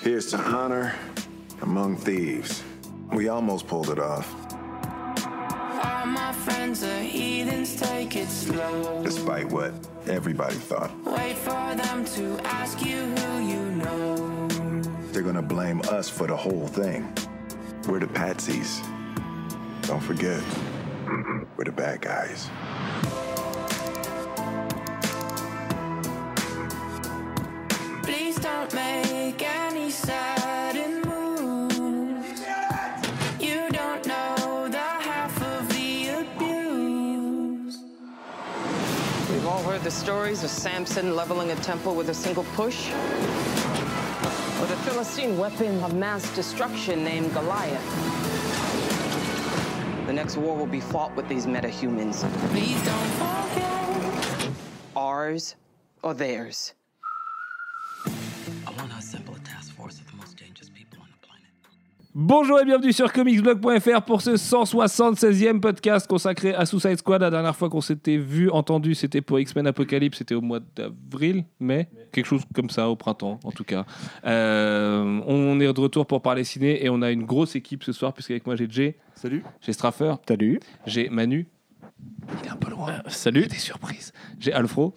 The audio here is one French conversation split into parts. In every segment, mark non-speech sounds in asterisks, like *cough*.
Here's to honor among thieves. We almost pulled it off. All my friends are heathens, take it slow. Despite what everybody thought. Wait for them to ask you who you know. They're gonna blame us for the whole thing. We're the patsies. Don't forget, we're the bad guys. Any sudden moves. You don't know the half of the abuse. We've all heard the stories of Samson leveling a temple with a single push. Or the Philistine weapon of mass destruction named Goliath. The next war will be fought with these metahumans. Please don't forget. Ours or theirs. Bonjour et bienvenue sur comicsblog.fr pour ce 176e podcast consacré à Suicide Squad. La dernière fois qu'on s'était vu, entendu, c'était pour X-Men Apocalypse, c'était au mois d'avril, mai, quelque chose comme ça, au printemps en tout cas. Euh, on est de retour pour parler ciné et on a une grosse équipe ce soir, puisqu'avec moi j'ai Jay, Salut. j'ai Straffer, Salut. j'ai Manu, il est un peu loin, salut, des surprises, j'ai Alfro,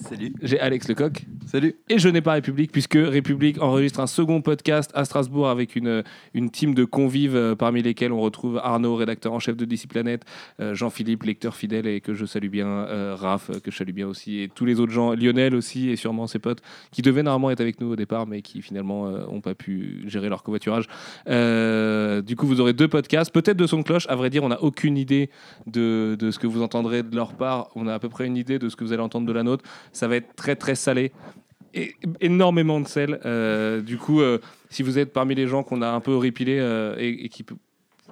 Salut. j'ai Alex Lecoq. Salut. Et je n'ai pas République, puisque République enregistre un second podcast à Strasbourg avec une, une team de convives euh, parmi lesquels on retrouve Arnaud, rédacteur en chef de DC euh, Jean-Philippe, lecteur fidèle et que je salue bien, euh, Raph, euh, que je salue bien aussi, et tous les autres gens, Lionel aussi, et sûrement ses potes, qui devaient normalement être avec nous au départ, mais qui finalement n'ont pas pu gérer leur covoiturage. Du coup, vous aurez deux podcasts, peut-être de son de cloche. À vrai dire, on n'a aucune idée de, de ce que vous entendrez de leur part. On a à peu près une idée de ce que vous allez entendre de la nôtre. Ça va être très très salé et énormément de sel. Euh, du coup, euh, si vous êtes parmi les gens qu'on a un peu répilés euh, et, et qui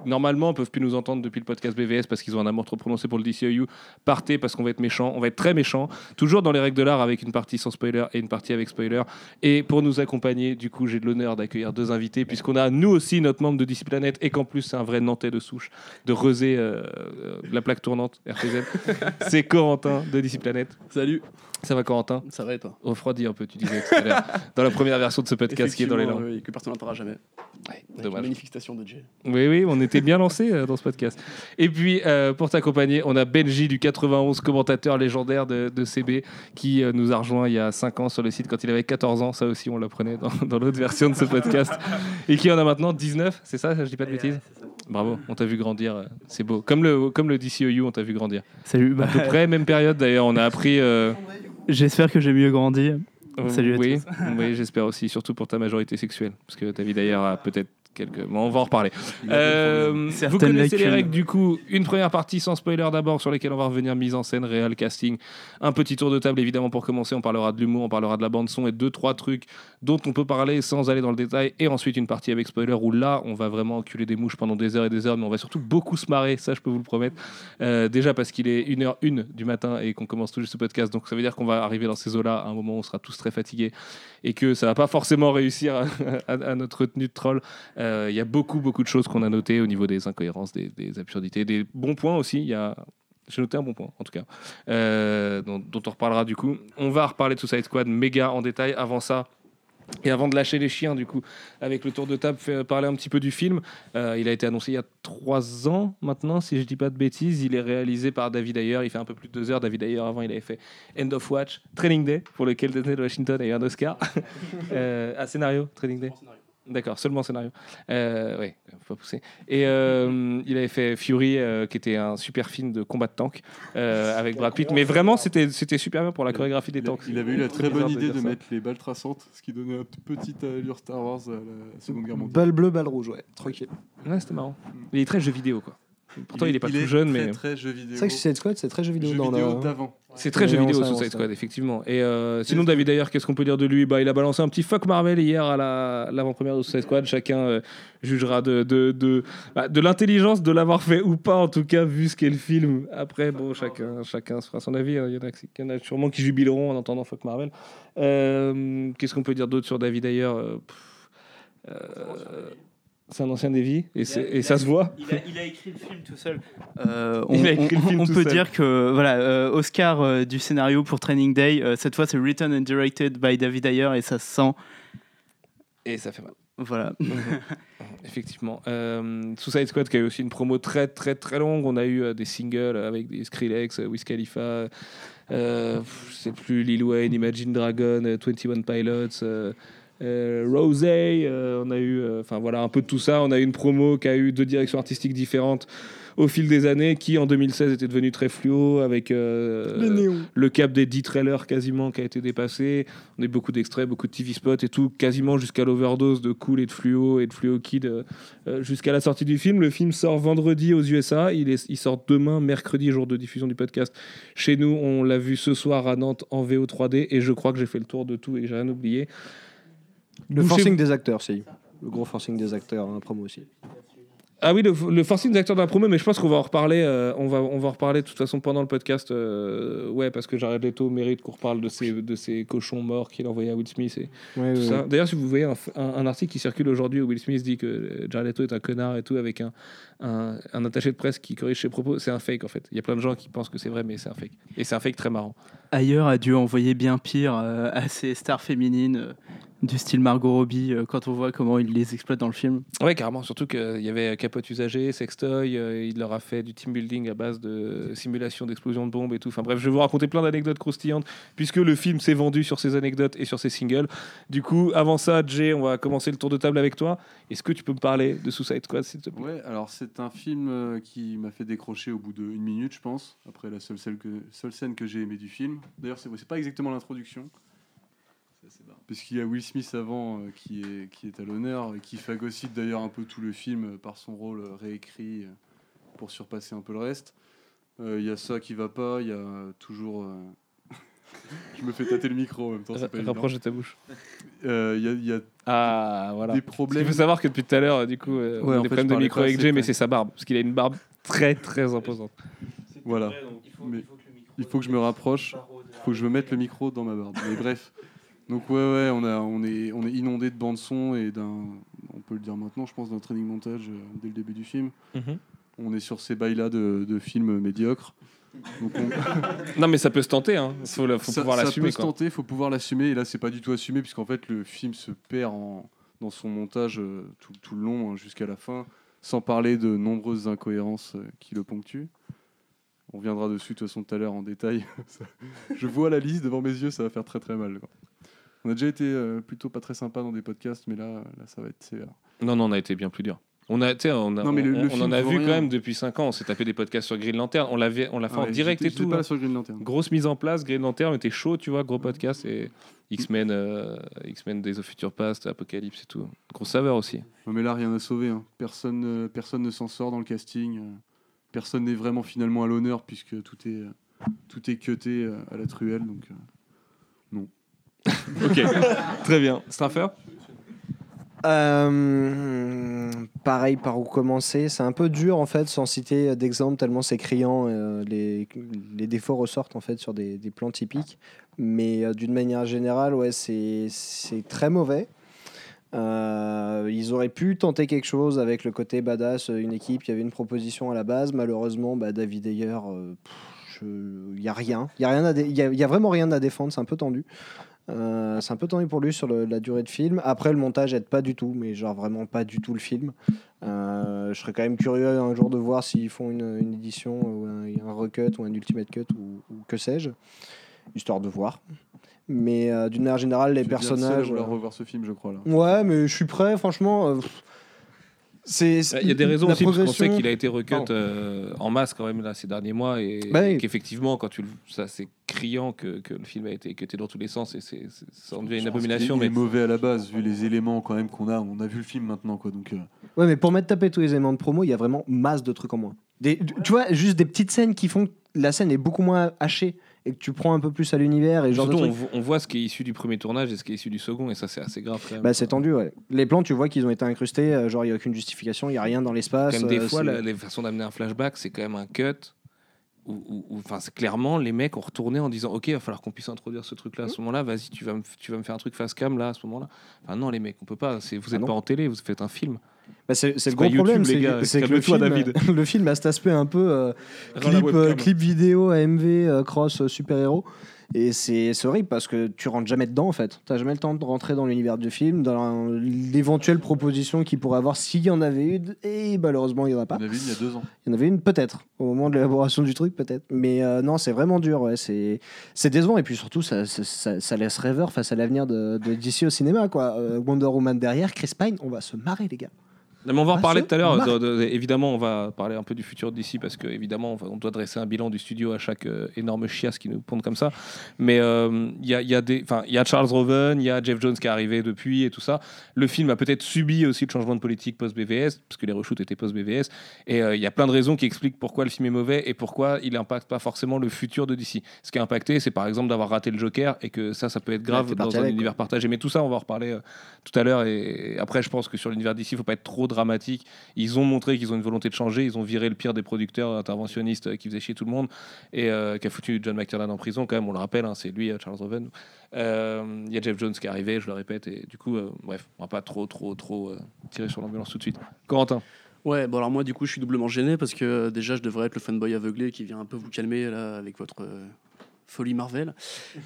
normalement peuvent plus nous entendre depuis le podcast BVS parce qu'ils ont un amour trop prononcé pour le DCEU, partez parce qu'on va être méchant, on va être très méchant, toujours dans les règles de l'art avec une partie sans spoiler et une partie avec spoiler. Et pour nous accompagner, du coup, j'ai de l'honneur d'accueillir deux invités puisqu'on a nous aussi notre membre de DC Planet et qu'en plus c'est un vrai Nantais de souche de Rezé, euh, euh, la plaque tournante RPZ. *laughs* c'est Corentin de DC Planet. Salut. Ça va Corentin Ça va et toi refroidi un peu, tu disais tout à l'heure, *laughs* dans la première version de ce podcast qui est dans les langues. oui, que personne n'entendra jamais. Dommage. Une magnifique station de Jay. Oui, oui, on était bien lancé euh, dans ce podcast. Et puis, euh, pour t'accompagner, on a Benji du 91, commentateur légendaire de, de CB, qui euh, nous a rejoint il y a 5 ans sur le site quand il avait 14 ans. Ça aussi, on l'apprenait dans, *laughs* dans l'autre version de ce podcast. Et qui en a maintenant 19, c'est ça Je dis pas de bêtises Bravo, on t'a vu grandir, c'est beau. Comme le, comme le DCEU, on t'a vu grandir. Salut, bah, À peu *laughs* près, même période d'ailleurs, on a appris. Euh, j'espère que j'ai mieux grandi. Salut à oui, tous. *laughs* oui j'espère aussi, surtout pour ta majorité sexuelle. Parce que ta vie d'ailleurs a peut-être quelques. Bon, on va en reparler. Euh, vous connaissez les lacunes. règles du coup. Une première partie sans spoiler d'abord, sur lesquelles on va revenir mise en scène, réel, casting. Un petit tour de table évidemment pour commencer. On parlera de l'humour, on parlera de la bande son et deux trois trucs dont on peut parler sans aller dans le détail. Et ensuite une partie avec spoiler où là on va vraiment enculer des mouches pendant des heures et des heures, mais on va surtout beaucoup se marrer. Ça je peux vous le promettre. Euh, déjà parce qu'il est 1h01 du matin et qu'on commence tout juste ce podcast, donc ça veut dire qu'on va arriver dans ces eaux-là à un moment où on sera tous très fatigués et que ça va pas forcément réussir à, à- à notre tenue de troll. Euh, Il y a beaucoup, beaucoup de choses qu'on a notées au niveau des incohérences, des, absurdités, des bons points aussi. Il y a... J'ai noté un bon point, en tout cas, euh, dont, on reparlera du coup. On va reparler de Suicide Squad méga en détail. Avant ça, et avant de lâcher les chiens, du coup, avec le tour de table, parler un petit peu du film. Euh, il a été annoncé il y a trois ans maintenant, si je dis pas de bêtises. Il est réalisé par David Ayer. Il fait un peu plus de deux heures. David Ayer, avant, il avait fait End of Watch, Training Day, pour lequel Denzel Washington a eu un Oscar. *laughs* euh, scénario, Training Day. D'accord, seulement scénario. Euh, oui, faut pas pousser. Et euh, il avait fait Fury, euh, qui était un super film de combat de tank euh, *laughs* avec Brad Pitt. Mais vraiment, c'était c'était super bien pour la chorégraphie des tanks. il avait eu la très bonne idée de ça. mettre les balles traçantes, ce qui donnait une petite allure Star Wars à la Seconde Guerre mondiale. Balle bleue, balle rouge, ouais, tranquille. Ouais, c'était marrant. Il est très jeu vidéo, quoi. Pourtant, il est, pas il tout jeune, très, mais très jeu vidéo. C'est vrai que Suicide Squad, c'est très jeu vidéo jeu dans vidéo le. d'avant. c'est très Ouais, jeu vidéo Suicide. Squad, effectivement. Et euh, sinon, David, d'ailleurs, qu'est-ce qu'on peut dire de lui? Bah, Il a balancé un petit fuck Marvel hier à la- l'avant-première de Suicide Squad. Chacun euh, jugera de, de, de, bah, de l'intelligence de l'avoir fait ou pas, en tout cas, vu ce qu'est le film. Après, bon, chacun, chacun se fera son avis. hein. Il y, en a, qui- il y en a sûrement qui jubileront en entendant fuck Marvel. Euh, qu'est-ce qu'on peut dire d'autre sur David d'ailleurs C'est un ancien Davy et, ça se voit. Il a, il a écrit le film tout seul. Euh, on Il a écrit le film on tout peut seul. dire que voilà, euh, Oscar euh, du scénario pour Training Day. euh, cette fois, c'est written and directed by David Ayer et ça se sent. Et ça fait mal. Voilà. *laughs* Effectivement. Euh, Suicide Squad qui a eu aussi une promo très très très longue. On a eu euh, des singles avec des Skrillex, euh, Wiz Khalifa, euh, je sais plus Lil Wayne, Imagine Dragon, euh, 21 Pilots, Rosé. euh, on a eu, euh, enfin voilà, un peu de tout ça. On a eu une promo qui a eu deux directions artistiques différentes au fil des années, qui en 2016 était devenue très fluo avec euh, le cap des 10 trailers quasiment qui a été dépassé. On a eu beaucoup d'extraits, beaucoup de TV spots et tout, quasiment jusqu'à l'overdose de Cool et de Fluo et de Fluo Kid euh, euh, jusqu'à la sortie du film. Le film sort vendredi aux USA, il, est, il sort demain, mercredi, jour de diffusion du podcast. Chez nous, on l'a vu ce soir à Nantes en VO 3D et je crois que j'ai fait le tour de tout et que j'ai rien oublié. Le forcing des acteurs, c'est. Le gros forcing des acteurs, un promo aussi. Ah oui, le, le forcing des acteurs de la promo, mais je pense qu'on va en reparler. euh, on, va, on va en reparler de toute façon pendant le podcast. euh, ouais, parce que Jared Leto mérite qu'on reparle de ces, de ces cochons morts qu'il a envoyés à Will Smith et Ouais, tout ouais, ça. ouais. D'ailleurs, si vous voyez un, f- un- un article qui circule aujourd'hui où Will Smith dit que Jared Leto est un connard et tout, avec un, un, un attaché de presse qui corrige ses propos, c'est un fake en fait. Il y a plein de gens qui pensent que c'est vrai, mais c'est un fake. Et c'est un fake très marrant. Ailleurs a dû envoyer bien pire euh, à ces stars féminines euh, du style Margot Robbie euh, quand on voit comment il les exploite dans le film. Ouais, carrément. Surtout qu'il y avait capote usagée, sextoy. euh, il leur a fait du team building à base de simulation d'explosion de bombes et tout. Enfin bref, je vais vous raconter plein d'anecdotes croustillantes puisque le film s'est vendu sur ces anecdotes et sur ces singles. Du coup, avant ça, Jay, on va commencer le tour de table avec toi. Est-ce que tu peux me parler de Suicide Squad, s'il te plaît? Ouais, alors c'est un film euh, qui m'a fait décrocher au bout d'une minute, je pense, après la seule, scène que, seule scène que j'ai aimée du film. D'ailleurs, c'est pas exactement l'introduction, puisqu'il y a Will Smith avant euh, qui, est, qui est à l'honneur, et qui phagocyte d'ailleurs un peu tout le film euh, par son rôle euh, réécrit pour surpasser un peu le reste. Euh, Il y a ça qui va pas, il y a toujours. euh, *laughs* je me fais tâter le micro en même temps, c'est pas évident. Rapproche de ta bouche. Euh, Il y a- il y a Ah, voilà. des Il problèmes. faut savoir que depuis tout à l'heure, du coup, euh, Ouais, on a des fait, problèmes de micro avec Jay, mais c'est sa barbe. Parce qu'il a une barbe très, très imposante. Voilà. Mais il faut que je me rapproche. Il faut que je me mette le micro dans ma barbe. Mais bref. *laughs* Donc ouais, ouais, on, a, on, est, on est inondé de bande son et d'un, on peut le dire maintenant, je pense, d'un training montage euh, dès le début du film. Mhm. On est sur ces bails-là de, de films médiocres. Donc on- *laughs* Non, mais ça peut se tenter. Hein. Faut, ça, pouvoir ça l'assumer. peut se tenter, il faut pouvoir l'assumer. Et là, c'est pas du tout assumé, puisqu'en fait, le film se perd en- dans son montage euh, tout, tout le long hein, jusqu'à la fin, sans parler de nombreuses incohérences euh, qui le ponctuent. On viendra dessus de toute façon tout à l'heure en détail. *laughs* Ça- Je vois la liste devant mes yeux, ça va faire très très mal. quoi. On a déjà été euh, plutôt pas très sympa dans des podcasts, mais là, là ça va être sévère. Non, non, on a été bien plus dur. On, a, on, a- Non, mais le- on- le on film en a vu rien. quand même depuis 5 ans. On s'est tapé des podcasts sur Green Lantern. On l'a fait, on l'a fait en direct et tout. pas hein. sur Green Lantern. Grosse mise en place. Green Lantern était chaud, tu vois, gros podcast. Et X-Men, euh, X-Men Days of Future Past, Apocalypse et tout. Grosse saveur aussi. Non, mais là, rien à sauver. hein. Personne, euh, personne ne s'en sort dans le casting. Personne n'est vraiment finalement à l'honneur puisque tout est, tout est cuté à la truelle. Donc, euh, *laughs* Ok, très bien. Straffer Euh, pareil, par où commencer C'est un peu dur en fait, sans citer d'exemple, tellement c'est criant. euh, les, défauts ressortent en fait sur des, plans typiques. Mais euh, d'une manière générale, ouais, c'est très mauvais. Euh, ils auraient pu tenter quelque chose avec le côté badass, une équipe. Il y avait une proposition à la base. Malheureusement, bah, David Ayer, il y a rien. Il y a rien à dé- il y a, il y a vraiment rien à défendre. C'est un peu tendu. Euh, c'est un peu tendu pour lui sur le- la durée de film. Après, le montage aide pas du tout, mais genre vraiment pas du tout le film. Euh, je serais quand même curieux un jour de voir s'ils font une, une édition ou un, un recut ou un ultimate cut ou, ou que sais-je, histoire de voir. Mais euh, d'une manière générale, les personnages. vouloir revoir ce film, je crois. Là. Ouais, mais je suis prêt, franchement. pff, Il y a des raisons aussi, parce qu'on sait progression- qu'il a été recut euh, en masse quand même là, ces derniers mois. Et, Bah et qu'effectivement, quand tu le- ça c'est criant que, que le film a été cuté dans tous les sens et c'est, c'est, ça en devient une abomination. est Mais mauvais à la base, vu les éléments quand même qu'on a. On a vu le film maintenant, quoi. Donc, euh, Ouais, mais pour mettre taper tous les éléments de promo, il y a vraiment masse de trucs en moins. Des, tu vois, juste des petites scènes qui font que la scène est beaucoup moins hachée et que tu prends un peu plus à l'univers et genre de surtout, trucs. vo- on voit ce qui est issu du premier tournage et ce qui est issu du second, et ça c'est assez grave quand même. Bah, c'est tendu, ouais. Les plans, tu vois qu'ils ont été incrustés, euh, genre il n'y a aucune justification, il n'y a rien dans l'espace. Même, des euh, fois, la, les façons d'amener un flashback, c'est quand même un cut. Enfin, c'est clairement, les mecs ont retourné en disant Ok, il va falloir qu'on puisse introduire ce truc-là à ce moment-là. Vas-y, tu vas, me, tu vas me faire un truc face cam là à ce moment-là. Enfin, non, les mecs, on peut pas. Vous Ah n'êtes non. pas en télé, vous faites un film. Bah, c'est, le gros YouTube, problème, les c'est, que le film, David. *laughs* le film a cet aspect un peu euh, clip, euh, clip vidéo AMV euh, cross super-héros. Et c'est horrible parce que tu rentres jamais dedans en fait. T'as jamais le temps de rentrer dans l'univers du film, dans l'éventuelle proposition qu'il pourrait avoir s'il y en avait une. Et malheureusement, il n'y en a pas. Il y en avait une il y a deux ans. Il y en avait une peut-être, au moment de l'élaboration du truc peut-être. Mais non, c'est vraiment dur, ouais. c'est décevant. Et puis surtout, ça, ça, ça- ça laisse rêveur face à l'avenir de, de DC au cinéma. Quoi. Wonder Woman derrière, Chris Pine, on va se marrer les gars. Non, mais on va en Ah, reparler c'est tout à l'heure. marrant. de- de- évidemment, on va parler un peu du futur d'ici parce que évidemment, on, va- on doit dresser un bilan du studio à chaque euh, énorme chiasse qui nous pondent comme ça. Mais euh, il y, a, il y, a des- enfin, il y a Charles Roven, il y a Jeff Jones qui est arrivé depuis et tout ça. Le film a peut-être subi aussi le changement de politique post-BVS parce que les reshoots étaient post-BVS. Et euh, il y a plein de raisons qui expliquent pourquoi le film est mauvais et pourquoi il n'impacte pas forcément le futur de DC. Ce qui a impacté, c'est par exemple d'avoir raté le Joker et que ça, ça peut être grave t'es dans un avec, univers partagé. Mais tout ça, on va en reparler euh, tout à l'heure. Et après, je pense que sur l'univers d'ici, il faut pas être trop dramatique. Ils ont montré qu'ils ont une volonté de changer. Ils ont viré le pire des producteurs interventionnistes euh, qui faisaient chier tout le monde et euh, qui a foutu John McTiernan en prison. Quand même, on le rappelle, hein, c'est lui, euh, Charles Roven. Il y a Jeff Jones qui est arrivé, je le répète. Et du coup, bref, on va pas trop, trop, trop tirer sur l'ambulance tout de suite. Corentin. Ouais, bon alors moi du coup je suis doublement gêné parce que déjà je devrais être le fanboy aveuglé qui vient un peu vous calmer là avec votre folie Marvel.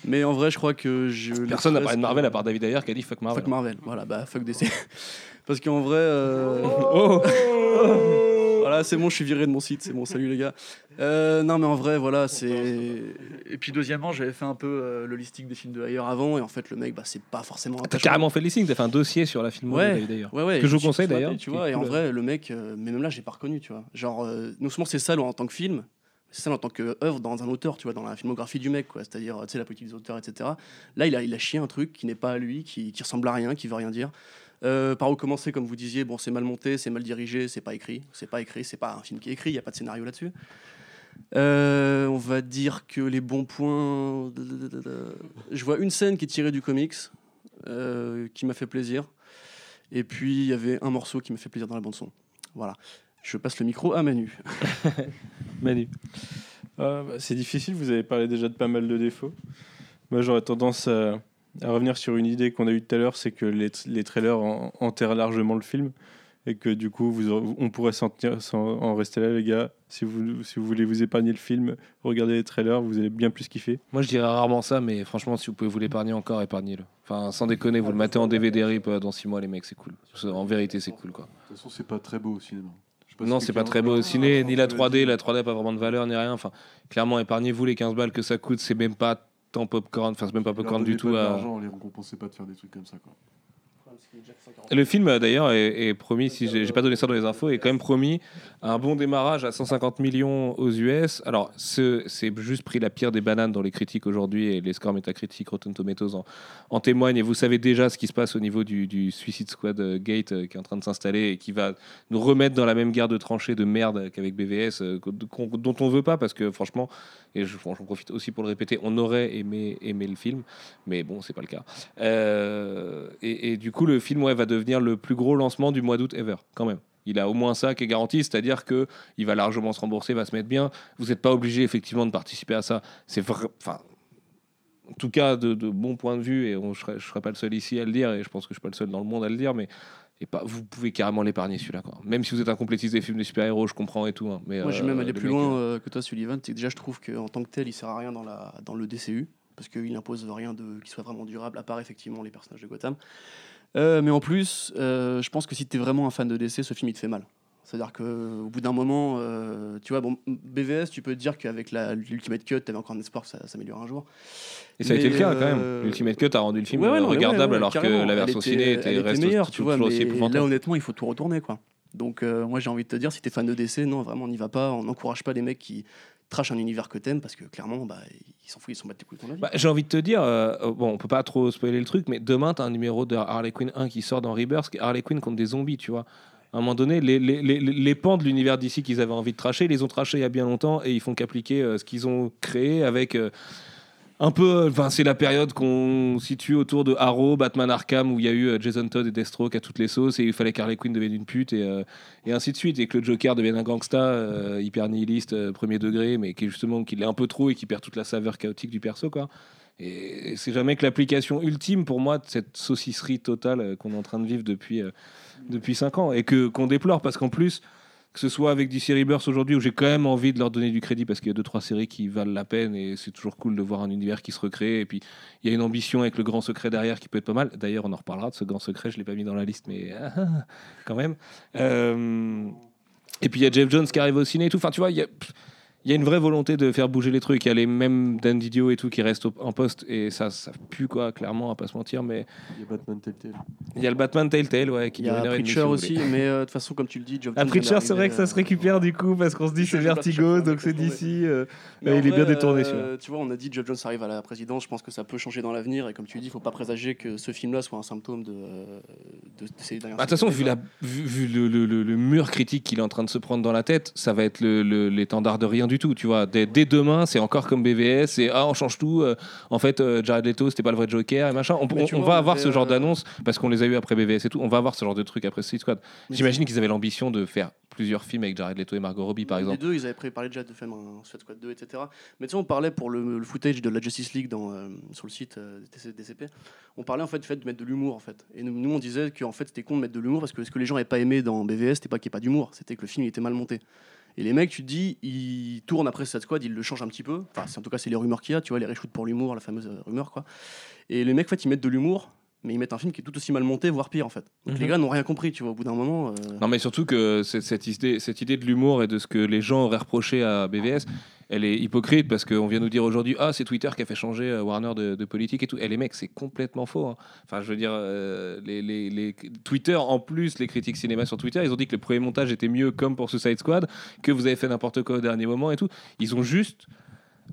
Mais en vrai je crois que je... Personne n'a parlé de Marvel à part David Ayer qui a dit fuck Marvel. Fuck Marvel, voilà, bah fuck DC. *laughs* parce qu'en vrai... euh, Oh *laughs* voilà, c'est bon, je suis viré de mon site, c'est bon, salut les gars. Euh, non mais en vrai, voilà, c'est... Et puis deuxièmement, j'avais fait un peu euh, le listing des films de Ayer avant et en fait le mec, bah c'est pas forcément... T'as carrément fait le listing, t'as fait un dossier sur la film Ouais, de David Ayer. Ouais, ouais, Que je vous conseille, d'ailleurs, Tu vois, et en vrai, le mec, euh, mais même là, j'ai pas reconnu, tu vois. Genre, euh, non seulement c'est sale en tant que film, c'est sale en tant qu'œuvre dans un auteur, tu vois, dans la filmographie du mec. C'est-à-dire, la politique des auteurs, etc. Là, il a, il a chié un truc qui n'est pas à lui, qui, ressemble à rien, qui veut rien dire. Euh, par où commencer, comme vous disiez, bon, c'est mal monté, c'est mal dirigé, c'est pas écrit, c'est pas écrit, c'est pas un film qui est écrit, il y a pas de scénario là-dessus. Euh, on va dire que les bons points. Je vois une scène qui est tirée du comics, euh, qui m'a fait plaisir. Et puis il y avait un morceau qui m'a fait plaisir dans la bande son. Voilà. Je passe le micro à Manu. *laughs* Manu. Ah, bah, c'est difficile, vous avez parlé déjà de pas mal de défauts. Moi, j'aurais tendance à, à revenir sur une idée qu'on a eue tout à l'heure, c'est que les, les trailers en- enterrent largement le film et que du coup, vous aurez- on pourrait s'en tenir- s'en- en rester là, les gars. Si vous, si vous voulez vous épargner le film, regardez les trailers, vous allez bien plus kiffer. Moi, je dirais rarement ça, mais franchement, si vous pouvez vous l'épargner encore, épargnez-le. Enfin, sans déconner, vous le matez en DVD rip euh, dans 6 mois, les mecs, c'est cool. En vérité, c'est cool, quoi. De toute façon, c'est pas très beau au cinéma. Pas Non, si c'est pas très beau au ciné, ni la tu l'as 3D, dit. la 3D a pas vraiment de valeur, ni rien. Enfin, clairement, épargnez-vous les 15 balles que ça coûte, c'est même pas tant popcorn, enfin, c'est même pas popcorn du tout. pas de à- l'argent, les récompensez pas de faire des trucs comme ça. Quoi. Le film, d'ailleurs, est, est promis, si j'ai j'ai pas donné ça dans les infos, est quand même promis un bon démarrage à 150 millions aux US. Alors, ce- c'est juste pris la pire des bananes dans les critiques aujourd'hui et les scores métacritiques Rotten Tomatoes en, en témoignent. Et vous savez déjà ce qui se passe au niveau du, Suicide Squad euh, Gate euh, qui est en train de s'installer et qui va nous remettre dans la même guerre de tranchées de merde qu'avec BVS, euh, qu'on- dont on veut pas parce que franchement, et je- j'en profite aussi pour le répéter, on aurait aimé, aimé le film, mais bon, c'est pas le cas. Euh, et, du coup, le film va devenir le plus gros lancement du mois d'août ever, quand même. Il a au moins ça qui est garanti, c'est-à-dire que il va largement se rembourser, va se mettre bien. Vous n'êtes pas obligé effectivement de participer à ça. C'est vrai, enfin, en tout cas de, de bon point de vue, et on, je je serais pas le seul ici à le dire, et je pense que je suis pas le seul dans le monde à le dire, mais et pas, vous pouvez carrément l'épargner celui-là. Même si vous êtes un complétiste des films de super-héros, je comprends et tout. hein, mais, Moi, j'ai euh, même allé plus mecs, loin euh, euh, que toi, Sullivan. C'est que déjà, je trouve qu'en tant que tel, il sert à rien dans, la, dans le DCU. Parce qu'il n'impose rien de, qui soit vraiment durable, à part effectivement les personnages de Gotham. Euh, mais en plus, euh, je pense que si tu es vraiment un fan de DC, ce film, il te fait mal. C'est-à-dire qu'au bout d'un moment, euh, tu vois, bon, BVS, tu peux te dire qu'avec l'Ultimate Cut, tu avais encore un espoir que ça s'améliore un jour. Et ça a été le cas quand même. L'Ultimate Cut a rendu le film Ouais, non, regardable ouais, alors que la version était- ciné était, reste meilleure, tu vois. Mais là, honnêtement, il faut tout retourner, quoi. Donc, euh, moi, j'ai envie de te dire, si t'es fan de DC, non, vraiment, on n'y va pas. On n'encourage pas les mecs qui trashent un univers que t'aimes parce que clairement, bah, ils s'en foutent, ils s'en battent les couilles. Bah, J'ai envie de te dire, euh, bon, on peut pas trop spoiler le truc, mais demain, tu as un numéro de Harley Quinn 1 qui sort dans Rebirth, Harley Quinn contre des zombies, tu vois. À un moment donné, les, les, les, les pans de l'univers d'ici qu'ils avaient envie de tracher, ils les ont trachés il y a bien longtemps et ils font qu'appliquer euh, ce qu'ils ont créé avec. euh, un peu, enfin, c'est la période qu'on situe autour de Arrow, Batman Arkham, où il y a eu euh, Jason Todd et Deathstroke à toutes les sauces, et il fallait qu'Harley Quinn devienne une pute, et, euh, et ainsi de suite, et que le Joker devienne un gangsta euh, hyper nihiliste, euh, premier degré, mais qui justement qu'il est un peu trop et qui perd toute la saveur chaotique du perso, quoi. Et c'est jamais que l'application ultime pour moi de cette saucisserie totale euh, qu'on est en train de vivre depuis, euh, depuis 5 ans, et que qu'on déplore, parce qu'en plus, que ce soit avec DC Rebirth aujourd'hui où j'ai quand même envie de leur donner du crédit parce qu'il y a deux trois séries qui valent la peine et c'est toujours cool de voir un univers qui se recrée et puis il y a une ambition avec le grand secret derrière qui peut être pas mal. D'ailleurs, on en reparlera de ce grand secret, je l'ai pas mis dans la liste mais *laughs* ah, quand même. Euh, et puis il y a Jeff Jones qui arrive au ciné et tout. Enfin, tu vois, il y a il y a une vraie volonté de faire bouger les trucs. Il y a les mêmes Dan Didio et tout qui restent au- en poste et ça, ça pue quoi, clairement, à pas se mentir. Mais Il y a Batman Telltale. il y a le Batman Telltale, ouais, qui Il y a Preacher aussi, mais euh, de toute façon, comme tu le dis, Geoff Ah, Preacher, c'est vrai que ça se récupère du coup parce qu'on se dit c'est Vertigo, donc c'est d'ici. euh, il est bien détourné euh. Tu vois, on a dit Geoff Jones arrive à la présidence. Je pense que ça peut changer dans l'avenir. Et comme tu dis, il faut pas présager que ce film-là soit un symptôme de, euh, de, de ces dernières Bah, De toute façon, vu, la, vu, vu le, le- le- le mur critique qu'il est en train de se prendre dans la tête, ça va être le- le- l'étendard de rien du tout. Tu vois, dès, dès demain, c'est encore comme BVS. C'est ah, on change tout. euh, en fait, euh, Jared Leto, c'était pas le vrai Joker et machin. On, va avoir ce genre euh, d'annonce parce qu'on les a eu après BVS et tout. On va avoir ce genre de truc après Suicide Squad. J'imagine qu'ils avaient l'ambition de faire plusieurs films avec Jared Leto et Margot Robbie, par Les exemple. deux, ils avaient préparé déjà de faire un Suicide Squad 2, etc. Mais tu sais, on parlait pour le, le footage de la Justice League dans, euh, sur le site DC DCP. On parlait en fait du fait de mettre de l'humour en fait. Et nous, nous, on disait qu'en fait c'était con de mettre de l'humour parce que ce que les gens n'avaient pas aimé dans BVS, c'était pas qu'il n'y ait pas d'humour, c'était que le film il était mal monté. Et les mecs, tu te dis, ils tournent après Suicide Squad, ils le changent un petit peu. Enfin, en tout cas, c'est les rumeurs qu'il y a, tu vois, les reshoots pour l'humour, la fameuse euh, rumeur quoi. Et les mecs, en fait, ils mettent de l'humour, mais ils mettent un film qui est tout aussi mal monté, voire pire en fait. Donc Mhm. les gars n'ont rien compris, tu vois, au bout d'un moment. euh, Non, mais surtout que cette idée, cette idée de l'humour et de ce que les gens auraient reproché à BVS, elle est hypocrite parce qu'on vient nous dire aujourd'hui Ah, c'est Twitter qui a fait changer euh, Warner de, de politique et tout. Et les mecs, c'est complètement faux. hein. Enfin, je veux dire, euh, les, les- les- Twitter, en plus, les critiques cinéma sur Twitter, ils ont dit que le premier montage était mieux comme pour Suicide Squad, que vous avez fait n'importe quoi au dernier moment et tout. Ils ont juste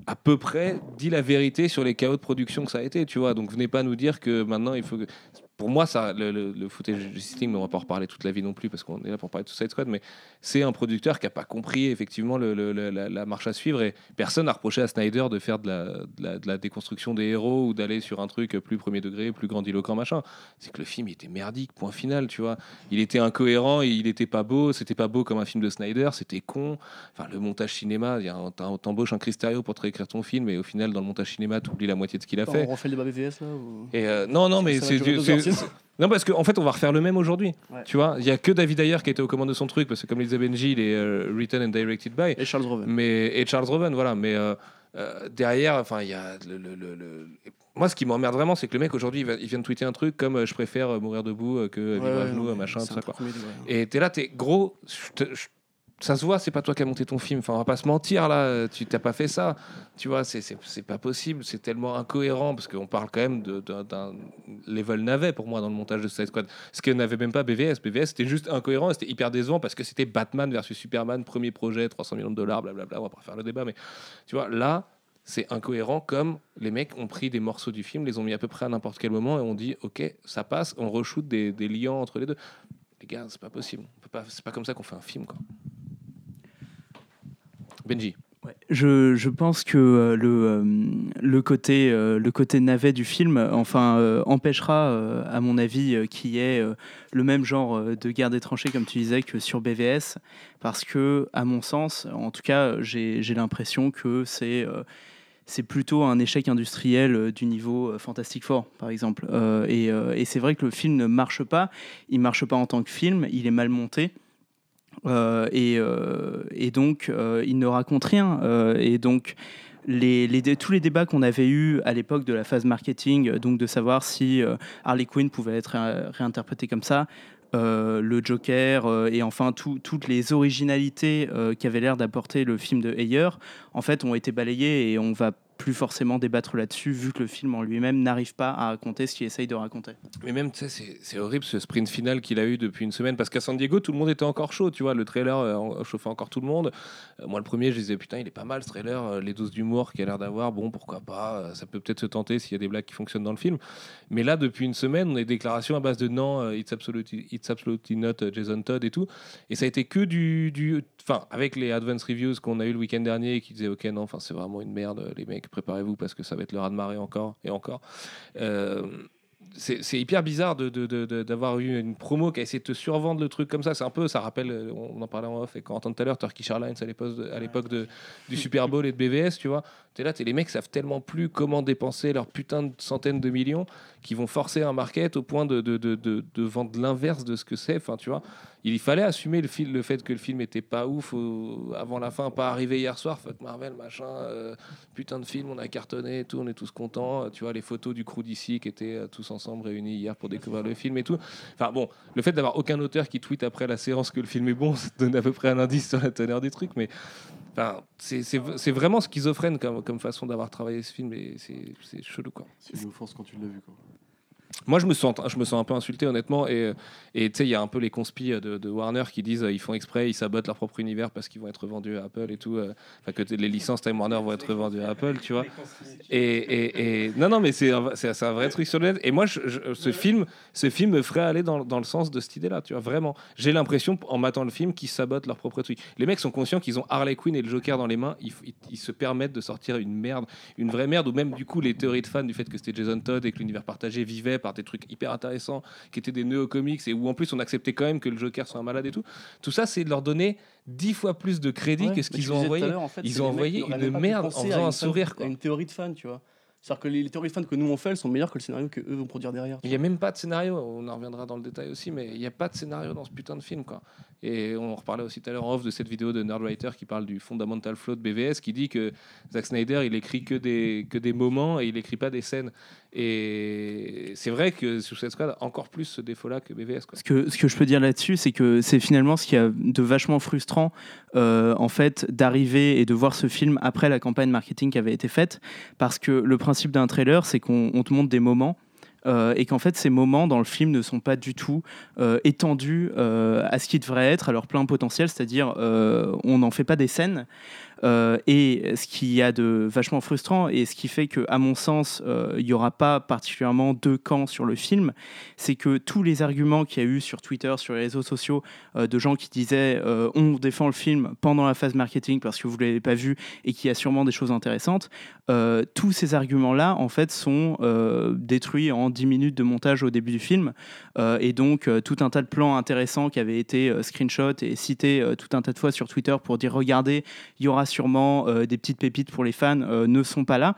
à peu près dit la vérité sur les chaos de production que ça a été, tu vois. Donc venez pas nous dire que maintenant il faut que... Pour moi, ça, le, le, le footage League, mais on va pas en reparler toute la vie non plus parce qu'on est là pour parler de Suicide Squad, mais c'est un producteur qui a pas compris effectivement le- la, la marche à suivre et personne n'a reproché à Snyder de faire de la, de la, de la déconstruction des héros ou d'aller sur un truc plus premier degré, plus grandiloquent, machin. C'est que le film il était merdique, point final, tu vois. Il était incohérent, il était pas beau, c'était pas beau comme un film de Snyder, c'était con. Enfin, le montage cinéma, t'embauches un Chris Terrio pour te réécrire ton film et au final, dans le montage cinéma, t'oublies la moitié de ce qu'il a fait. on refait le débat BVS là ou... Et euh, non, non, mais c'est non parce qu'en fait, on va refaire le même aujourd'hui. Ouais. Tu vois, il y a que David Ayer qui était aux commandes de son truc parce que comme Lisa Benji, il est euh, written and directed by. Et Charles Roven. Mais et Charles Roven, voilà. Mais euh, euh, derrière, enfin, il y a le, le- le- le- Moi, ce qui m'emmerde vraiment, c'est que le mec aujourd'hui, il, vient de tweeter un truc comme je préfère mourir debout que vivre à genoux, machin, tout ça quoi. ouais. Et t'es là, t'es gros. je- ça se voit, c'est pas toi qui as monté ton film. Enfin, on va pas se mentir là. Tu t'as pas fait ça. Tu vois, c'est- c'est pas possible. C'est tellement incohérent parce qu'on parle quand même de- d'un d'un level navet pour moi dans le montage de Suicide Squad. Ce que n'avait même pas BVS. BVS c'était juste incohérent. C'était hyper décevant parce que c'était Batman versus Superman, premier projet, 300 millions de dollars, blablabla. On va pas faire le débat, mais tu vois là. C'est incohérent comme les mecs ont pris des morceaux du film, les ont mis à peu près à n'importe quel moment et on dit ok ça passe, on reshoot des, des liens entre les deux. Les gars, c'est pas possible. Pas, c'est pas comme ça qu'on fait un film quoi. Benji. Ouais, je, je pense que euh, le, euh, le, côté, euh, le côté navet du film enfin, euh, empêchera, euh, à mon avis, euh, qu'il y ait euh, le même genre euh, de guerre des tranchées, comme tu disais, que sur BVS. Parce que, à mon sens, en tout cas, j'ai j'ai l'impression que c'est. euh, c'est plutôt un échec industriel euh, du niveau euh, Fantastic Four, par exemple. Euh, et euh, et c'est vrai que le film ne marche pas. Il marche pas en tant que film. Il est mal monté. Euh, et, euh, et donc, euh, il ne raconte rien. Et donc, tous les débats qu'on avait eus à l'époque de la phase marketing, donc de savoir si Harley Quinn pouvait être ré- réinterprétée comme ça, le Joker et enfin tout- toutes les originalités euh, qu'avait l'air d'apporter le film de Ayer, en fait, ont été balayées et on va plus forcément débattre là-dessus vu que le film en lui-même n'arrive pas à raconter ce qu'il essaye de raconter. Mais même, tu c'est- horrible ce sprint final qu'il a eu depuis une semaine parce qu'à San Diego, tout le monde était encore chaud, tu vois. Le trailer euh, chauffait encore tout le monde. Euh, moi, le premier, je disais, putain, il est pas mal ce trailer. euh, les doses d'humour qu'il a l'air d'avoir, bon, pourquoi pas. euh, ça peut peut-être se tenter s'il y a des blagues qui fonctionnent dans le film. Mais là, depuis une semaine, on a des déclarations à base de non, it's, absolutely, not Jason Todd et tout. Et ça a été que du. du Enfin, avec les advance reviews qu'on a eu le week-end dernier qui disaient, ok, non, enfin, c'est vraiment une merde, les mecs, préparez-vous parce que ça va être le raz de marée encore et encore. Euh, c'est hyper bizarre d'avoir eu une promo qui a essayé de te survendre le truc comme ça. C'est un peu, ça rappelle, on en parlait en off et quand on entend tout à l'heure, Turkish Airlines à l'époque du Super Bowl et de BVS, tu vois. T'es là, t'es les mecs savent tellement plus comment dépenser leurs putains de centaines de millions qu'ils vont forcer un market au point de, de, de, de- de vendre l'inverse de ce que c'est. Enfin, tu vois, il fallait assumer le, fil, le fait que le film était pas ouf avant la fin, pas arrivé hier soir, fuck Marvel, machin, euh, putain de film, on a cartonné et tout, on est tous contents. Euh, Tu vois, les photos du crew d'ici qui étaient euh, tous ensemble réunis hier pour découvrir le film et tout. Enfin bon, le fait d'avoir aucun auteur qui tweet après la séance que le film est bon, *laughs* ça donne à peu près un indice sur la teneur du truc, mais c'est- vraiment schizophrène comme, façon d'avoir travaillé ce film et c'est c'est chelou quoi. C'est une offense quand tu l'as vu. Quoi. Moi, je me sens, je me sens un peu insulté, honnêtement. Et tu sais, il y a un peu les conspis de, Warner qui disent euh, ils font exprès, ils sabotent leur propre univers parce qu'ils vont être vendus à Apple et tout. euh, Enfin, que les licences Time Warner vont être vendues à Apple, tu vois. Et, non, non, mais c'est un, vrai truc sur le net. Et moi, ce film, ce film me ferait aller dans, le sens de cette idée-là, tu vois. Vraiment, j'ai l'impression en matant le film qu'ils sabotent leur propre truc. Les mecs sont conscients qu'ils ont Harley Quinn et le Joker dans les mains. Ils se permettent de sortir une merde, une vraie merde, ou même du coup les théories de fans du fait que c'était Jason Todd et que l'univers partagé vivait par des trucs hyper intéressants qui étaient des nœuds aux comics et où en plus on acceptait quand même que le Joker soit un malade et tout. Tout ça, c'est de leur donner dix fois plus de crédit Ouais, que ce qu'ils ont envoyé. en fait, Ils ont envoyé une merde en faisant un sourire. Quoi. une théorie de fan, tu vois. C'est-à-dire que les, les théories de fans que nous on fait, elles sont meilleures que le scénario que eux vont produire derrière. Il n'y a même pas de scénario, on en reviendra dans le détail aussi, mais il n'y a pas de scénario dans ce putain de film. Quoi. Et on reparlait aussi tout à l'heure en off de cette vidéo de Nerdwriter qui parle du Fundamental Flow de BVS, qui dit que Zack Snyder, il écrit que des, que des moments et il écrit pas des scènes. Et c'est vrai que Suicide Squad a encore plus ce défaut-là que BVS. Ce que, ce que je peux dire là-dessus, c'est que c'est finalement ce qu'il y a de vachement frustrant, euh, en fait, d'arriver et de voir ce film après la campagne marketing qui avait été faite, parce que le principe d'un trailer, c'est qu'on on te montre des moments. euh, et qu'en fait ces moments dans le film ne sont pas du tout euh, étendus à ce qui devrait être à leur plein potentiel, c'est-à-dire on n'en fait pas des scènes. Euh, et ce qui y a de vachement frustrant et ce qui fait que, à mon sens, euh, il n'y aura pas particulièrement deux camps sur le film, c'est que tous les arguments qu'il y a eu sur Twitter, sur les réseaux sociaux, euh, de gens qui disaient on défend le film pendant la phase marketing parce que vous ne l'avez pas vu et qu'il y a sûrement des choses intéressantes, tous ces arguments-là, en fait, sont détruits en 10 minutes de montage au début du film. Et donc, tout un tas de plans intéressants qui avaient été screenshot et cités tout un tas de fois sur Twitter pour dire regardez, il y aura sûrement euh, des petites pépites pour les fans, euh, ne sont pas là.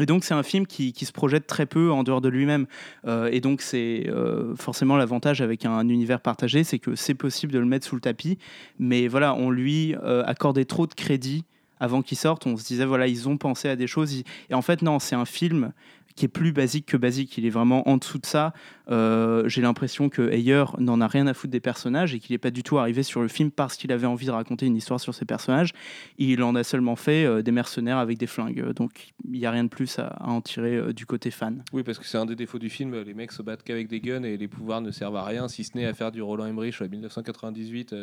Et donc c'est un film qui, se projette très peu en dehors de lui-même. Euh, et donc c'est forcément l'avantage avec un univers partagé, c'est que c'est possible de le mettre sous le tapis. Mais voilà, on lui accordait trop de crédit avant qu'il sorte. On se disait, voilà, ils ont pensé à des choses. Et en fait, non, c'est un film qui est plus basique que basique. Il est vraiment en dessous de ça. Euh, J'ai l'impression que Ayer n'en a rien à foutre des personnages et qu'il n'est pas du tout arrivé sur le film parce qu'il avait envie de raconter une histoire sur ces personnages. Il en a seulement fait euh, des mercenaires avec des flingues. Donc il n'y a rien de plus à, à en tirer euh, du côté fan. Oui, parce que c'est un des défauts du film. Les mecs se battent qu'avec des guns et les pouvoirs ne servent à rien, si ce n'est à faire du Roland Emmerich en 1998.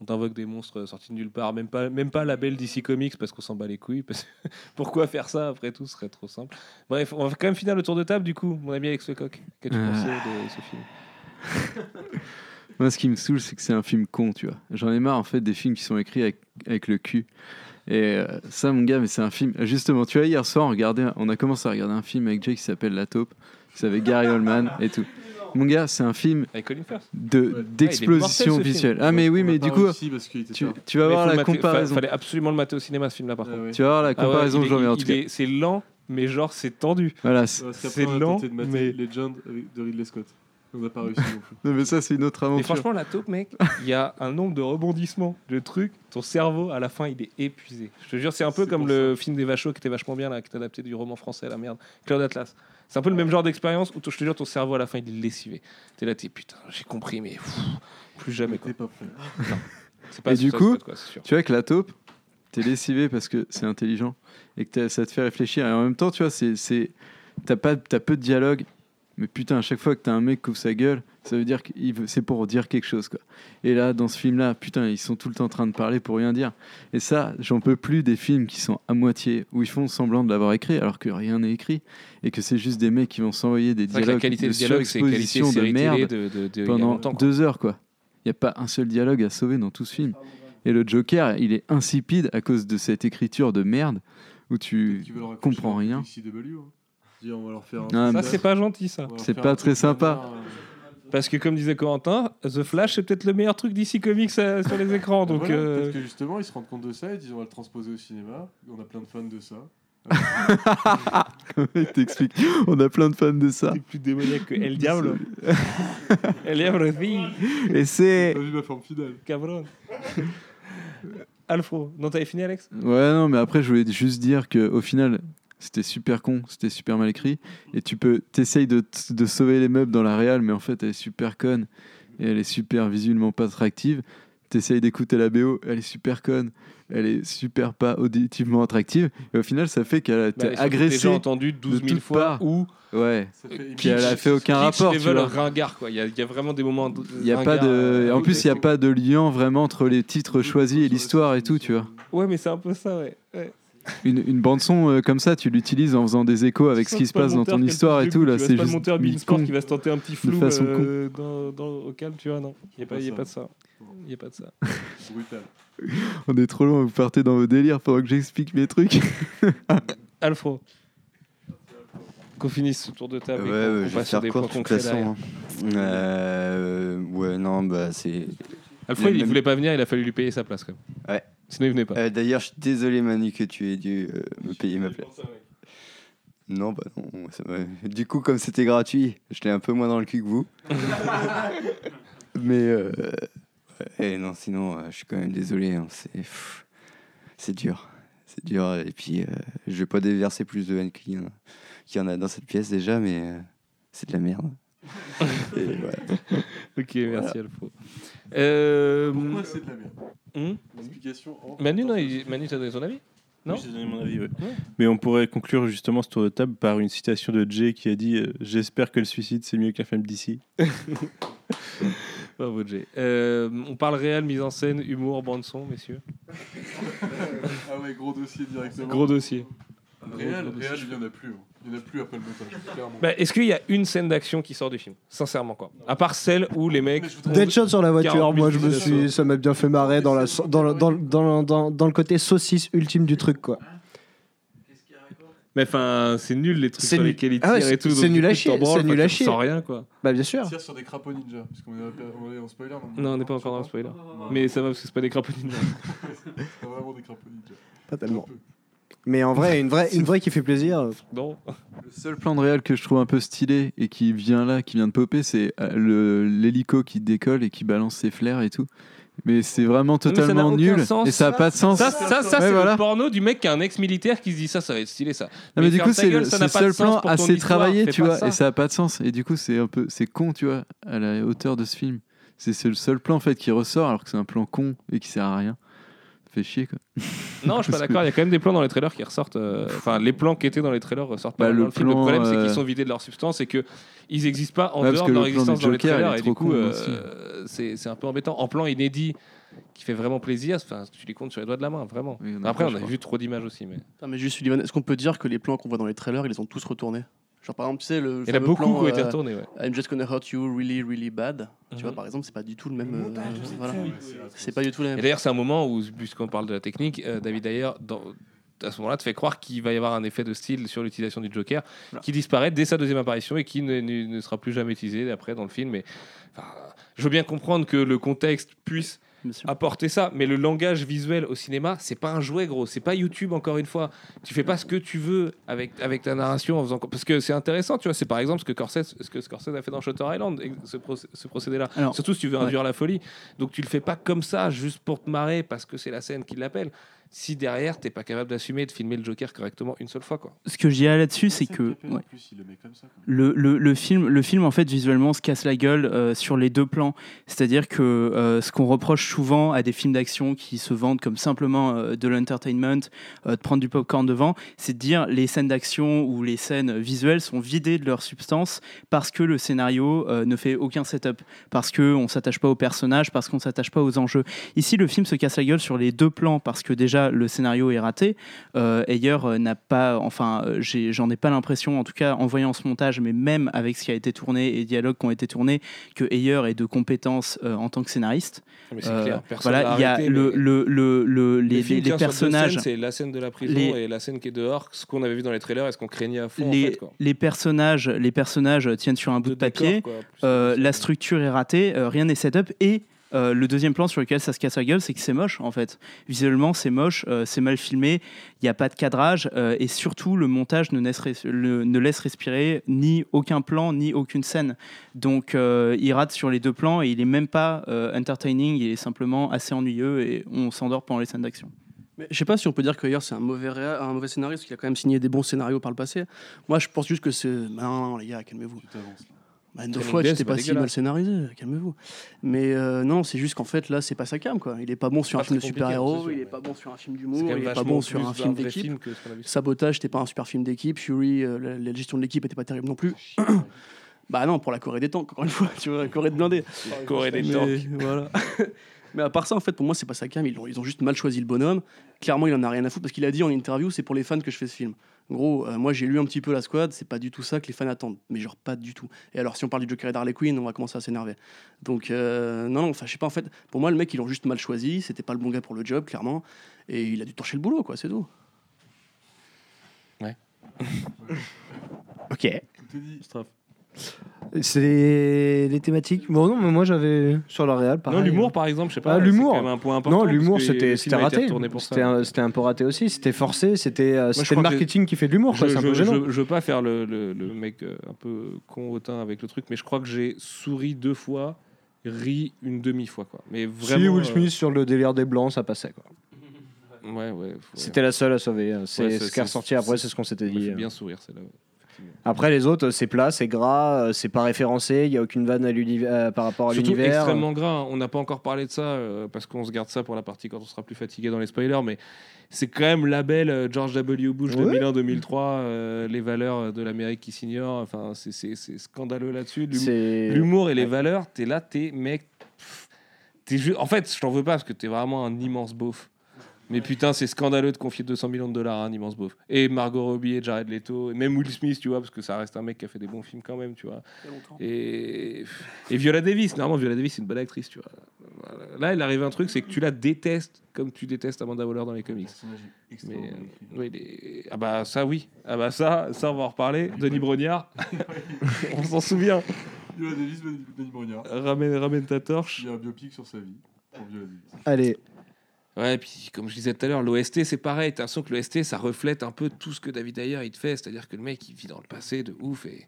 Euh, on invoque des monstres sortis de nulle part, même pas, même pas la belle DC Comics parce qu'on s'en bat les couilles. parce- *laughs* Pourquoi faire ça après tout Ce serait trop simple. Bref, on va quand même finir le tour de table du coup, mon ami Alex Lecoq. Qu'as-tu Euh. pensé de ce film? *laughs* Moi, ce qui me saoule, c'est que c'est un film con, tu vois. J'en ai marre, en fait, des films qui sont écrits avec, avec le cul. Et euh, ça, mon gars, mais c'est un film. Justement, tu vois, hier soir, on, regardait, on a commencé à regarder un film avec Jay qui s'appelle La Taupe. C'est avec Gary Oldman et tout. Mon gars, c'est un film de d'explosion mortel, ce visuelle. film. Ah, mais oui, mais du coup, tu, vas Mais voir le la comparaison. Fallait absolument le mater au cinéma ce film-là par Ah contre. ouais. Tu vas voir la Ah ouais, comparaison, remets en tout cas. est- C'est lent, mais genre c'est tendu. Voilà, c'est- lent, mais- Legend de Ridley Scott. On n'a pas réussi non plus. *laughs* non, mais ça, c'est une autre Mais aventure. franchement, la taupe, mec, il y a un nombre de rebondissements, de trucs. Ton cerveau, à la fin, il est épuisé. Je te jure, c'est un peu comme le film des Vachos qui était vachement bien, là, qui est adapté du roman français, la merde. Claude Atlas. C'est un peu le même genre d'expérience où, je te jure, ton cerveau, à la fin, il est lessivé. T'es là, t'es putain, j'ai compris, mais pff, plus jamais, quoi. T'es pas prêt. C'est pas Et du coup, quoi, sûr. Tu vois que la taupe, t'es lessivé parce que c'est intelligent et que ça te fait réfléchir. Et en même temps, tu vois, c'est, c'est, t'as, pas, t'as peu de dialogue, mais putain, à chaque fois que t'as un mec qui ouvre sa gueule, ça veut dire que c'est pour dire quelque chose. Quoi. Et là, dans ce film-là, putain, ils sont tout le temps en train de parler pour rien dire. Et ça, j'en peux plus des films qui sont à moitié, où ils font semblant de l'avoir écrit alors que rien n'est écrit et que c'est juste des mecs qui vont s'envoyer des dialogues la qualité de de dialogue, c'est qualité surexposition de merde de, de, de- il y a pendant longtemps, deux heures, quoi. Il n'y a pas un seul dialogue à sauver dans tout ce film. Et le Joker, il est insipide à cause de cette écriture de merde où tu comprends avec rien. Hein. Dis, on va leur faire un Ah, Ça, mais- c'est pas gentil, ça. C'est pas très sympa. Parce que, comme disait Corentin, The Flash, c'est peut-être le meilleur truc d'ici Comics euh, sur les écrans. Donc, voilà, euh, Peut-être que justement, ils se rendent compte de ça et disent on va le transposer au cinéma. On a plein de fans de ça. *laughs* Il t'explique? On a plein de fans de ça. c'est plus démoniaque que El Diablo. *laughs* El Diablo, oui, Et c'est. T'as vu ma forme finale cabron. Alfro, non, t'avais fini, Alex? Ouais, non, mais après, je voulais juste dire que au final, c'était super con, c'était super mal écrit. Et tu peux, t'essayes de, de sauver les meubles dans la réal, mais en fait, elle est super conne et elle est super visuellement pas attractive. T'essayes d'écouter la BO, elle est super conne, elle est super pas auditivement attractive. Et au final, ça fait qu'elle a été Bah, surtout que agressée. Déjà entendu 12 000 toutes fois ou Ouais. Ça fait Puis elle a fait aucun rapport, tu vois. ringard, quoi. Il y, a- il y a vraiment des moments. de- Il y a pas de. euh, En plus, il n'y a pas de lien vraiment entre les titres choisis et l'histoire et tout, tu vois. Ouais, mais c'est un peu ça, ouais. ouais. Une, une bande son euh, comme ça, tu l'utilises en faisant des échos avec ce qui se passe dans ton histoire et tout. Là, c'est C'est pas le juste monteur Beansport con. qui va se tenter un petit flou façon euh, dans, dans- au calme, tu vois, non. Il n'y a, pas- Pas il y a pas de ça. Il n'y a pas de ça. brutal. *laughs* On est trop loin, vous partez dans vos délires pendant que j'explique mes trucs. *laughs* Alfro. Qu'on finisse ce tour de table. et Ouais, qu'on- ouais, vais passe sur faire des court points de toute concrets façon. hein. Euh, ouais, non, bah c'est. Alfro, Le il même- voulait pas venir, il a fallu lui payer sa place, quand même. Ouais. Sinon, il venait pas. Euh, D'ailleurs, je suis désolé, Manu, que tu aies dû euh, me payer ma place. Non, bah non. ça du coup, comme c'était gratuit, je l'ai un peu moins dans le cul que vous. *laughs* Mais euh, ouais, non, sinon, euh, je suis quand même désolé. hein, c'est pff, c'est dur, c'est dur. Et puis, euh, je vais pas déverser plus de haine qu'il y, en a- qu'il y en a dans cette pièce déjà, mais euh, c'est de la merde. Et *laughs* voilà. Ok, merci Alfro. Euh, Pourquoi c'est de la merde en- Manu, non, il- Manu, t'as donné ton avis Non Oui, j'ai donné mon avis, ouais. Ouais. Mais on pourrait conclure justement ce tour de table par une citation de Jay qui a dit euh, J'espère que le suicide c'est mieux qu'un film d'ici. *laughs* Bravo, Jay. Euh, on parle réel, mise en scène, humour, bande-son, messieurs. *laughs* Ah ouais, gros dossier directement. Gros dossier. Réel, Gros dossier. réel, il n'y en a plus. hein. Il n'y en a plus après le montage, *laughs* clairement. Bah, Est-ce qu'il y a une scène d'action qui sort du film? Sincèrement, quoi. À part celle où les mecs. Deadshot sur la voiture, 40 000 moi je me suis, ça m'a bien fait marrer dans, la, dans, le- dans, le- dans, le- dans, dans le côté saucisse ultime du truc quoi. Mais enfin, c'est nul les trucs C'est sur nul. lesquels ils Ah ouais, et c'est- tout. c'est nul à chier, c'est nul à chier. ressens rien, quoi. Bah bien sûr. Tire sur des crapauds ninja, parce qu'on est, on est en spoiler. Non, on n'est pas encore dans le spoiler. Mais ça va parce que c'est pas des crapauds ninja. *laughs* C'est pas vraiment des crapauds ninja. Pas tellement. Mais en vrai, une vraie, une vraie qui fait plaisir. Non. Le seul plan de réel que je trouve un peu stylé et qui vient là, qui vient de popper, c'est euh, le- l'hélico qui décolle et qui balance ses flares et tout. Mais c'est vraiment n'a totalement nul sens. et ça a pas de sens. Ça, ça, ça Ouais, c'est voilà. le porno du mec qui est un ex-militaire qui se dit ça, ça va être stylé ça. Non, mais du coup, c'est le, n'a seul plan assez travaillé, tu vois, ça. et ça a pas de sens. Et du coup, c'est un peu, c'est con, tu vois, à la hauteur de ce film. C'est c'est le seul plan en fait qui ressort, alors que c'est un plan con et qui sert à rien. Fait chier quoi. Non, je suis pas *laughs* d'accord. Il y a quand même des plans dans les trailers qui ressortent. euh, Enfin, les plans qui étaient dans les trailers ressortent pas Bah, dans le le film. Le problème, c'est euh, qu'ils sont vidés de leur substance et que ils n'existent pas en Ouais, parce dehors que de leur le plan existence dans les Joker, il trailers. est Et du trop coup, euh, c'est c'est un peu embêtant. En plan inédit, qui fait vraiment plaisir. Enfin, tu les comptes sur les doigts de la main, vraiment. Oui, il y en a Après, on je a crois. vu trop d'images aussi, mais. Putain, mais juste, Sullivan, est-ce qu'on peut dire que les plans qu'on voit dans les trailers, ils les ont tous retournés? Genre, par exemple, tu sais, le. Il y en a beaucoup plan, qui ont été euh, retournés, ouais. I'm just gonna hurt you really, really bad. Tu Mhm. vois, par exemple, c'est pas du tout le même. euh, voilà. C'est pas du tout la Et même. d'ailleurs, c'est un moment où, puisqu'on parle de la technique, euh, David d'ailleurs, dans- à ce moment-là, te fait croire qu'il va y avoir un effet de style sur l'utilisation du Joker qui disparaît dès sa deuxième apparition et qui ne, ne- ne sera plus jamais utilisé après dans le film. Mais enfin, je veux bien comprendre que le contexte puisse. Apporter ça, mais le langage visuel au cinéma, c'est pas un jouet, gros. C'est pas YouTube, encore une fois. Tu fais pas ce que tu veux avec, avec ta narration en faisant. Parce que c'est intéressant, tu vois. C'est par exemple ce que, Scorsese, ce que Scorsese a fait dans Shutter Island, ce, procé- ce procédé-là. Surtout si tu veux ouais. induire la folie. Donc tu le fais pas comme ça, juste pour te marrer, parce que c'est la scène qui l'appelle. Si derrière, t'es pas capable d'assumer de filmer le Joker correctement une seule fois, quoi. Ce que je dirais là-dessus, c'est que En ouais, plus, il le met comme ça. quoi. le, le, le film, le film, en fait, visuellement, se casse la gueule euh, sur les deux plans. C'est-à-dire que euh, ce qu'on reproche souvent à des films d'action qui se vendent comme simplement euh, de l'entertainment, euh, de prendre du popcorn devant, c'est de dire les scènes d'action ou les scènes visuelles sont vidées de leur substance parce que le scénario euh, ne fait aucun setup, parce qu'on ne s'attache pas aux personnages, parce qu'on ne s'attache pas aux enjeux. Ici, le film se casse la gueule sur les deux plans parce que déjà, déjà le scénario est raté. Euh, Ayer euh, n'a pas, enfin, euh, j'en ai, pas l'impression, en tout cas en voyant ce montage, mais même avec ce qui a été tourné et les dialogues qui ont été tournés, que Ayer est de compétences en tant que scénariste. Mais c'est Euh, clair, personne voilà, il y a arrêté, le, mais- le, le, le- les, les- les personnages. C'est la scène de la prison les- et la scène qui est dehors, ce qu'on avait vu dans les trailers et ce qu'on craignait à fond. en les, fait, quoi. les personnages, les personnages tiennent sur un bout de, papier. décor, quoi, plus Euh, la structure est ratée, euh, rien n'est set-up et euh, le deuxième plan sur lequel ça se casse la gueule, c'est que c'est moche en fait. Visuellement, c'est moche, euh, c'est mal filmé, il n'y a pas de cadrage euh, et surtout le montage ne laisse, res- le- ne laisse respirer ni aucun plan ni aucune scène. Donc euh, il rate sur les deux plans et il est même pas euh, entertaining, il est simplement assez ennuyeux et on s'endort pendant les scènes d'action. Mais je sais pas si on peut dire qu'ailleurs c'est un mauvais, réa- un mauvais scénariste, parce qu'il a quand même signé des bons scénarios par le passé. Moi je pense juste que c'est. Non, non, les gars, calmez-vous. Bah, Training fois, c'est pas pas si mal scénarisé, calmez-vous. Mais euh, non, c'est juste qu'en fait là, c'est pas sa cam quoi. Il est pas bon sur Pas un film de compliqué, super-héros, il est pas bon sur un film d'humour, il est pas bon sur un film d'équipe. Sabotage, c'était pas un super film d'équipe. Fury, euh, la, la gestion de l'équipe était pas terrible non plus. *clears throat* bah non, pour la Corée des tanks, encore une fois, *laughs* tu vois, la Corée de blindés. Corée des tanks. *laughs* Voilà. *laughs* Mais à part ça, en fait, pour moi, c'est pas sa cam. Ils ont, ils ont juste mal choisi le bonhomme. Clairement, il en a rien à foutre parce qu'il a dit en interview, c'est pour les fans que je fais ce film. En gros, euh, moi, j'ai lu un petit peu la squad, c'est pas du tout ça que les fans attendent. Mais genre, pas du tout. Et alors, si on parle du Joker et d'Harley Quinn, on va commencer à s'énerver. Donc, euh, non, non, enfin, je sais pas, en fait, pour moi, le mec, ils l'ont juste mal choisi. C'était pas le bon gars pour le job, clairement. Et il a dû torcher le boulot, quoi, c'est tout. Ouais. *laughs* Ok. Straff. C'est les, les thématiques. Bon, non, mais moi j'avais sur le réel. Non, l'humour, par exemple, je sais pas. Ah, l'humour. un point important. Non, l'humour, c'était raté. C'était un, c'était un peu raté aussi. C'était forcé. C'était euh, je le marketing qui fait de l'humour. Je, C'est un je- peu gênant. je- je veux pas faire le, le- le mec euh, un peu con hautain avec le truc, mais je crois que j'ai souri deux fois, ri une demi-fois. Quoi. Mais vraiment. si Will euh, Smith sur le délire des blancs, ça passait. quoi. Ouais, ouais. C'était la seule à sauver. hein. C'est Ouais, ce qui est ressorti après, c'est ce qu'on s'était dit. euh. bien sourire, c'est là. Après les autres, c'est plat, c'est gras, euh, c'est pas référencé, il y a aucune vanne à euh, par rapport à Surtout l'univers. extrêmement gras. hein. On n'a pas encore parlé de ça euh, parce qu'on se garde ça pour la partie quand on sera plus fatigué dans les spoilers, mais c'est quand même label euh, George W. Bush Ouais. 2001-2003, euh, les valeurs de l'Amérique qui s'ignorent. Enfin, c'est- scandaleux là-dessus. L'humour et les valeurs, t'es là, t'es mec. t'es ju- En fait, je t'en veux pas parce que t'es vraiment un immense beauf. Mais putain, c'est scandaleux de confier 200 millions de dollars à un immense beauf. Et Margot Robbie et Jared Leto, et même Will Smith, tu vois, parce que ça reste un mec qui a fait des bons films quand même, tu vois. Et, et Viola Davis, normalement, Viola Davis, c'est une bonne actrice, tu vois. Là, il arrive un truc, c'est que tu la détestes comme tu détestes Amanda Waller dans les comics. Mais, euh, oui, les- Ah bah ça, oui. Ah bah ça, ça on va en reparler. Denis Brognard, *laughs* *laughs* on s'en souvient. Viola Davis, Denis Denis Brognard. Ramène, ramène ta torche. Il y a un biopic sur sa vie. Pour Viola Davis. Allez. Ouais, puis comme je disais tout à l'heure, l'OST c'est pareil. T'as l'impression que l'OST ça reflète un peu tout ce que David Ayer il te fait. C'est-à-dire que le mec il vit dans le passé de ouf et,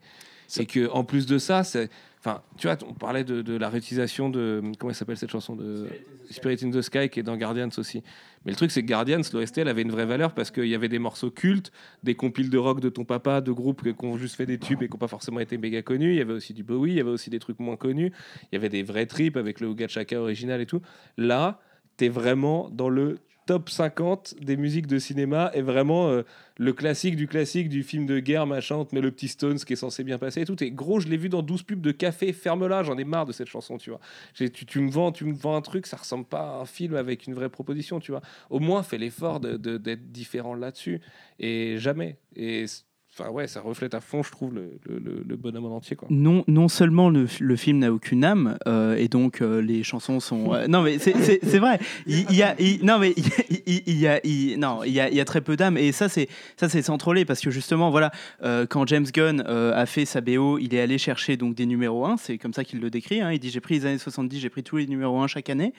et que en plus de ça, c'est. Enfin, tu vois, on parlait de, de la réutilisation de. Comment elle s'appelle cette chanson de Spirit in the Sky qui est dans Guardians aussi. Mais le truc, c'est que Guardians, l'OST, elle avait une vraie valeur parce qu'il y avait des morceaux cultes, des compiles de rock de ton papa, de groupes qui ont juste fait des tubes et qui n'ont pas forcément été méga connus. Il y avait aussi du Bowie, il y avait aussi des trucs moins connus. Il y avait des vrais trips avec le Uga Chaka original et tout. Là, t'es vraiment dans le top 50 des musiques de cinéma et vraiment euh, le classique du classique du film de guerre, machin, met le petit Stones qui est censé bien passer et tout. Et gros, je l'ai vu dans 12 pubs de café, ferme-la, j'en ai marre de cette chanson, tu vois. Tu, tu me vends, tu me vends un truc, ça ressemble pas à un film avec une vraie proposition, tu vois. Au moins, fais l'effort de- de- d'être différent là-dessus. Et jamais. Et enfin, ouais, ça reflète à fond, je trouve, le, le, bonhomme en entier, quoi. Non, non seulement le, le film n'a aucune âme, euh, et donc euh, les chansons sont. euh, non, mais c'est- vrai. Il, y a, non, mais il, y a, non, il y a, très peu d'âme, et ça c'est ça c'est parce que justement, voilà, quand James Gunn a fait sa BO, il est allé chercher donc des numéros 1 C'est comme ça qu'il le décrit. hein. Il dit j'ai pris les années 70, j'ai pris tous les numéros 1 chaque année.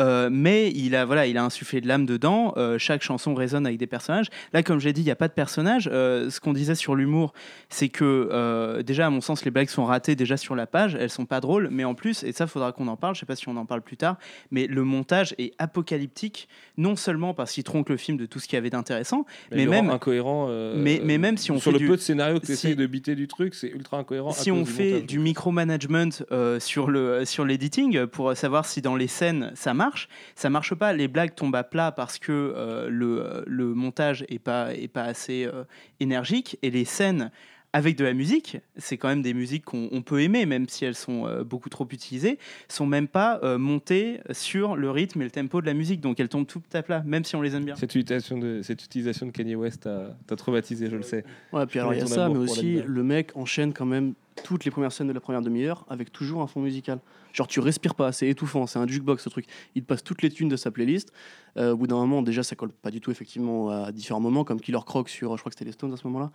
Euh, mais il a, voilà, il a insufflé de l'âme dedans. Euh, chaque chanson résonne avec des personnages. Là, comme j'ai dit, il n'y a pas de personnages. Euh, ce qu'on disait sur l'humour, c'est que déjà, à mon sens, les blagues sont ratées déjà sur la page. Elles sont pas drôles, mais en plus, et ça, faudra qu'on en parle. Je sais pas si on en parle plus tard, mais le montage est apocalyptique, non seulement parce qu'il tronque le film de tout ce qu'il y avait d'intéressant, mais, le même incohérent. mais, mais même si on sur fait le du- peu de scénarios que tu si- de biter du truc, c'est ultra incohérent. si on du fait montage. du micromanagement sur le sur l'editing pour savoir si dans les scènes ça marche, ça marche pas. Les blagues tombent à plat parce que euh, le, le montage est pas est pas assez euh, énergique et les scènes avec de la musique, c'est quand même des musiques qu'on on peut aimer, même si elles sont euh, beaucoup trop utilisées, sont même pas euh, montées sur le rythme et le tempo de la musique, donc elles tombent tout à plat, même si on les aime bien. Cette utilisation de, cette utilisation de Kanye West t'a traumatisé, je le sais. Ouais, puis alors il y a ça, mais aussi le mec enchaîne quand même toutes les premières scènes de la première demi-heure avec toujours un fond musical. Genre tu respires pas, c'est étouffant, c'est un jukebox ce truc. Il te passe toutes les tunes de sa playlist. Euh, au bout d'un moment, déjà ça colle pas du tout effectivement à différents moments, comme Killer Croc sur, je crois que c'était les Stones à ce moment-là.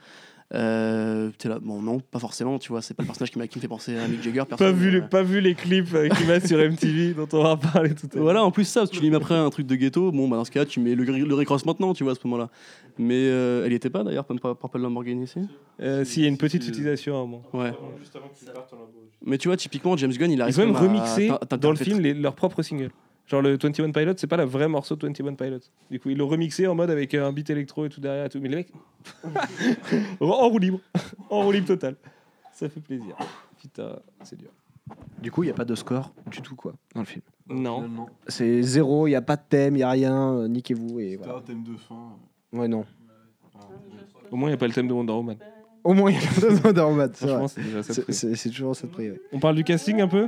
Euh, t'es là, bon non, pas forcément, tu vois, c'est pas le personnage qui, m'a- qui me fait penser à Mick Jagger. Pas personne, vu, euh, les, pas vu les clips euh, qui mettent sur MTV *laughs* dont on va parler tout à l'heure. Voilà, en plus ça, parce que tu lui mets après un truc de ghetto, bon bah dans ce cas tu mets le, le Rick Ross maintenant, tu vois, à ce moment-là. Mais euh, elle y était pas d'ailleurs, Purple Purple Lamborghini ici Euh, S'il y a une petite utilisation à un moment. Ouais. Juste avant que tu partes en lambeau. Mais tu vois, typiquement, James Gunn, il arrive Ils ont même remixé dans le film les- leur propre single. Genre le 21 Pilots, c'est pas le vrai morceau de 21 Pilots. Du coup, ils l'ont remixé en mode avec un beat électro et tout derrière et tout. Mais les mecs, *laughs* en roue libre, en roue libre total. Ça fait plaisir. Putain, c'est dur. Du coup, il n'y a pas de score du tout, quoi, dans le film. Non. C'est zéro, il n'y a pas de thème, il n'y a rien, euh, niquez-vous. Et voilà. un thème de fin. Ouais, non. Au moins, il n'y a pas le thème de Wonder Woman. Au moins, il y a pas de Wonder Woman, c'est Franchement, vrai. c'est déjà ça de C'est- prix. C'est c'est toujours prix. ouais. On parle du casting un peu?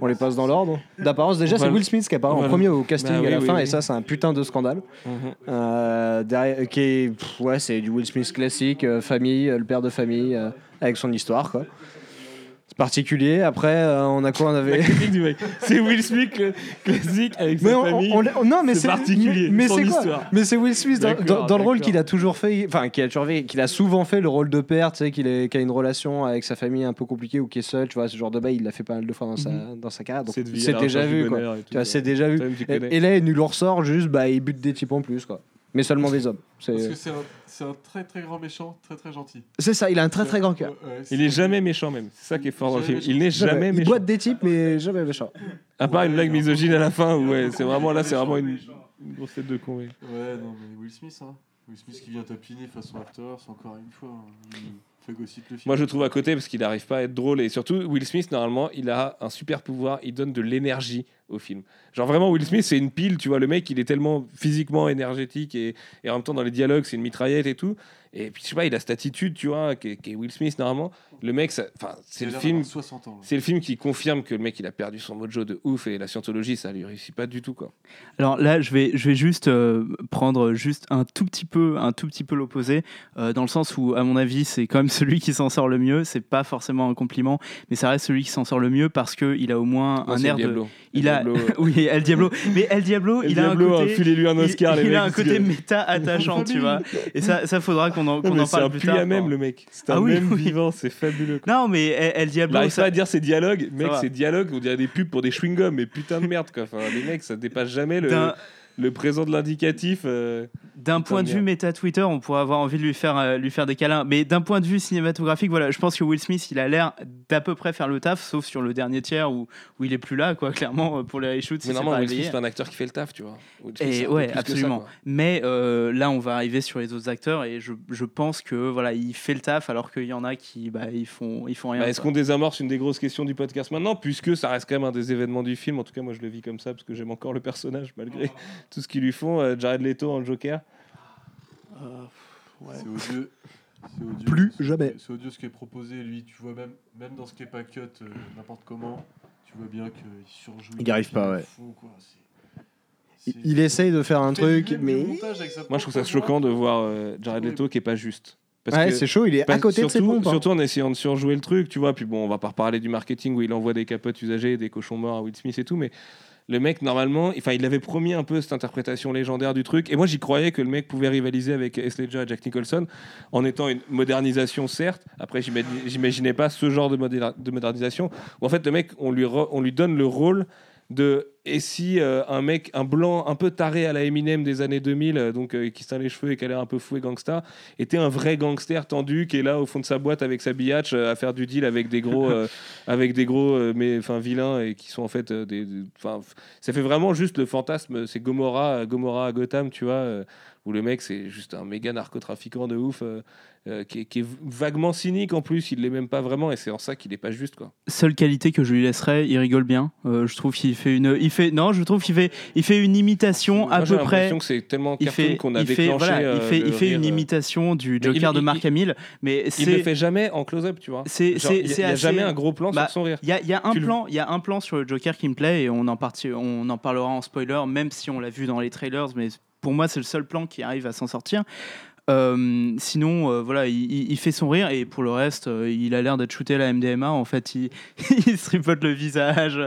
On les passe dans l'ordre. D'apparence, déjà, c'est Will Smith qui apparaît en premier au casting Bah à la fin, et ça, c'est un putain de scandale. Mhm. Euh, derrière, qui est, pff, ouais, c'est du Will Smith classique, euh, famille, euh, le père de famille, avec son histoire, quoi. Particulier. Après, euh, on a quoi On avait. C'est Will Smith cl- classique avec Mais sa on- famille. on- on- non, mais C'est particulier, Mais, c'est quoi. Mais c'est Will Smith dans, D'accord, dans- dans le rôle qu'il a toujours fait, enfin qu'il a toujours fait, qu'il a souvent fait le rôle de père, tu sais, qu'il a une relation avec sa famille un peu compliquée ou qui est seul, tu vois, ce genre de bail, il l'a fait pas mal de fois dans sa dans sa carrière, c'est déjà vu quoi. bonheur et tout, Tu vois, quoi. c'est déjà vu. Et, là, il nous le ressort juste, bah, il bute des types en plus quoi. Mais seulement des hommes. Parce C'est que c'est un, très très grand méchant, très très gentil. c'est ça. Il a un très très grand cœur. Ouais, Il est jamais méchant même. C'est ça qui est fort dans le film. Il n'est Jamais. jamais il méchant. boite des types, mais jamais méchant. À part une blague misogyne à la fin, où ouais, c'est vraiment là, méchant, c'est vraiment une, méchant. une grosse tête de con. ouais. Ouais, non, mais Will Smith, hein. Will Smith qui vient tapiner façon After encore une fois. hein. Le film. Moi, je le trouve à côté parce qu'il n'arrive pas à être drôle. Et surtout, Will Smith, normalement, il a un super pouvoir. Il donne de l'énergie au film. Genre, vraiment, Will Smith, c'est une pile. Tu vois, le mec, il est tellement physiquement énergétique et, et en même temps, dans les dialogues, c'est une mitraillette et tout. Et puis, je sais pas, il a cette attitude, tu vois, qui est, Will Smith, normalement. Le mec, enfin, c'est le film. d'avoir 60 ans. là. C'est le film qui confirme que le mec il a perdu son mojo de ouf et la scientologie ça lui réussit pas du tout quoi. Alors là, je vais, je vais juste euh, prendre juste un tout petit peu, un tout petit peu l'opposé, euh, dans le sens où, à mon avis, c'est quand même *laughs* celui qui s'en sort le mieux. C'est pas forcément un compliment, mais ça reste celui qui s'en sort le mieux parce que il a au moins Moi, un air de. Il a, Diablo, *laughs* oui, El Diablo. Mais El Diablo, El il a un côté. filez-lui un il- Oscar, il, les a mecs, un côté méta attachant, tu vois. Et ça, ça faudra qu'on en, mais en c'est parle un plus tard. à même le mec. C'est un Ah oui, même oui. vivant, c'est fabuleux. quoi. Non, mais El, Il Diablo, arrive ça- pas à dire ses dialogues, mec, ses dialogues, on dirait des pubs pour des chewing-gums, mais putain de merde quoi. Enfin, les mecs, ça dépasse jamais le, le présent de l'indicatif. euh, D'un point de vue méta Twitter, on pourrait avoir envie de lui faire, euh, lui faire des câlins. Mais d'un point de vue cinématographique, voilà, je pense que Will Smith, il a l'air d'à peu près faire le taf, sauf sur le dernier tiers où, où il est plus là, quoi, *laughs* clairement, pour les reshoots. Mais normalement, Will Smith, c'est un acteur qui fait le taf, tu vois. Et ouais, ça, absolument. Mais euh, là, on va arriver sur les autres acteurs et je, je pense que voilà, il fait le taf alors qu'il y en a qui, bah, ils font, ils font rien. Bah, Est-ce qu'on désamorce une des grosses questions du podcast maintenant, puisque ça reste quand même un des événements du film En tout cas, moi, je le vis comme ça parce que j'aime encore le personnage malgré tout ce qu'ils lui font. Euh, Jared Leto en Joker. Euh, ouais. C'est odieux. C'est odieux. Plus C'est- jamais. C'est odieux ce qui est proposé, lui. Tu vois, même, même dans ce qui est pas cut, euh, n'importe comment, tu vois bien qu'il surjoue. Il y arrive pas, ouais. fou, quoi. C'est- Il, c'est- il essaye de faire un fait truc, lui-même mais du montage avec sa Moi, je trouve ça propre choquant de voir euh, Jared Leto qui est pas juste. Parce ouais, que- c'est chaud. Il est à Parce- côté de ses surtout, pompes. hein. surtout en essayant de surjouer le truc, tu vois. Puis bon, on va pas reparler du marketing où il envoie des capotes usagées, des cochons morts à Will Smith et tout, mais le mec, normalement, enfin, il avait promis un peu cette interprétation légendaire du truc. Et moi, j'y croyais que le mec pouvait rivaliser avec Ledger et Jack Nicholson en étant une modernisation, certes. Après, j'imaginais pas ce genre de, modernisation où en fait, le mec, on lui donne le rôle de et si euh, un mec un blanc un peu taré à la Eminem des années 2000 euh, donc euh, qui se teint les cheveux et qui a l'air un peu fou et gangsta était un vrai gangster tendu qui est là au fond de sa boîte avec sa biatch euh, à faire du deal avec des gros *laughs* avec des gros mais enfin vilains et qui sont en fait des enfin ça fait vraiment juste le fantasme c'est Gomorrah euh, Gomorrah à Gotham tu vois où le mec c'est juste un méga narcotrafiquant de ouf euh, qui, est, qui est vaguement cynique en plus il l'est même pas vraiment et c'est en ça qu'il est pas juste quoi Seule qualité que je lui laisserais, il rigole bien. Euh, je trouve qu'il fait une, il fait non, je trouve qu'il fait il fait une imitation à Moi, j'ai peu près. l'impression que c'est tellement Il cartoon qu'on a il fait, déclenché. voilà, euh, il fait, le il fait rire, une imitation du il- Joker de il- Mark il- Hamill, mais Il c'est le fait jamais en close-up, tu vois. c'est il y a- il assez- jamais un gros plan bah, sur son rire. Il y a, il y a un Tu plan, il y a un plan sur le Joker qui me plaît et on en parti, on en parlera en spoiler, même si on l'a vu dans les trailers, mais pour moi c'est le seul plan qui arrive à s'en sortir. Euh, sinon, euh, voilà, il, il- il fait son rire et pour le reste, euh, il a l'air d'être shooté à la MDMA. En fait, il, *laughs* il se tripote le visage,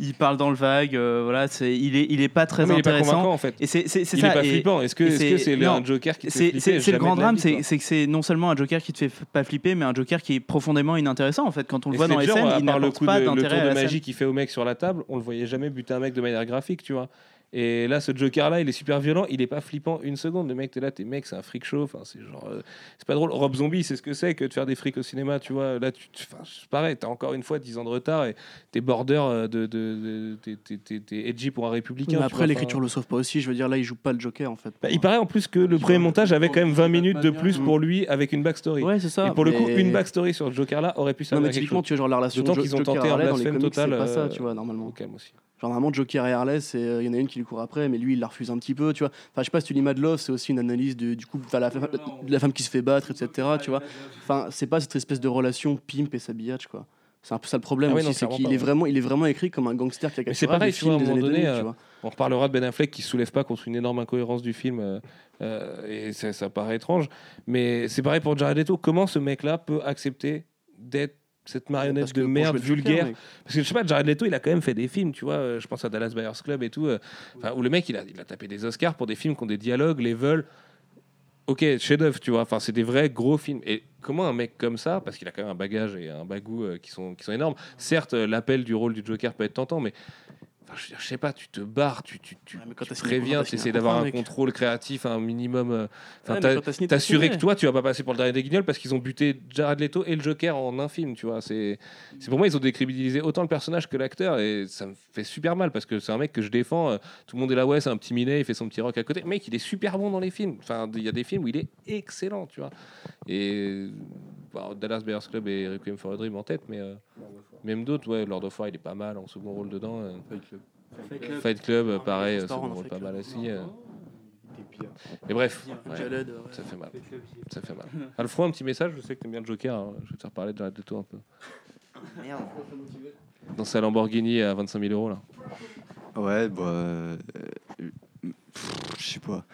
il parle dans le vague. voilà, c'est, il est, il est pas très Non, mais il est pas intéressant. convaincant, en fait. Et c'est, c'est, c'est Il ça. est pas et- flippant. Est-ce que c'est un Joker qui te fait c'est, flipper c'est, le grand drame, c'est, que c'est non seulement un Joker qui te fait pas flipper, mais un Joker qui est profondément inintéressant. En fait, quand on le Et voit dans les Sledger, scènes, il n'apporte pas de, le d'intérêt tour de magie qu'il fait au mec sur la table, on le voyait jamais buter un mec de manière graphique, tu vois. Et là, ce Joker-là, il est super violent, il est pas flippant une seconde. Le mec, t'es là, t'es mec, c'est un freak show. Enfin, c'est genre, euh, c'est pas drôle. Rob Zombie, c'est ce que c'est que de faire des freaks au cinéma, tu vois. Là, tu, tu- pareil, t'as encore une fois 10 ans de retard et t'es border euh, de, de, de- t'es- t'es- t'es- edgy pour un républicain. Mais après, l'écriture le sauve pas aussi. Je veux dire, là, il joue pas le Joker en fait. Bah, il paraît en plus que le premier montage avait quand même 20 minutes de plus pour lui avec une backstory. Ouais, c'est ça. Et pour le coup, mais- une backstory sur le Joker là aurait pu Non, servir mais à quelque typiquement, tu vois, genre la relation D'autant qu'ils ont tenté un Harley dans les blasphème comics, total. c'est pas ça, euh, tu vois, normalement. au calme aussi. Genre normalement Joker et Harley, c'est euh, il y en a une qui lui court après, mais lui il la refuse un petit peu, tu vois. Enfin je sais pas si tu lis Mad Love, c'est aussi une analyse de, du couple, enfin, la, femme- de la femme qui se fait battre, etc. Tu vois. Enfin c'est pas cette espèce de relation pimp et s'habillage quoi. C'est un peu ça le problème Ah ouais, aussi, c'est qu'il pas, est ouais. vraiment, il est vraiment écrit comme un gangster qui a c'est pareil, tu vois, à un moment donné, euh, on reparlera de Ben Affleck qui se soulève pas contre une énorme incohérence du film, euh, euh, et ça, ça paraît étrange. Mais c'est pareil pour Jared Leto. Comment ce mec-là peut accepter d'être cette marionnette de merde vulgaire. Parce que je sais pas, Jared Leto, il a quand même fait des films, tu vois. euh, Je pense à Dallas Buyers Club et tout, euh, enfin, où le mec, il a, il a tapé des Oscars pour des films qui ont des dialogues, les veulent. Ok, chef-d'œuvre, tu vois. Enfin, c'est des vrais gros films. Et comment un mec comme ça, parce qu'il a quand même un bagage et un bagou euh, qui sont qui sont énormes. Certes, l'appel du rôle du Joker peut être tentant, mais enfin, je, veux dire, je sais pas, tu te barres, tu, tu, préviens, tu essaies d'avoir un contrôle créatif, un minimum. euh, Enfin, Ouais, t'assurer que toi, tu vas pas passer pour le dernier des guignols parce qu'ils ont buté Jared Leto et le Joker en un film, tu vois. C'est c'est pour moi, ils ont décrédibilisé autant le personnage que l'acteur et ça me fait super mal parce que c'est un mec que je défends. euh, Tout le monde est là, ouais, c'est un petit minet, il fait son petit rock à côté. Mec, il est super bon dans les films. Enfin, il y a des films où il est excellent, tu vois. Et bah, Dallas Buyers Club et Requiem for a Dream en tête, mais euh, même d'autres, ouais, Lord of War, il est pas mal en second rôle dedans. euh. Fight Club. Fight Club, euh, pareil, euh, Transparent second rôle pas Club. mal aussi. euh. Mais bref, ouais, Jared, ouais. ça fait mal. Ça fait mal. Alfred, un petit message, je sais que t'aimes bien le Joker, hein. je vais te faire parler de Jared Leto un peu. Merde. Dans sa Lamborghini à 25 000 euros là. Ouais, bah. euh, Je sais pas.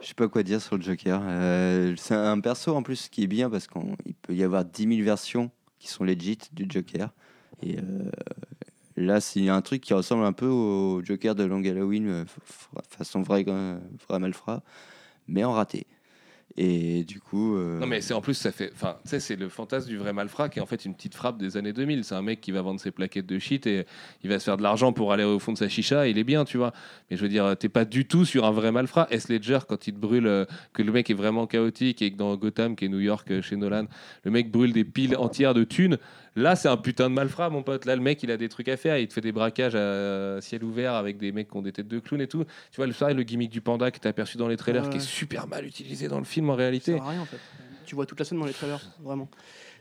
Je sais pas quoi dire sur le Joker. Euh, c'est un perso en plus qui est bien parce qu'il peut y avoir 10 000 versions qui sont legit du Joker. Et euh, là, c'est un truc qui ressemble un peu au Joker de Long Halloween, euh, façon vrai, euh, vrai malfrat, mais en raté. Et du coup. euh, Non mais c'est en plus ça fait, enfin tu sais c'est le fantasme du vrai malfrat qui est en fait une petite frappe des années 2000. C'est un mec qui va vendre ses plaquettes de shit et il va se faire de l'argent pour aller au fond de sa chicha. Il est bien tu vois. Mais je veux dire t'es pas du tout sur un vrai malfrat. S Ledger quand il te brûle, euh, que le mec est vraiment chaotique et que dans Gotham qui est New York euh, chez Nolan, le mec brûle des piles entières de thunes. Là c'est un putain de malfrat mon pote. Là le mec il a des trucs à faire. Il te fait des braquages à ciel ouvert avec des mecs qui ont des têtes de clown et tout. Tu vois le soir le gimmick du panda qui t'as aperçu dans les trailers Ouais. qui est super mal utilisé dans le film en réalité. Ça sert à rien en fait. Tu vois toute la scène dans les trailers, vraiment.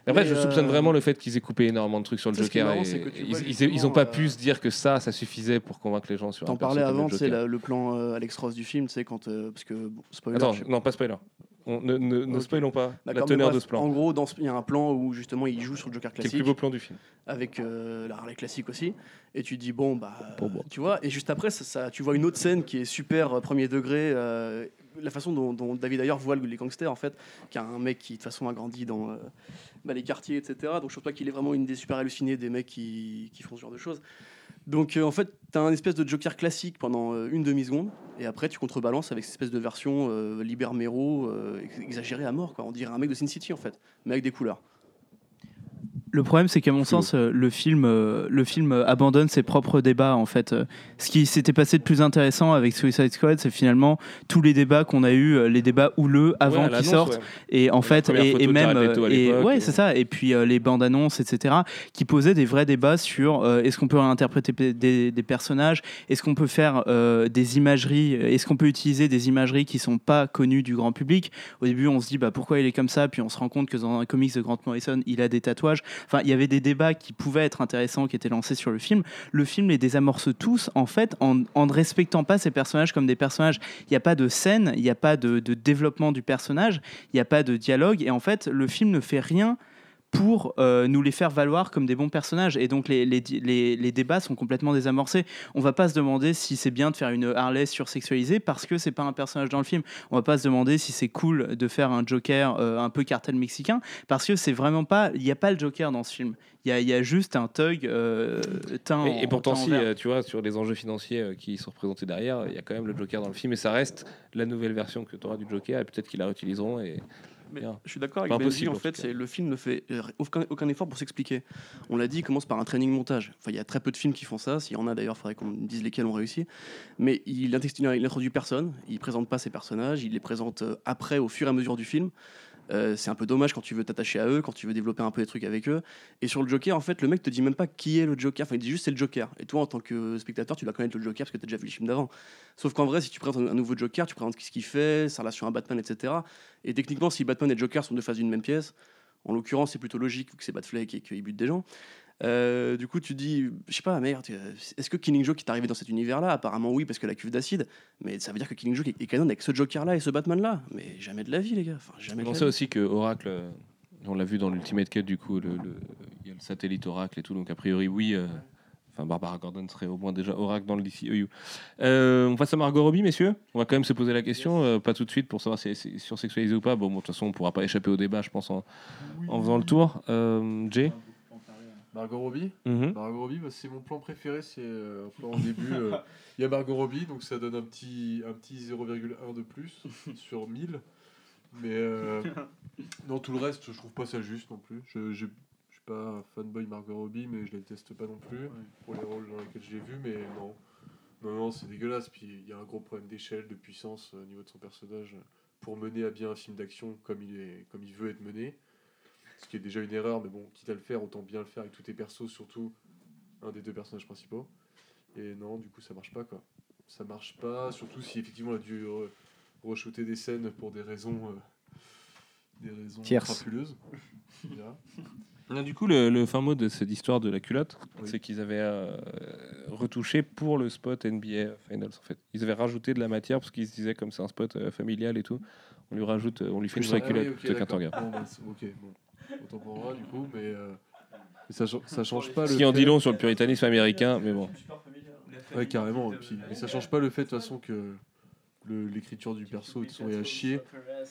Après, Mais, je soupçonne euh, vraiment le fait qu'ils aient coupé énormément de trucs sur le tu Joker. marrant, et c'est que tu ils, vois, ils- ils justement, ont pas euh, pu se dire que ça, ça suffisait pour convaincre les gens sur T'en parlais avant, tu la- le plan euh, Alex Ross du film, tu sais, quand. parce que, bon, spoiler. Attends, non, pas spoiler. On, ne ne, ne Ok. spoilons pas la teneur bref, de ce plan. En gros, il y a un plan où justement il joue sur le Joker Qui est le classique. plus beau plan du film. Avec euh, la Harley classique aussi. Et tu dis, bon, bah. Pour moi. Tu vois, et juste après, ça, ça- tu vois une autre scène qui est super euh, premier degré. euh, la façon dont, dont David Ayer voit le- les gangsters, en fait, qui a un mec qui, de toute façon, a grandi dans euh, bah, les quartiers, etc. Donc je pense pas qu'il est vraiment une des super hallucinées des mecs qui, qui font ce genre de choses. Donc euh, en fait, tu as un espèce de Joker classique pendant euh, une demi-seconde, et après tu contrebalances avec cette espèce de version euh, Libermero euh, ex- exagérée à mort. Quoi. On dirait un mec de Sin City en fait, mais avec des couleurs. Le problème, c'est qu'à mon sens, euh, le film, euh, le film euh, abandonne ses propres débats. En fait, ce qui s'était passé de plus intéressant avec Suicide Squad, c'est finalement tous les débats qu'on a eu, les débats houleux avant à qu'ils sortent, ouais. et en fait, et, et même, et ouais, c'est ça. Et puis euh, les bandes annonces, etc., qui posaient des vrais débats sur euh, est-ce qu'on peut interpréter des, des personnages, est-ce qu'on peut faire euh, des imageries, est-ce qu'on peut utiliser des imageries qui sont pas connues du grand public? Au début, on se dit bah pourquoi il est comme ça, puis on se rend compte que dans un comics de Grant Morrison, il a des tatouages. Enfin, il y avait des débats qui pouvaient être intéressants, qui étaient lancés sur le film. Le film les désamorce tous, en fait, en, ne respectant pas ces personnages comme des personnages. Il n'y a pas de scène, il n'y a pas de développement du personnage, il n'y a pas de dialogue, et en fait, le film ne fait rien pour euh, nous les faire valoir comme des bons personnages. Et donc les, les, les, les débats sont complètement désamorcés. On va pas se demander si c'est bien de faire une Harley sursexualisée parce que c'est pas un personnage dans le film. On va pas se demander si c'est cool de faire un Joker euh, un peu cartel mexicain parce que c'est vraiment pas. Il n'y a pas le Joker dans ce film. Il y y a juste un thug euh, teint Et, pourtant, en si, tu vois, sur les enjeux financiers qui sont représentés derrière, il y a quand même le Joker dans le film et ça reste la nouvelle version que tu auras du Joker et peut-être qu'ils la réutiliseront. Et... Mais je suis d'accord avec Benji, impossible, en en fait, c'est le film ne fait euh, aucun, aucun effort pour s'expliquer. On l'a dit, il commence par un training montage. Enfin, il y a très peu de films qui font ça. S'il y en a d'ailleurs, il faudrait qu'on me dise lesquels ont réussi. Mais il introduit, il introduit personne, il présente pas ses personnages, il les présente euh, après, au fur et à mesure du film. Euh, c'est un peu dommage quand tu veux t'attacher à eux, quand tu veux développer un peu des trucs avec eux. Et sur le Joker, en fait, le mec te dit même pas qui est le Joker. Enfin, il dit juste c'est le Joker. Et toi, en tant que spectateur, tu dois connaître le Joker parce que tu as déjà vu les films d'avant. Sauf qu'en vrai, si tu présentes un nouveau Joker, tu présentes ce qu'il fait, sa relation à Batman, etc. Et techniquement, si Batman et Joker sont deux faces d'une même pièce, en l'occurrence, c'est plutôt logique que c'est Batfleck et qu'il bute des gens. Euh, du coup, tu dis, je sais pas, merde, euh, est-ce que Killing Joke est arrivé dans cet univers-là? Apparemment, oui, parce que la cuve d'acide. Mais ça veut dire que Killing Joke est, est canon avec ce Joker-là et ce Batman-là. Mais jamais de la vie, les gars. Enfin, jamais de On la sait vie. aussi que Oracle, euh, on l'a vu dans l'Ultimate Cut, du coup, il y a le satellite Oracle et tout, donc a priori, oui. euh, Enfin, Barbara Gordon serait au moins déjà Oracle dans le DCEU. Euh, on passe à Margot Robbie, messieurs. On va quand même se poser la question, euh, pas tout de suite pour savoir si c'est sursexualisé ou pas. Bon, bon, de toute façon, on pourra pas échapper au débat, je pense, en, en faisant le tour. Euh, Jay? Margot Robbie Mhm. Margot Robbie, bah, c'est mon plan préféré. C'est euh, un plan au début. euh, Il y a Margot Robbie, donc ça donne un petit, un petit 0,1 de plus *laughs* sur 1000. Mais euh, non, tout le reste, je trouve pas ça juste non plus. Je, je, je suis pas fanboy Margot Robbie, mais je la déteste pas non plus pour les rôles dans lesquels j'ai vu. Mais non, non, non, c'est dégueulasse. Puis il y a un gros problème d'échelle, de puissance euh, au niveau de son personnage euh, pour mener à bien un film d'action comme il est, comme il veut être mené. Ce qui est déjà une erreur, mais bon, quitte à le faire, autant bien le faire avec tous tes persos, surtout un des deux personnages principaux. Et non, du coup, ça marche pas quoi. Ça marche pas, surtout si effectivement on a dû re- re-shooter des scènes pour des raisons, euh, des raisons crapuleuses. Ah, *laughs* Du coup, le, le fin mot de cette histoire de la culotte, Oui. c'est qu'ils avaient euh, retouché pour le spot NBA Finals. En fait, ils avaient rajouté de la matière parce qu'ils se disaient comme c'est un spot euh, familial et tout, on lui rajoute, on lui fait une Ah vraie oui, culotte ok, plutôt qu'un d'accord. tanga. Bon, bah, ok, bon. Autant pour moi, du coup, mais, euh, mais ça, cha- ça change pas Ce le qui en fait- dit long sur le puritanisme américain, mais bon. Ouais, carrément. Et puis, mais ça change pas le fait de toute façon que l'écriture du perso façon, est à chier.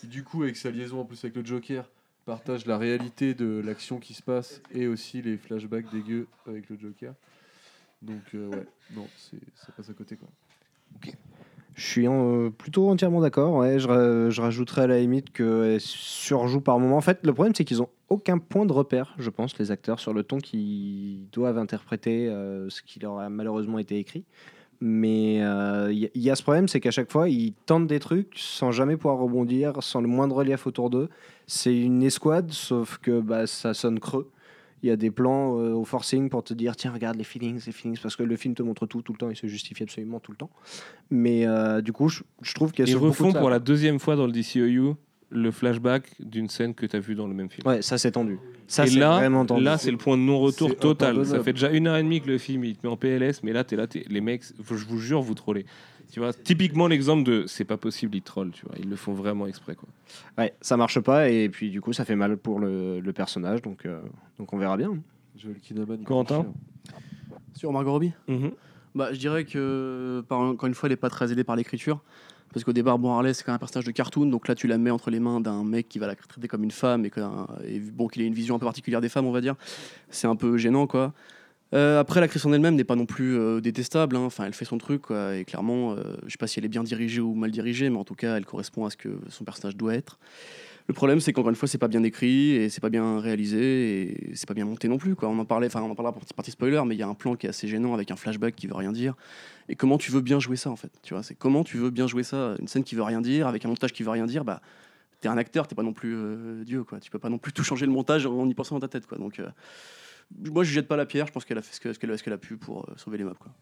Du coup, avec sa liaison en plus avec le Joker, partage la réalité de l'action qui se passe et aussi les flashbacks dégueux avec le Joker. Donc, euh, ouais, non, c'est- ça passe à côté quoi. Je suis en- euh, plutôt entièrement d'accord. Ouais, je, je rajouterais à la limite qu'elle surjoue par moment. En fait, le problème, c'est qu'ils ont aucun point de repère, je pense, les acteurs, sur le ton qu'ils doivent interpréter euh, ce qui leur a malheureusement été écrit. Mais euh, il y, il y a ce problème, c'est qu'à chaque fois, ils tentent des trucs sans jamais pouvoir rebondir, sans le moindre relief autour d'eux. C'est une escouade, sauf que bah, ça sonne creux. Il y a des plans euh, au forcing pour te dire tiens regarde les feelings, les feelings, parce que le film te montre tout tout le temps, il se justifie absolument tout le temps. Mais euh, du coup, je, je trouve qu'il y a Ils sur beaucoup refont pour la deuxième fois dans le DCEU le flashback d'une scène que tu as vue dans le même film. Ouais, ça c'est tendu. Ça et c'est là, vraiment tendu. là c'est le point de non-retour total. Ça fait déjà une heure et demie que le film il te met en PLS, mais là, es là t'es- les mecs, je vous jure, vous trollez. Tu vois, typiquement l'exemple de c'est pas possible, ils trollent, tu vois, ils le font vraiment exprès quoi. Ouais, ça marche pas et puis du coup ça fait mal pour le, le personnage, donc, euh, donc on verra bien. Joel Kinnaman. coûte Sur Margot Robbie Mhm. bah, Je dirais que, encore une fois, elle n'est pas très aidée par l'écriture. Parce qu'au départ, bon, Harley, c'est quand même un personnage de cartoon, donc là, tu la mets entre les mains d'un mec qui va la traiter comme une femme et, et bon, qu'il ait une vision un peu particulière des femmes, on va dire. C'est un peu gênant, quoi. Euh, après, la création elle-même n'est pas non plus euh, détestable. hein. Enfin, elle fait son truc. Et clairement, euh, je sais pas si elle est bien dirigée ou mal dirigée, mais en tout cas, elle correspond à ce que son personnage doit être. Le problème, c'est qu'encore une fois, c'est pas bien écrit et c'est pas bien réalisé et c'est pas bien monté non plus. Quoi. On en parlait, enfin, on en parlera partie, partie spoiler, mais il y a un plan qui est assez gênant avec un flashback qui veut rien dire. Et comment tu veux bien jouer ça en fait Tu vois, c'est comment tu veux bien jouer ça? Une scène qui veut rien dire avec un montage qui veut rien dire. Bah, t'es un acteur, t'es pas non plus euh, Dieu, quoi. Tu peux pas non plus tout changer le montage en y pensant dans ta tête, quoi. Donc, euh, moi, je jette pas la pierre. Je pense qu'elle a fait ce que- ce qu'elle a pu pour euh, sauver les meubles, quoi.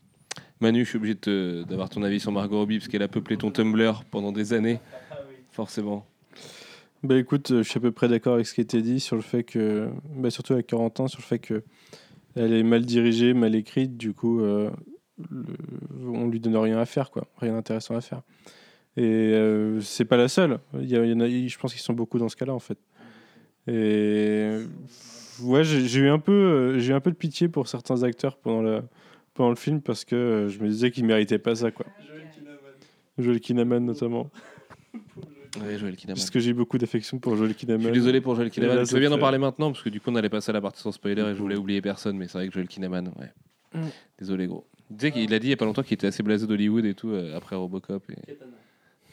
Manu, je suis obligé d'avoir ton avis sur Margot Robbie parce qu'elle a peuplé ton Tumblr pendant des années, forcément. Bah écoute, euh, je suis à peu près d'accord avec ce qui a été dit sur le fait que, bah, surtout avec 40 ans, sur le fait que elle est mal dirigée, mal écrite, du coup, euh, le- on lui donne rien à faire, quoi, rien d'intéressant à faire. Et euh, c'est pas la seule. Il y, en a, je pense qu'ils sont beaucoup dans ce cas-là, en fait. Et ouais, j'ai eu un peu, euh, j'ai un peu de pitié pour certains acteurs pendant le pendant le film parce que euh, je me disais qu'ils méritaient pas ça, quoi. Joel Kinnaman notamment. *laughs* Ouais, Joel Kinnaman. Parce que j'ai beaucoup d'affection pour Joel Kinnaman. Je suis désolé pour Joel Et Kinnaman. là, Je veux bien en parler maintenant parce que du coup on allait passer à la partie sans spoiler et je voulais oublier personne, mais c'est vrai que Joel Kinnaman, ouais. Mm. Désolé gros. Tu sais qu'il a dit il y a pas longtemps qu'il était assez blasé d'Hollywood et tout euh, après Robocop. Et...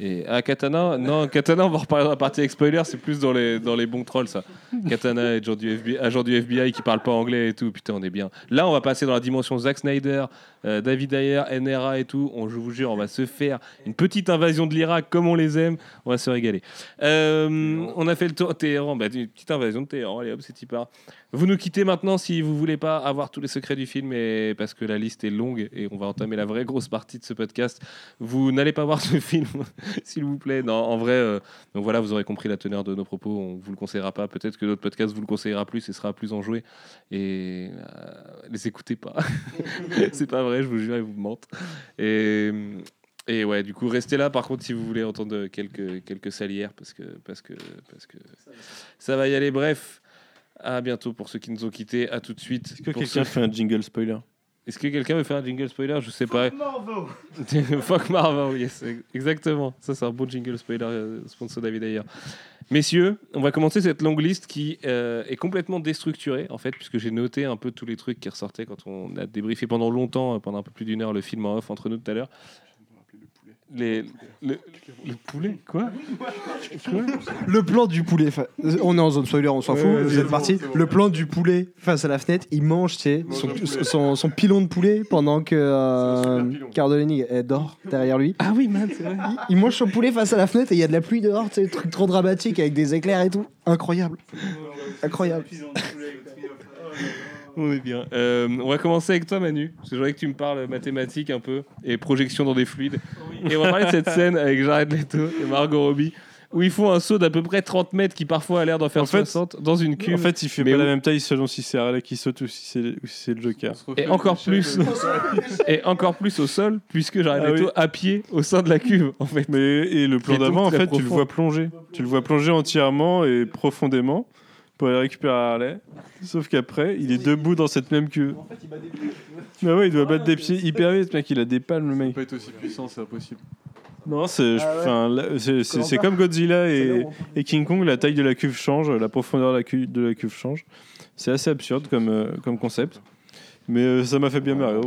Et ah Katana, non Katana, on va reparler dans la partie avec spoiler, c'est plus dans les dans les bons trolls ça. Katana agent du FBI, agent du FBI qui parle pas anglais et tout, putain on est bien. Là on va passer dans la dimension Zack Snyder, euh, David Ayer, NRA et tout. On, je vous jure, on va se faire une petite invasion de l'Irak comme on les aime. On va se régaler. Euh, on a fait le tour Téhéran, bah, une petite invasion de Téhéran. Allez hop, c'est y part. Vous nous quittez maintenant si vous voulez pas avoir tous les secrets du film et parce que la liste est longue et on va entamer la vraie grosse partie de ce podcast. Vous n'allez pas voir ce *laughs* film, s'il vous plaît. Non, en vrai, euh, donc voilà, vous aurez compris la teneur de nos propos. On vous le conseillera pas. Peut-être que notre podcast vous le conseillera plus et sera plus enjoué. Et euh, les écoutez pas. *laughs* C'est pas vrai, je vous jure, ils vous mentent. Et, et ouais, du coup, restez là. Par contre, si vous voulez entendre quelques, quelques salières, parce que, parce, que, parce que ça va y aller. Bref, à bientôt pour ceux qui nous ont quittés. À tout de suite. Est-ce que quelqu'un ceux- fait un jingle spoiler Est-ce que quelqu'un veut faire un jingle spoiler? Je sais pas. Fuck Marvel, *laughs* yes, exactement. Ça, c'est un bon jingle spoiler, euh, sponsor David Ayer. Messieurs, on va commencer cette longue liste qui euh, est complètement déstructurée, en fait, puisque j'ai noté un peu tous les trucs qui ressortaient quand on a débriefé pendant longtemps, euh, pendant un peu plus d'une heure, le film en off entre nous tout à l'heure. Les, le, le poulet Quoi Le plan du poulet. fa- On est en zone spoiler, on s'en fout. ouais, vous c'est êtes bon, parti. c'est bon. Le plan du poulet face à la fenêtre, il mange, tu sais, son, son, son pilon de poulet pendant que euh, Cardellini elle dort derrière lui. Ah oui, man, c'est vrai. Il mange son poulet face à la fenêtre et il y a de la pluie dehors, tu sais, truc trop dramatique avec des éclairs et tout. Incroyable. Incroyable. On est bien. Euh, on va commencer avec toi, Manu. Parce que Je voudrais que tu me parles mathématiques un peu et projection dans des fluides. Et on va parler de cette scène avec Jared Leto et Margot Robbie où ils font un saut d'à peu près 30 mètres qui parfois a l'air d'en faire En fait- 60 dans une cuve. En fait, il fait Mais pas où- la même taille selon si c'est Harley qui saute ou si c'est si le Joker. Et encore plus, *laughs* et encore plus au sol, puisque Jared Ah Leto oui. à pied au sein de la cuve, en fait. Mais et le plan d'avant, en fait, tu le vois plonger. Tu le vois plonger entièrement et profondément pour aller récupérer Harley. Sauf qu'après, il est debout dans cette même cuve. Mais ouais, il doit battre des pieds hyper vite, mec. Il a des palmes, le mec. peut être aussi puissant, c'est impossible. Non, c'est Ah enfin, c'est- comme Godzilla et, King Kong, la taille de la cuve change, la profondeur de la cuve, de la cuve change. C'est assez absurde comme, euh, comme concept. Mais euh, ça m'a fait bien marrer.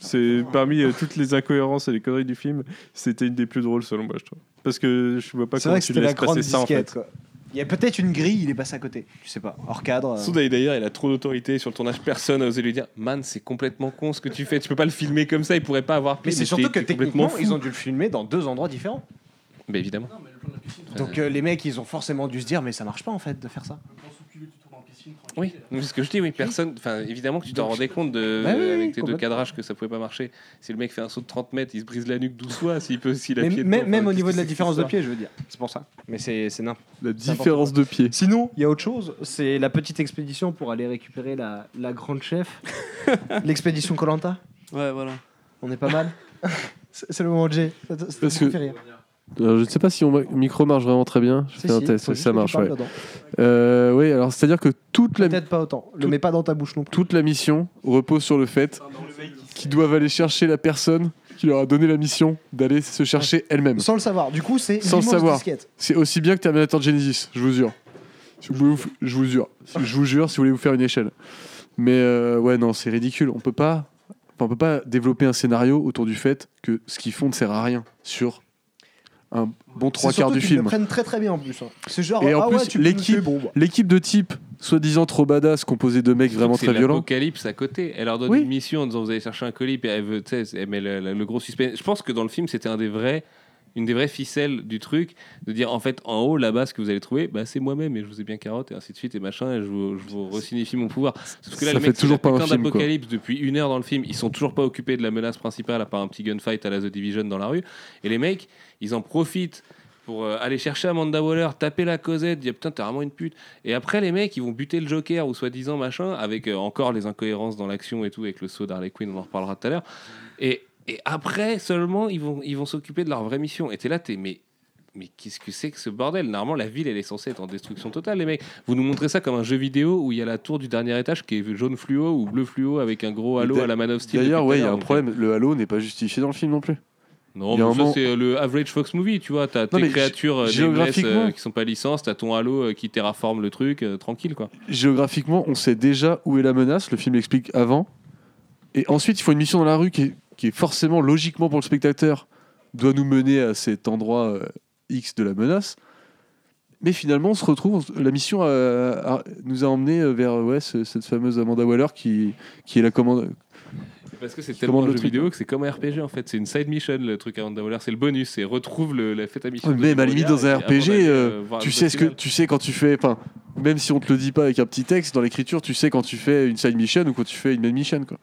C'est parmi euh, toutes les incohérences et les conneries du film, c'était une des plus drôles selon moi, je trouve. Parce que je vois pas C'est comment vrai que tu c'était la laisses grande passer ça en disquette. fait. quoi. Il y a peut-être une grille, il est passé à côté. Tu sais pas, hors cadre. euh. Surtout d'ailleurs, il a trop d'autorité sur le tournage. Personne n'a osé lui dire Man, c'est complètement con ce que tu fais. Tu peux pas le filmer comme ça. Il pourrait pas avoir Mais pris. c'est surtout que techniquement, ils ont dû le filmer dans deux endroits différents. Mais évidemment. Donc euh, les mecs, ils ont forcément dû se dire, mais ça marche pas en fait de faire ça. Oui, mais ce que je dis, oui, personne. Enfin, évidemment que tu t'en rendais compte de, Bah oui, oui, avec tes deux cadrages que ça pouvait pas marcher. Si le mec fait un saut de 30 mètres, il se brise la nuque d'où soit, s'il peut, s'il a Mais pied même, même enfin, au niveau de la différence c'est de pied, je veux dire. C'est pour ça. Mais c'est c'est n'importe La c'est différence de pied. Sinon, il y a autre chose. C'est la petite expédition pour aller récuprer la, la grande chef. *laughs* L'expédition Colanta. Ouais, voilà. On est pas mal. *laughs* c'est c'est le moment de G. Ça- ça- ça Parce que- fait rire. Alors, je ne sais pas si mon micro marche vraiment très bien. Je Si, fais un si, test, ça marche. ouais. Euh, oui, alors c'est-à-dire que toute la, Peut-être pas autant. Le mets pas dans ta bouche non plus. toute la mission repose sur le fait qu'ils doivent aller chercher la personne qui leur a donné la mission d'aller se chercher elle-même. Sans le savoir. Du coup, c'est Sans le savoir. C'est aussi bien que Terminator Genesis, je vous jure. Si vous voulez vous- je vous jure. Je vous jure, si vous voulez vous faire une échelle. Mais euh, ouais, non, c'est ridicule. On peut pas, enfin, on peut pas développer un scénario autour du fait que ce qu'ils font ne sert à rien sur un bon trois quarts du film. le prennent très très bien en plus. hein. C'est genre, Et en ah plus, l'équipe, bon, bah. l'équipe de type soi-disant trop badass, composée de mecs vraiment très violents. l'apocalypse à côté. Elle leur donne Oui. une mission en disant vous allez chercher un colis, puis elle veut, elle met le, le- le gros suspense. Je pense que dans le film, c'était un des vrais, une des vraies ficelles du truc, de dire en fait, en haut, là-bas, ce que vous allez trouver, bah, c'est moi-même, et je vous ai bien carotte, et ainsi de suite, et machin, et je vous, je vous resignifie mon pouvoir. Sauf que là, Ça les fait mecs, toujours pas un film, d'apocalypse depuis une heure dans le film. Ils sont toujours pas occupés de la menace principale, à part un petit gunfight à la The Division dans la rue. Et les mecs, ils en profitent pour euh, aller chercher Amanda Waller, taper la Cosette, dire putain, t'es vraiment une pute. Et après, les mecs, ils vont buter le Joker ou soi-disant machin, avec euh, encore les incohérences dans l'action et tout, avec le saut d'Harley Quinn, on en reparlera tout à l'heure. Et, et après seulement, ils vont ils vont s'occuper de leur vraie mission. Et t'es là, t'es mais. Mais qu'est-ce que c'est que ce bordel? Normalement, la ville, elle est censée être en destruction totale, les mecs. Vous nous montrez ça comme un jeu vidéo où il y a la tour du dernier étage qui est jaune fluo ou bleu fluo avec un gros halo à la Man of Steel. D'ailleurs, ouais, il y a un problème. Le Halo n'est pas justifié dans le film non plus. Non, mais ça, moment- c'est le average Fox movie, tu vois. T'as tes créatures euh, géographiquement- euh, qui sont pas licences, t'as ton halo euh, qui terraforme le truc, euh, tranquille, quoi. Géographiquement, on sait déjà où est la menace. Le film l'explique avant. Et ensuite, il faut une mission dans la rue qui est, qui est forcément, logiquement pour le spectateur, doit nous mener à cet endroit euh, X de la menace. Mais finalement, on se retrouve. La mission a- a- nous a emmené vers ouais, ce- cette fameuse Amanda Waller qui, qui est la commande. Parce que c'est tellement le jeu truc. vidéo que c'est comme un RPG en fait. C'est une side mission le truc Wonder Waller, c'est le bonus, c'est retrouve le, la fête à mission. Ouais, même à la limite dans un RPG, euh, euh, tu sais ce que tu sais quand tu fais. Enfin, même si on te le dit pas avec un petit texte dans l'écriture, tu sais quand tu fais une side mission ou quand tu fais une main mission. Quoi.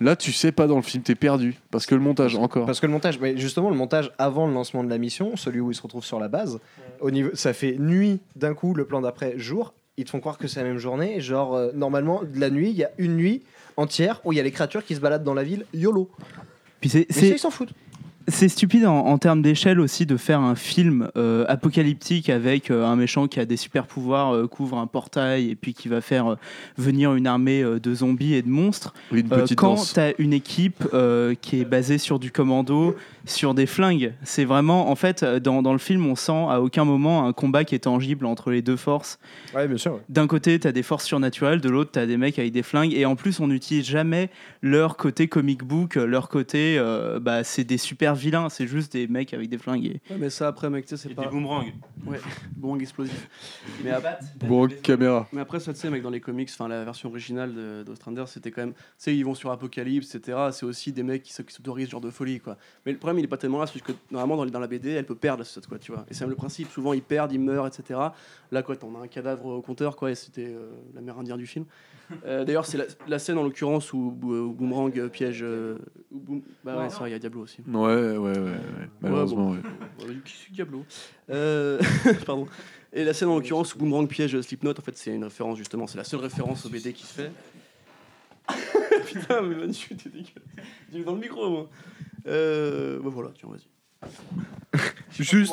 Là, tu sais pas dans le film, t'es perdu parce que le montage encore. Parce que le montage, mais justement, le montage avant le lancement de la mission, celui où ils se retrouvent sur la base, au niveau, ça fait nuit d'un coup, le plan d'après jour. Ils te font croire que c'est la même journée. Genre, euh, normalement, de la nuit, il y a une nuit entière où il y a les créatures qui se baladent dans la ville YOLO. Puis c'est- Mais ça, ils s'en foutent. C'est stupide en, en termes d'échelle aussi de faire un film euh, apocalyptique avec euh, un méchant qui a des super pouvoirs, euh, couvre un portail et puis qui va faire venir une armée de zombies et de monstres. Oui, une petite quand tu as une équipe qui est basée sur du commando, sur des flingues, c'est vraiment, en fait, dans, dans le film, on sent à aucun moment un combat qui est tangible entre les deux forces. Ouais, bien sûr. ouais. D'un côté, tu as des forces surnaturelles, de l'autre, tu as des mecs avec des flingues. Et en plus, on n'utilise jamais leur côté comic book, leur côté, bah, c'est des super vilains, c'est juste des mecs avec des flingues. Et... Ouais, mais ça, après, mec, tu sais, c'est pas. boomerangs. Ouais, boomerang explosif. *laughs* Mais, ap- Bon, caméra. mais après, ça, tu sais, mec, dans les comics, enfin, la version originale de- d'Ostrander, c'était quand même. Tu sais, ils vont sur Apocalypse, etc. C'est aussi des mecs qui se- qui s'autorisent ce genre de folie, quoi. Mais le problème, il est pas tellement là, c'est que normalement, dans, la BD, elle peut perdre, cette, quoi, tu vois. Et c'est même le principe. Souvent, ils perdent, ils meurent, etc. Là, quoi, t'en as un cadavre au compteur, quoi, et c'était euh, la mère indienne du film. Euh, D'ailleurs, c'est la, la scène, en l'occurrence, où, où- où Boomerang piège. euh, où Boom- Bah ouais, c'est vrai, il y a Diablo aussi. Ouais, ouais, ouais. ouais. Malheureusement, ouais. Ouais, qui c'est Diablo Euh, *laughs* Pardon. Et la scène en l'occurrence où Boomerang piège Slipknot, en fait, c'est une référence justement, c'est la seule référence au BD qui se fait. *laughs* Putain, mais Manu, t'es dégueulasse. Dis-le dans le micro, moi. Euh, bah voilà, tiens, vas-y. *laughs* Juste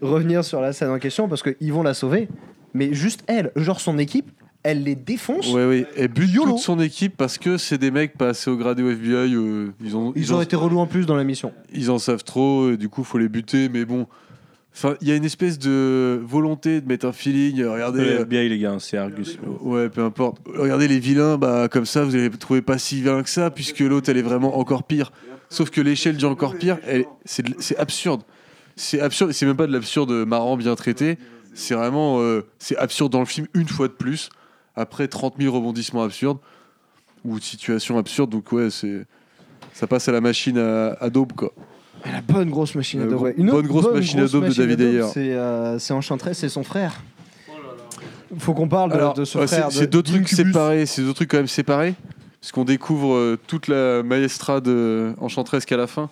revenir sur la scène en question parce qu'ils vont la sauver, mais juste elle, genre son équipe, elle les défonce. Ouais, ouais. Et bute YOLO. toute son équipe parce que c'est des mecs pas assez au gradé au FBI. euh, ils, ont, Ils ont été relous en plus dans la mission. ils en savent trop, et du coup, faut les buter. Mais bon, enfin, il y a une espèce de volonté de mettre un feeling. euh, Regardez, Le euh, FBI, les gars, c'est Argus. ouais, peu importe. Regardez les vilains, bah comme ça, vous allez les trouver pas si vilains que ça, puisque l'autre, elle est vraiment encore pire. Sauf que l'échelle du encore pire, elle- c'est de- c'est absurde. C'est absurde. et C'est même pas de l'absurde marrant, bien traité. C'est vraiment, euh, c'est absurde dans le film une fois de plus. Après 30 000 rebondissements absurdes ou de situations absurdes. Donc ouais, c'est ça passe à la machine à, à daube quoi. La bonne grosse machine à Euh, daube. ouais. Une bonne autre grosse machine à grosse daube de à David Ayer. C'est euh, c'est Enchantress, c'est son frère. Faut qu'on parle de, Alors, de ce ouais, c'est- frère. c'est de- deux trucs séparés. C'est deux trucs quand même séparés. Parce qu'on découvre euh, toute la maestra de Enchantress qu'à la fin.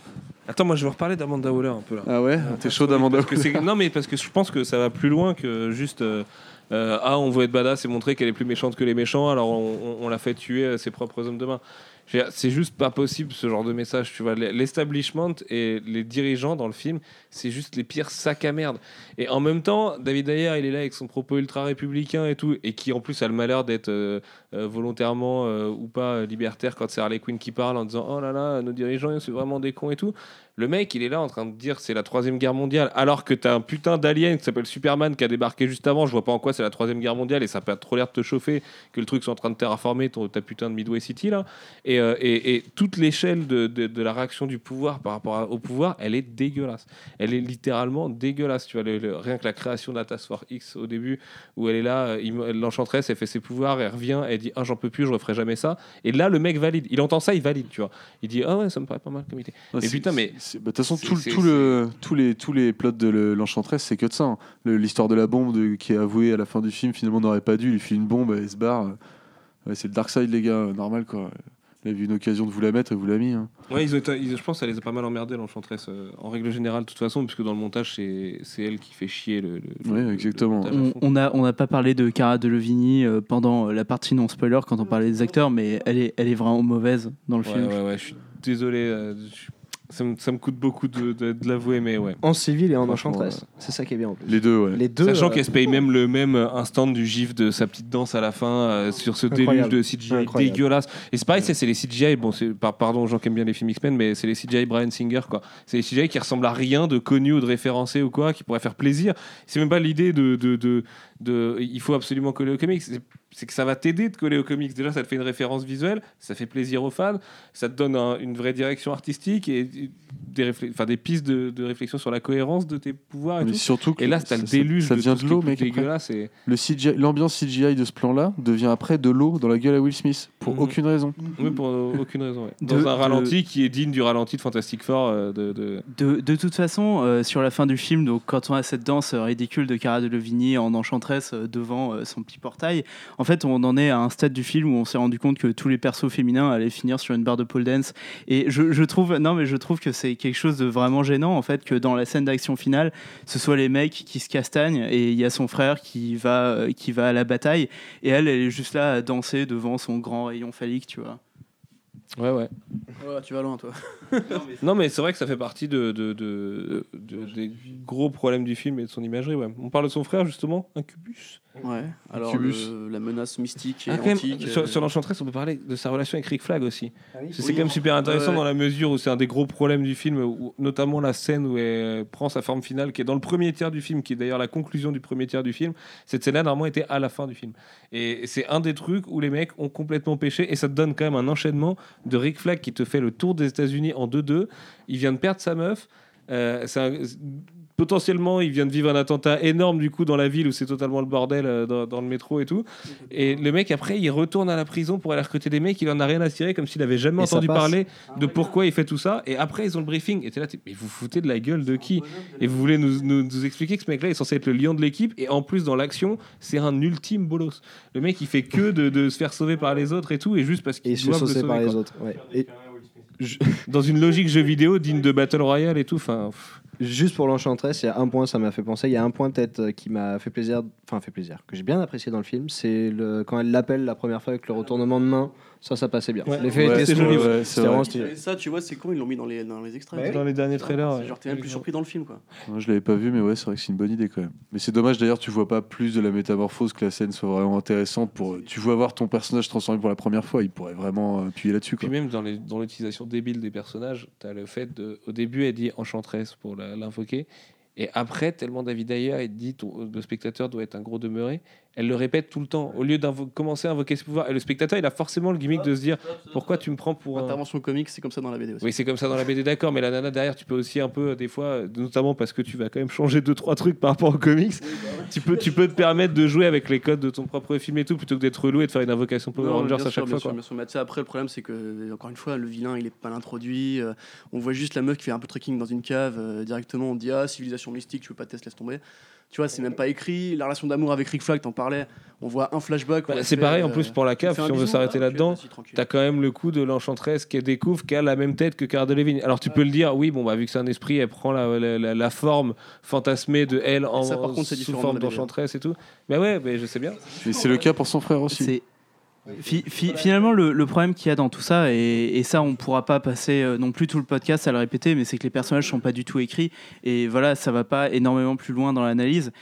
Attends, moi je veux reparler d'Amanda Waller un peu là. Ah ouais? T'es chaud d'Amanda c'est- Non, mais parce que je pense que ça va plus loin que juste. Euh, ah, on veut être badass et montrer qu'elle est plus méchante que les méchants, alors on, l'a fait tuer euh, ses propres hommes de main. C'est juste pas possible ce genre de message, tu vois. L'establishment et les dirigeants dans le film, c'est juste les pires sacs à merde. Et en même temps, David Ayer, il est là avec son propos ultra républicain et tout, et qui en plus a le malheur d'être euh, volontairement ou pas libertaire quand c'est Harley Quinn qui parle en disant oh là là, nos dirigeants, c'est vraiment des cons et tout. Le mec, il est là en train de dire c'est la troisième guerre mondiale, alors que t'as un putain d'alien qui s'appelle Superman qui a débarqué juste avant. Je vois pas en quoi c'est la troisième guerre mondiale et ça a pas trop l'air de te chauffer que le truc soit en train de terraformer ton, ta putain de Midway City là. Et, euh, et, et toute l'échelle de, de, de la réaction du pouvoir par rapport à- au pouvoir, elle est dégueulasse. Elle est littéralement dégueulasse. Tu vois, le- le- rien que la création de la Task Force X au début, où elle est là, euh, l'enchanteresse, elle fait ses pouvoirs, elle revient, elle dit ah j'en peux plus, je referai jamais ça. Et là, le mec valide. Il entend ça, il valide, tu vois. Il dit ah ouais, ça me paraît pas mal comme idée. Et c'est- putain, mais De toute façon, tout, tout le, tous, les, tous les plots de le- l'Enchantress, c'est que de ça. hein. L'histoire de la bombe de- qui est avouée à la fin du film, finalement, n'aurait pas dû. Il fait une bombe, elle se barre. Ouais, c'est le Darkseid, les gars, normal quoi. Il a vu une occasion de vous la mettre et vous l'a mis. hein. Ouais, ils ont été- ils- je pense que ça les a pas mal emmerdés, l'Enchantress, euh, en règle générale, de toute façon, puisque dans le montage, c'est c'est elle qui fait chier le. le- Ouais, exactement. le montage à On- n'a on n'a pas parlé de Cara Delevingne euh, pendant la partie non spoiler quand on parlait des acteurs, mais elle est, elle est vraiment mauvaise dans le Ouais, film. ouais, ouais, je suis désolé. euh, je- ça, me, ça me coûte beaucoup de, de- de l'avouer, mais ouais. En civil et en enchantress. C'est ça qui est bien en plus. Les deux, ouais. Les deux. Sachant euh, qu'elle se paye même le même instant du gif de sa petite danse à la fin euh, sur ce déluge Incroyable. de CGI Incroyable. dégueulasse. Et c'est pareil, c'est c'est les CGI, bon, par- pardon aux gens qui aiment bien les films X-Men, mais c'est les CGI Brian Singer, quoi. C'est les CGI qui ressemblent à rien de connu ou de référencé ou quoi, qui pourrait faire plaisir. C'est même pas l'idée de, de, de, de- Il faut absolument coller aux comics. C'est- que ça va t'aider de coller aux comics. Déjà, ça te fait une référence visuelle, ça fait plaisir aux fans, ça te donne un- une vraie direction artistique et des, réflé- enfin, des pistes de, de réflexion sur la cohérence de tes pouvoirs et Mais tout. surtout que Et là, t'as le ça- déluge ça de devient de est l'eau, mec, après. dégueulasse et- Le CGI L'ambiance CGI de ce plan-là devient après de l'eau dans la gueule à Will Smith, pour Mhm. aucune raison. Oui, pour euh, aucune raison. ouais. De- Dans un de- ralenti qui est digne du ralenti de Fantastic Four. euh, de, de- De, de toute façon, euh, sur la fin du film, donc quand on a cette danse ridicule de Cara Delevingne en enchantresse euh, devant euh, son petit portail, en fait, on en est à un stade du film où on s'est rendu compte que tous les persos féminins allaient finir sur une barre de pole dance. Et je, trouve, non, mais je trouve que c'est quelque chose de vraiment gênant, en fait, que dans la scène d'action finale, ce soit les mecs qui se castagnent et il y a son frère qui va, euh, qui va à la bataille et elle, elle est juste là à danser devant son grand rayon phallique, tu vois. Ouais, ouais. Ouais, tu vas loin, toi. *laughs* Non, mais c'est vrai que ça fait partie de, de- de- de- des gros problèmes du film et de son imagerie. Ouais. On parle de son frère, justement, Incubus? Ouais, alors le- la menace mystique et Ah, quand même, antique. sur, euh, sur l'Enchantress, on peut parler de sa relation avec Rick Flag aussi. Ah oui. C'est Oui. quand même super intéressant Ouais. dans la mesure où c'est un des gros problèmes du film, où- notamment la scène où elle prend sa forme finale, qui est dans le premier tiers du film, qui est d'ailleurs la conclusion du premier tiers du film. Cette scène-là, normalement, était à la fin du film. Et c'est un des trucs où les mecs ont complètement pêché, et ça te donne quand même un enchaînement de Rick Flag qui te fait le tour des États-Unis en 2-2. Il vient de perdre sa meuf. Euh, c'est un- potentiellement, il vient de vivre un attentat énorme du coup dans la ville où c'est totalement le bordel euh, dans, dans le métro et tout. Et le mec après, il retourne à la prison pour aller recruter des mecs. Il en a rien à cirer, comme s'il avait jamais Et entendu parler de pourquoi il fait tout ça. Et après, ils ont le briefing. Et t'es là, t'es- mais vous foutez de la gueule de qui? Et vous voulez nous, nous- nous expliquer que ce mec-là est censé être le lion de l'équipe? Et en plus, dans l'action, c'est un ultime bolos. Le mec, il fait que de, de se faire sauver par les autres et tout, et juste parce qu'il il se saucer sauver. par les quoi. autres. Ouais. Et *laughs* Dans une logique jeu vidéo digne de Battle Royale et tout. Enfin, pff. Juste pour l'Enchantress, il y a un point, ça m'a fait penser. Il y a un point peut-être euh, qui m'a fait plaisir, enfin fait plaisir, que j'ai bien apprécié dans le film. C'est le quand elle l'appelle la première fois avec le retournement de main. Ça, ça passait bien. Ouais. L'effet Ouais, était joli, ouais, c'est vraiment stylé. Ça, tu vois, c'est con, ils l'ont mis dans les, dans les extraits. Bah dans les derniers trailers. Genre, t'es même plus surpris dans le film, quoi. Moi, je l'avais pas vu, mais ouais, c'est vrai que c'est une bonne idée quand même. Mais c'est dommage d'ailleurs, tu vois pas plus de la métamorphose, que la scène soit vraiment intéressante. Pour... Tu vois voir ton personnage transformé pour la première fois, il pourrait vraiment euh, appuyer là-dessus. Puis même dans les- dans l'utilisation débile des personnages, tu as le fait de. Au début, elle dit enchantresse pour l'invoquer. Et après, tellement David Ayer, il dit ton- le spectateur doit être un gros demeuré, elle le répète tout le temps. Au lieu de commencer à invoquer ses pouvoirs, et le spectateur, il a forcément le gimmick de se dire pourquoi tu me prends pour un. Intervention comique, c'est comme ça dans la BD aussi. Oui, c'est comme ça dans la BD, d'accord, mais la nana derrière, tu peux aussi un peu, des fois, notamment parce que tu vas quand même changer deux trois trucs par rapport aux comics, tu, peux, tu peux te permettre de jouer avec les codes de ton propre film et tout, plutôt que d'être relou et de faire une invocation Power Non, Rangers bien à chaque bien fois. sûr, bien sûr. Après, le problème, c'est que, encore une fois, le vilain, il est pas introduit. euh, on voit juste la meuf qui fait un peu trekking dans une cave. euh, directement, on dit Ah, civilisation mystique, tu veux pas test, laisse tomber. Tu vois, c'est même pas écrit. La relation d'amour avec Rick Flag, t'en parlais. On voit un flashback. Bah, c'est pareil en euh, plus pour la cave, si on veut s'arrêter là-dedans. T'as quand même le coup de l'enchantresse qui découvre qu'elle a la même tête que Cara Delevingne. Alors tu peux le dire, oui, bon, bah, vu que c'est un esprit, elle prend la, la- la- la forme fantasmée de elle en Ça, par contre, sous forme BD. d'enchantresse et tout. Mais ouais, mais je sais bien. C'est le cas pour son frère aussi. Finalement, le, problème qu'il y a dans tout ça, et, ça, on ne pourra pas passer euh, non plus tout le podcast à le répéter, mais c'est que les personnages sont pas du tout écrits, et voilà, ça va pas énormément plus loin dans l'analyse.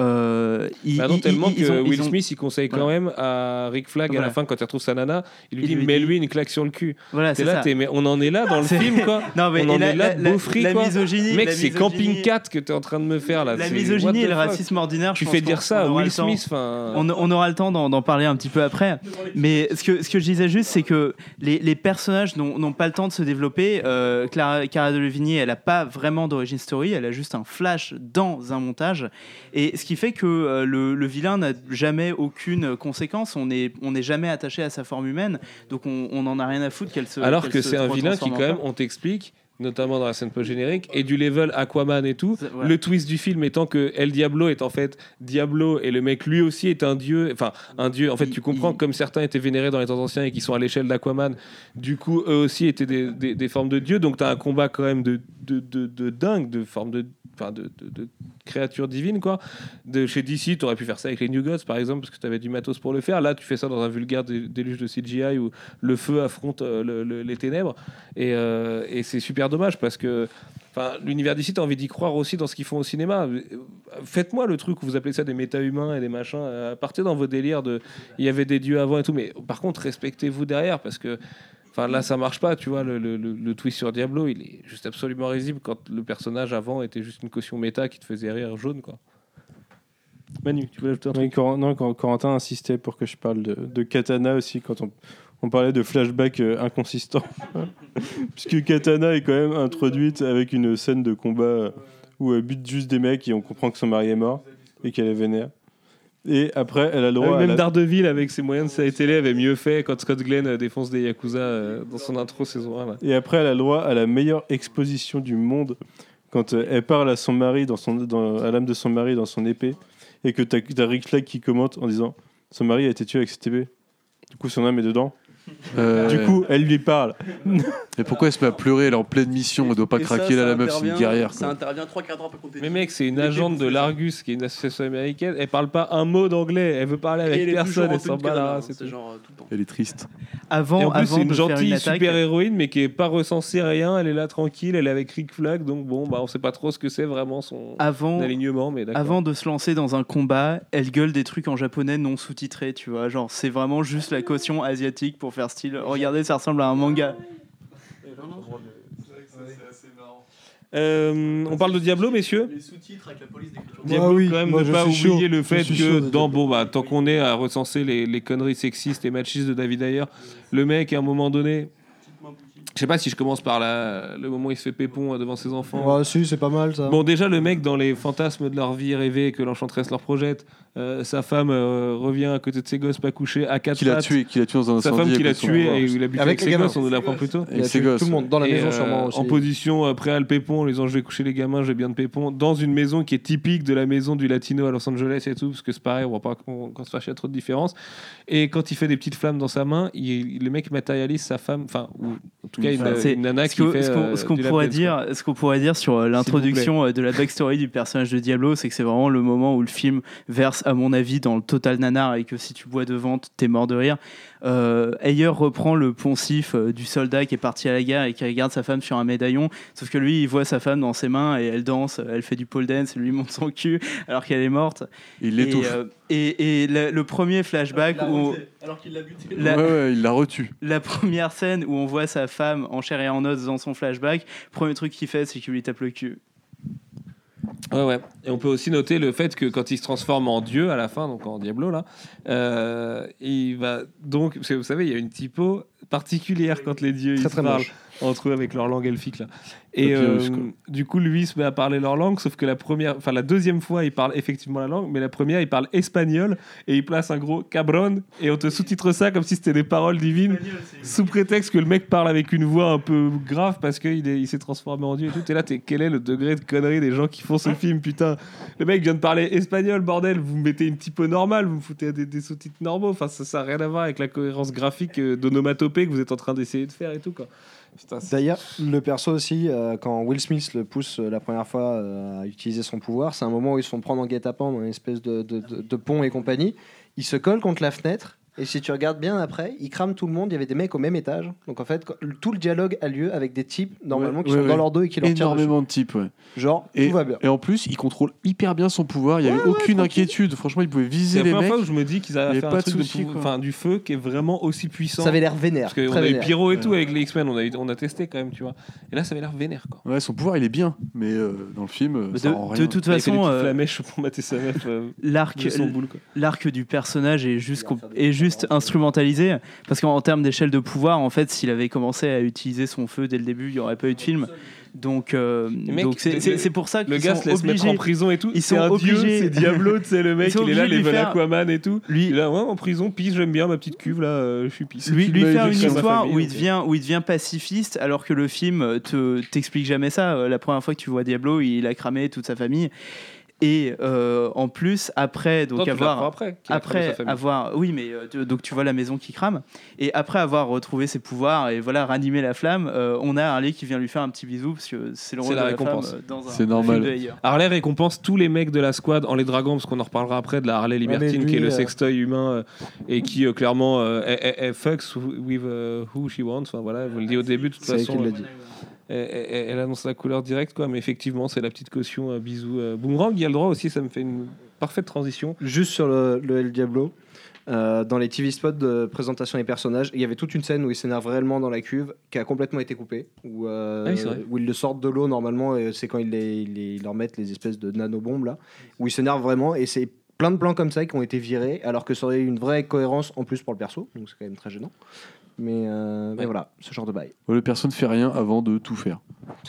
Euh, ils- Bah non, ils- tellement ils- ils que ont- Will ont- Smith il conseille quand Voilà. même à Rick Flag à Voilà. la fin quand il retrouve sa nana, il lui dit lui mets-lui une claque sur le cul. Voilà, c'est là, mais on en est là dans le *laughs* film quoi. Non, mais on en la- est là, la- beau fric la quoi. misogynie- Mec, c'est Camping 4 que t'es en train de me faire là. La misogynie et le racisme ordinaire, Tu fais dire ça à Will. Smith. On, aura le temps d'en parler un petit peu après. Mais ce que, ce que je disais juste, c'est que les, personnages n'ont pas le temps de se développer. Euh, Clara, Cara Delevingne, elle n'a pas vraiment d'origine story, elle a juste un flash dans un montage. Et ce qui fait que euh, le, le vilain n'a jamais aucune conséquence. On n'est on n'est jamais attaché à sa forme humaine. Donc on n'en a rien à foutre qu'elle se. Alors que c'est un vilain qui, quand même, on t'explique, notamment dans la scène post-générique, et du level Aquaman et tout. Le twist du film étant que El Diablo est en fait Diablo et le mec lui aussi est un dieu. Enfin, un dieu. En fait, tu comprends comme certains étaient vénérés dans les temps anciens et qui sont à l'échelle d'Aquaman, du coup, eux aussi étaient des, des- des formes de dieux. Donc, tu as un combat quand même de, de, de, de dingue, de forme de. Enfin, de, créatures divines, quoi. De chez DC, tu aurais pu faire ça avec les New Gods, par exemple, parce que tu avais du matos pour le faire. Là, tu fais ça dans un vulgaire dé- déluge de CGI où le feu affronte euh, le- le- les ténèbres. Et, euh, et c'est super dommage parce que enfin, l'univers d'ici, tu as envie d'y croire aussi dans ce qu'ils font au cinéma. Faites-moi le truc où vous appelez ça des méta-humains et des machins. Euh, partez dans vos délires de. Il y avait des dieux avant et tout. Mais par contre, respectez-vous derrière parce que. Enfin, là, ça marche pas, tu vois. Le, le- le- twist sur Diablo, il est juste absolument risible quand le personnage avant était juste une caution méta qui te faisait rire jaune, quoi. Manu, tu veux ajouter un truc Oui, Cor- non, Cor- Corentin insistait pour que je parle de, de Katana aussi quand on, on parlait de flashback euh, inconsistant. *laughs* Puisque Katana est quand même introduite avec une scène de combat euh, où elle bute juste des mecs et on comprend que son mari est mort et qu'elle est vénère. Et après, elle a le droit. Même la- Daredevil, avec ses moyens de série télé, avait mieux fait quand Scott Glenn euh, défonce des Yakuza euh, dans son intro saison 1. là. Et après, elle a le droit à la meilleure exposition du monde quand euh, elle parle à son mari, dans son, dans, à l'âme de son mari dans son épée, et que t'as as Rick Flag qui commente en disant son mari a été tué avec cette épée. Du coup, son âme est dedans. Euh, Du coup, elle lui parle. *laughs* Et pourquoi elle se met à pleurer Elle est en pleine mission, elle doit pas Et ça, craquer là, ça la meuf, c'est une guerrière. Ça quoi. intervient 3 quarts d'heure après qu'on Mais mec, c'est une agente de l'Argus, qui est une association américaine. Elle parle pas un mot d'anglais. Elle veut parler Et avec personne. Elle s'en bat c'est genre, euh, tout le temps. Elle est triste. Avant, Et en plus, c'est une gentille une super héroïne, mais qui est pas recensée rien. Elle est là tranquille, elle est avec Rick Flag, donc bon, bah on sait pas trop ce que c'est vraiment son avant, alignement, mais avant de se lancer dans un combat, elle gueule des trucs en japonais non sous-titrés, tu vois. Genre, c'est vraiment juste la caution asiatique pour faire style. Regardez, ça ressemble à un manga. Euh, on parle de Diablo, messieurs Les sous-titres avec la police d'écriture. Diablo, Ah oui, quand même, moi, ne pas oublier chaud. le fait que dans bon bah tant qu'on est à recenser les, les conneries sexistes et machistes de David Ayer, le mec à un moment donné, je sais pas si je commence par la, le moment où il se fait pépon euh, devant ses enfants. Ouais, si, c'est pas mal ça. Bon, déjà, le mec, dans les fantasmes de leur vie rêvée que l'enchanteresse leur projette, euh, sa femme euh, revient à côté de ses gosses pas couchés à quatre Qui l'a pattes. tué, qui l'a tué dans un Sa incendie. femme qui l'a avec son- tué et il a buté avec, Avec les ses gamins. gosses, on nous l'apprend plus tôt. Il a avec ses tué gosses, tout le monde dans la Et, maison euh, sûrement aussi. En position prêt à le pépon, en disant je vais coucher les gamins, j'ai bien de pépon, dans une maison qui est typique de la maison du latino à Los Angeles et tout, parce que c'est pareil, on va pas qu'on qu'on se fâche, il y a trop de différences. Et quand il fait des petites flammes dans sa main, il- le mec matérialise sa femme, enfin, ou en tout cas une, C'est- une nana ce qui que- fait. ce qu'on euh, ce qu'on du lap pourrait dance, quoi. dire, ce qu'on pourrait dire sur euh, l'introduction euh, de la backstory du personnage de Diablo, c'est que c'est vraiment le moment où le film verse, à mon avis, dans le total nanar et que si tu bois devant, t'es mort de rire. Euh, Ayer reprend le poncif euh, du soldat qui est parti à la guerre et qui regarde sa femme sur un médaillon, sauf que lui, il voit sa femme dans ses mains et elle danse, elle fait du pole dance, et lui monte son cul alors qu'elle est morte. Il Et, l'étouffe. euh, et, et le, le premier flashback où Alors qu'il l'a buté. la- Ouais, ouais, il l'a retue. la première scène où on voit sa femme en chair et en os dans son flashback, premier truc qu'il fait, c'est qu'il lui tape le cul. Ouais, ouais. Et on peut aussi noter le fait que quand il se transforme en dieu à la fin, donc en Diablo, là, euh, il va donc, parce que vous savez, il y a une typo particulière quand les dieux ils Très, se très parlent moche. Entre eux avec leur langue elfique là. Et euh, du coup, lui il se met à parler leur langue, sauf que la première, enfin la deuxième fois, il parle effectivement la langue, mais la première, il parle espagnol et il place un gros cabron et on te sous-titre ça comme si c'était des paroles divines, sous prétexte que le mec parle avec une voix un peu grave parce qu'il est- il s'est transformé en dieu et tout. Et là, t'es, quel est le degré de connerie des gens qui font ce film, putain? Le mec vient de parler espagnol, bordel, vous mettez une typo normale, vous me foutez des, des sous-titres normaux, enfin ça, ça n'a rien à voir avec la cohérence graphique euh, d'onomatopée que vous êtes en train d'essayer de faire et tout quoi. D'ailleurs, le perso aussi, euh, quand Will Smith le pousse euh, la première fois euh, à utiliser son pouvoir, c'est un moment où ils se font prendre en guet-apens dans une espèce de- de pont et compagnie. Il se colle contre la fenêtre. Et si tu regardes bien après, il crame tout le monde. Il y avait des mecs au même étage. Donc en fait, tout le dialogue a lieu avec des types normalement Ouais, qui ouais, sont ouais. dans leur dos et qui leur tirent dessus. Énormément de types, ouais. Genre, Et, tout va bien. et en plus, il contrôle hyper bien son pouvoir. Il n'y avait aucune inquiétude. Franchement, il pouvait C'est viser la les première mecs. fois où je me dis qu'ils avaient avait fait un pas de truc de soucis, quoi. enfin, du feu qui est vraiment aussi puissant. Ça avait l'air vénère. Parce qu'on très a eu vénère. Pyro et tout avec les X-Men, on a, eu- on a testé quand même, tu vois. Et là, ça avait l'air vénère, quoi. Ouais, son pouvoir, il est bien. Mais euh, dans le film, De, ça rend de toute façon, euh, flamèches pour mater sa meuf. euh, l'arc, de son boule, quoi. l'arc du personnage est juste, juste instrumentalisé. Parce qu'en en termes d'échelle de pouvoir, en fait, s'il avait commencé à utiliser son feu dès le début, il n'y aurait pas eu de film. Donc, euh, donc c'est- c'est c'est pour ça que le gars se laisse mettre en prison et tout. Ils C'est sont un obligés. c'est Diablo, tu sais, le *laughs* mec, il est là, les faire- Aquaman et tout. Lui, Il est là, ouais, en prison, pisse, j'aime bien ma petite cuve, là, euh, je suis pisse. lui, lui faire une histoire famille, où il, devient, où il devient pacifiste alors que le film te t'explique jamais ça. Euh, La première fois que tu vois Diablo, il a cramé toute sa famille. Et euh, en plus, après, donc Non, avoir, après, avoir, oui, mais euh, tu- donc tu vois la maison qui crame. Et après avoir retrouvé ses pouvoirs et voilà ranimer la flamme, euh, on a Harley qui vient lui faire un petit bisou parce que c'est le rôle C'est de la récompense. dans un C'est normal. Harley récompense tous les mecs de la squad en les draguant, parce qu'on en reparlera après de la Harley Libertine, lui, qui est le sextoy humain euh, et qui euh, clairement euh, elle, elle- elle fucks with euh, who she wants. Enfin, voilà, elle vous le dit au début, de toute façon. Elle, annonce la couleur directe, quoi, mais effectivement, c'est la petite caution, euh, bisous. euh, Boomerang, il y a le droit aussi, ça me fait une parfaite transition. Juste sur le, le El Diablo, euh, dans les TV spots de présentation des personnages, il y avait toute une scène où il s'énerve réellement dans la cuve, qui a complètement été coupée, où, euh, Ah oui, où ils le sortent de l'eau normalement, et c'est quand les- ils leur mettent les espèces de nanobombes là, où il s'énerve vraiment, et c'est plein de plans comme ça qui ont été virés, alors que ça aurait eu une vraie cohérence en plus pour le perso, donc c'est quand même très gênant. Mais, euh, mais voilà, ce genre de bail. Ouais, le perso ne fait rien avant de tout faire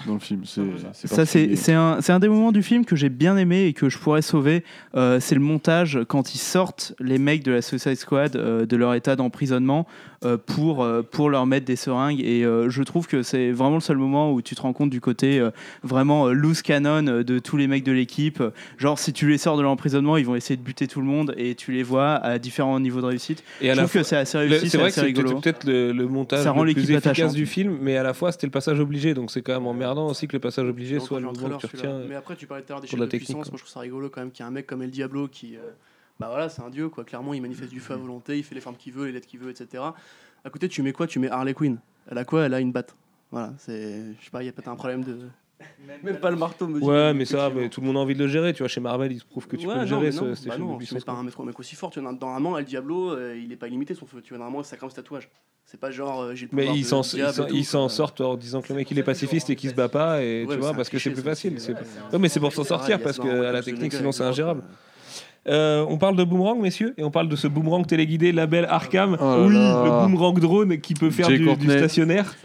dans le film. C'est c'est Ça, c'est particulier. c'est un, c'est un des moments du film que j'ai bien aimé et que je pourrais sauver. Euh, c'est le montage quand ils sortent les mecs de la Suicide Squad euh, de leur état d'emprisonnement pour, euh, pour leur mettre des seringues. Et euh, je trouve que c'est vraiment le seul moment où tu te rends compte du côté euh, vraiment euh, loose cannon euh, de tous les mecs de l'équipe. Genre, si tu les sors de l'emprisonnement, ils vont essayer de buter tout le monde et tu les vois à différents niveaux de réussite. Et à je trouve que c'est assez réussi, C'est c'est vrai que rigolo. peut-être le, le montage Ça rend le plus efficace attachante. du film, mais à la fois c'était le passage obligé, donc c'est quand même emmerdant aussi que le passage obligé soit le moment que tu retiens. Mais après, tu parlais tout à l'heure des de technique, puissance. quoi. Moi, je trouve ça rigolo quand même qu'il y a un mec comme El Diablo qui. euh, bah voilà, c'est un dieu, quoi. Clairement, il manifeste du feu à volonté, il fait les formes qu'il veut, les lettres qu'il veut, etc. À côté, tu mets quoi? Tu mets Harley Quinn. Elle a quoi? Elle a une batte. Voilà, c'est. Je sais pas, il y a peut-être un problème de. Même pas le marteau me dit. Ouais, mais ça, mais tout le monde a envie de le gérer. Tu vois, chez Marvel, il se prouve que tu Ouais, peux le gérer, mais ce non, Station bah non, tu mets pas un mec, aussi fort. Tu vois, normalement, El Diablo, euh, il est pas illimité son feu. Tu vois, normalement, ça crame ce tatouage. C'est pas genre euh, j'ai le Mais ils s'en quoi. sortent en disant que le mec il est pacifiste et qu'il se bat pas, et Ouais, tu vois, parce que c'est plus facile. Non, mais c'est pour s'en sortir, parce ce que à la technique, sinon c'est est ingérable. Euh, on parle de boomerang, messieurs, et on parle de ce boomerang téléguidé label Arkham. Oh oui, le boomerang drone qui peut faire du, stationnaire.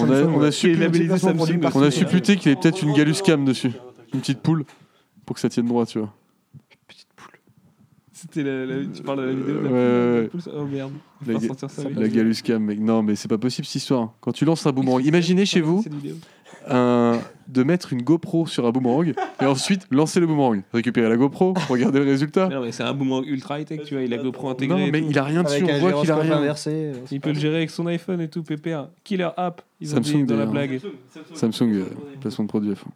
On a, on supputé- labellisé Samsung. on a supputé qu'il y avait peut-être une galus cam dessus. Une petite poule. Pour que ça tienne droit, tu vois. C'était la, la- tu parles de la vidéo la Ouais, ouais, poule, ouais. Oh merde. La, ga- ça, la mais- galus cam, mec. Non, mais c'est pas possible cette histoire. Quand tu lances un boomerang, imaginez chez vous un, de mettre une GoPro sur un boomerang et ensuite lancer le boomerang. Récupérer la GoPro, regarder le résultat. Non, mais c'est un boomerang ultra high-tech, tu vois, il a GoPro intégré. Non, mais il a rien dessus, on voit qu'il a rien. Il peut le gérer avec son iPhone et tout, PPA. Killer app, ils ont dit Samsung, dans la blague. Samsung, euh, placement de produit à fond.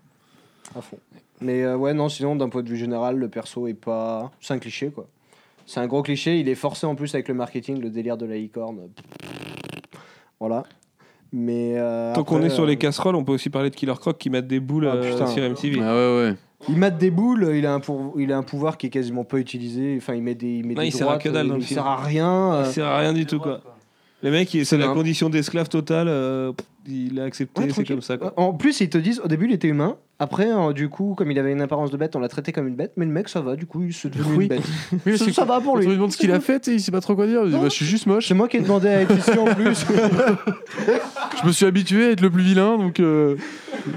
À fond. Mais euh, ouais, non, sinon, d'un point de vue général, le perso est pas. C'est un cliché, quoi. C'est un gros cliché. Il est forcé en plus avec le marketing, le délire de la licorne. Voilà. Mais. euh, Tant qu'on est sur euh, les casseroles, on peut aussi parler de Killer Croc qui mettent des boules Ah, euh, putain. sur MTV. Ah ouais, ouais. Il mate des boules, il a un, pour... il a un pouvoir qui est quasiment pas utilisé. Enfin, il met des, il met Non, des il sert à droites, que dalle dans il film. sert à rien. euh, Il sert à rien du tout, quoi. Le mec, il- c'est la condition d'esclave totale. euh, pff, il a accepté, Ouais, c'est comme ça, quoi. En plus, ils te disent, au début, il était humain. Après, euh, du coup, comme il avait une apparence de bête, on l'a traité comme une bête. Mais le mec, ça va, du coup, il se devenu Oui. une bête. *laughs* Oui, ça, c'est- ça va pour lui. on lui demande ce qu'il a fait, et il sait pas trop quoi dire. Il dit, Non. bah, je suis juste moche. C'est moi qui ai demandé à être ici en plus. *laughs* Je me suis habitué à être le plus vilain, donc euh,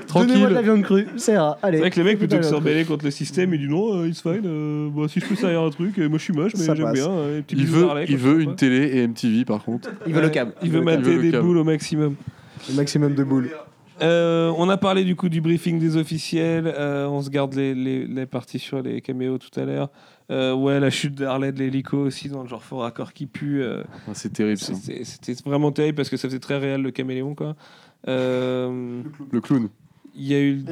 tranquille. Donnez-moi de la viande crue, ça ira. Allez. C'est vrai que le mec, plutôt que de s'emballer contre le système, il dit non, euh, it's fine. euh, bah, si je peux servir un truc, euh, moi je suis moche, mais Ça j'aime passe. bien. euh, petit Il veut, il veut une télé et MTV par contre. Il veut le câble. Il veut mater des boules au maximum. Le maximum de boules. Euh, on a parlé du coup du briefing des officiels. euh, on se garde les, les, les parties sur les caméos tout à l'heure. Euh, ouais, la chute d'Harley de l'hélico aussi dans le genre fort accord qui pue. euh, Ah, c'est terrible ça. c'était vraiment terrible parce que ça faisait très réel le caméléon quoi. Euh, Le clown. Il y a eu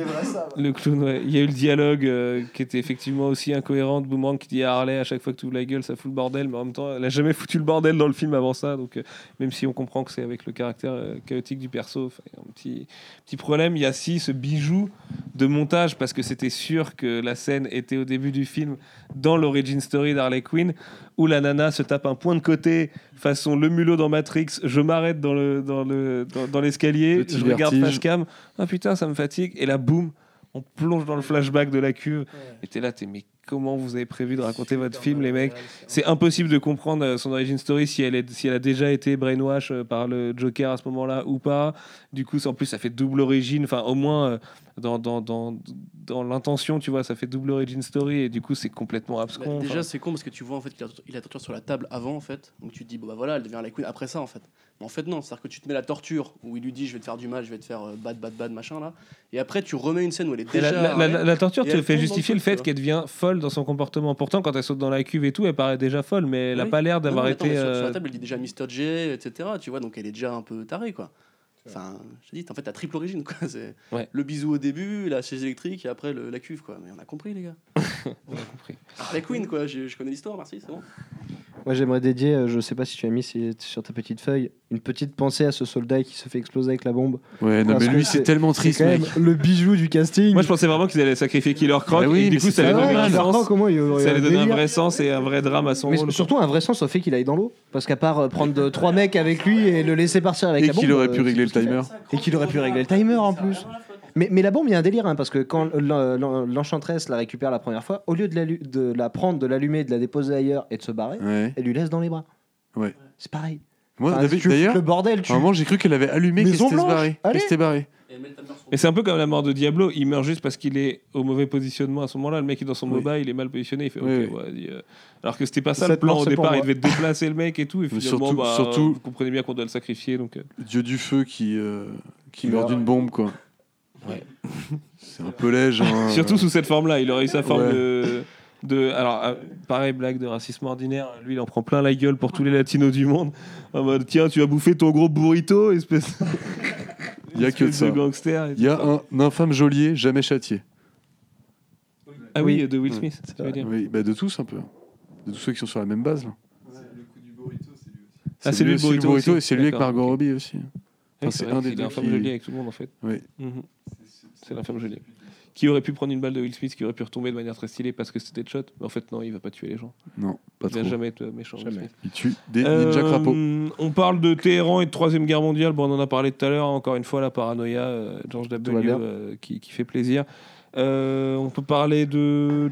le clown, ouais. Il y a eu le dialogue euh, qui était effectivement aussi incohérent de Boomerang qui dit à Harley à chaque fois que tu ouvres la gueule, ça fout le bordel, mais en même temps, elle a jamais foutu le bordel dans le film avant ça. Donc, euh, même si on comprend que c'est avec le caractère euh, chaotique du perso, enfin, il y a un petit, petit problème. Il y a si ce bijou de montage parce que c'était sûr que la scène était au début du film dans l'origin story d'Harley Quinn où la nana se tape un point de côté façon le mulot dans Matrix. Je m'arrête dans le dans le dans, dans l'escalier, Petit je regarde vertige. face cam. Ah putain, ça me fatigue. Et là, boum, on plonge dans le flashback de la cuve. Et t'es là, t'es mais comment vous avez prévu de raconter votre film, les mecs. C'est impossible de comprendre euh, son origin story si elle, est, si elle a déjà été brainwash euh, par le Joker à ce moment-là ou pas. Du coup, en plus, ça fait double origine. Enfin, au moins, euh, dans, dans, dans, dans l'intention, tu vois, ça fait double origin story. Et du coup, c'est complètement Bah, abscon. déjà, Enfin, c'est con parce que tu vois en fait qu'il a, il a la torture sur la table avant en fait. Donc tu te dis, bon bah voilà, elle devient la queen après ça en fait. Mais en fait, non, c'est-à-dire que tu te mets la torture où il lui dit, je vais te faire du mal, je vais te faire euh, bad, bad, bad, machin là. Et après, tu remets une scène où elle est déjà. la, la- la- la- la torture te fait justifier le fait qu'elle devient folle dans son comportement. Pourtant, quand elle saute dans la cuve et tout, elle paraît déjà folle, mais elle n'a Oui. pas l'air d'avoir mais attends, été. mais sur, sur euh, la table, elle dit déjà Mr. J, etc. Tu vois, donc elle est déjà un peu tarée, quoi. Enfin, je te dis, en fait, t'as triple origine, quoi. C'est Ouais. le bisou au début, la chaise électrique et après le- la cuve, quoi. Mais on a compris, les gars. *laughs* on a compris. La Queen, quoi. Je, je connais l'histoire, merci, c'est bon. Moi, j'aimerais dédier, euh, je sais pas si tu as mis si- sur ta petite feuille, une petite pensée à ce soldat qui se fait exploser avec la bombe. Ouais, non, mais lui, c'est tellement triste, quand même mec. le bijou du casting. Moi, je pensais vraiment qu'ils allaient sacrifier Killer Croc. Bah oui, et du coup, ça allait donner un sens. Croc, comment il y aurait Ça allait donner un vrai sens et un vrai drame à son Mais rôle. surtout un vrai sens au fait qu'il aille dans l'eau. Parce qu'à part euh, prendre trois mecs avec lui et le laisser partir avec Et la bombe. qu'il aurait pu euh, régler le timer. Et qu'il aurait pu régler le timer en plus. Mais, mais la bombe, il y a un délire, hein, parce que quand l'en- l'en- l'enchantresse la récupère la première fois, au lieu de la, lu- de la prendre, de l'allumer, de la déposer ailleurs et de se barrer, Ouais. elle lui laisse dans les bras. Ouais. C'est pareil. Moi, Enfin, d'ailleurs, le bordel, tu- à un moment, j'ai cru qu'elle avait allumé, qu'elle Maison s'était Blanche, barrée. barrée. Mais c'est un peu comme la mort de Diablo. Il meurt juste parce qu'il est au mauvais positionnement à ce moment-là. Le mec est dans son Oui. MOBA, il est mal positionné. Il fait Oui, OK. oui. ouais, vas-y, euh. Alors que c'était pas ça Cette le plan mort, au départ. Il devait déplacer le mec et tout. Et finalement, surtout- bah, surtout- vous comprenez bien qu'on doit le sacrifier. Donc, euh, Dieu du feu qui, euh, qui meurt. d'une bombe, quoi. Ouais. C'est un peu léger. hein. *laughs* Surtout sous cette forme-là. Il aurait eu sa forme Ouais. de. De, alors, euh, pareil, blague de racisme ordinaire. Lui, il en prend plein la gueule pour tous les latinos du monde. En mode, tiens, tu vas bouffer ton gros burrito, espèce, Il *laughs* y a que de ça. Il y a ça. un infâme geôlier jamais châtié. Ah oui, Oui. de Will Ouais. Smith, tu veux dire. Oui, bah de tous un peu. De tous ceux qui sont sur la même base. Là. Ah, c'est lui le burrito aussi. et c'est lui avec Margot. Robbie aussi. Enfin, c'est un des deux est infâme qui- avec tout le monde en fait. Oui. Mhm. C'est l'infâme geôlier. Qui aurait pu prendre une balle de Will Smith, qui aurait pu retomber de manière très stylée parce que c'était Deadshot. Mais en fait, non, il va pas tuer les gens. Non, pas il va trop. jamais être euh, méchant. Jamais. Il tue des Euh, ninja crapauds. On parle de Téhéran et de Troisième Guerre mondiale. Bon, on en a parlé tout à l'heure. Encore une fois, la paranoïa, euh, George va W. euh, qui, qui fait plaisir. Euh, on peut parler de,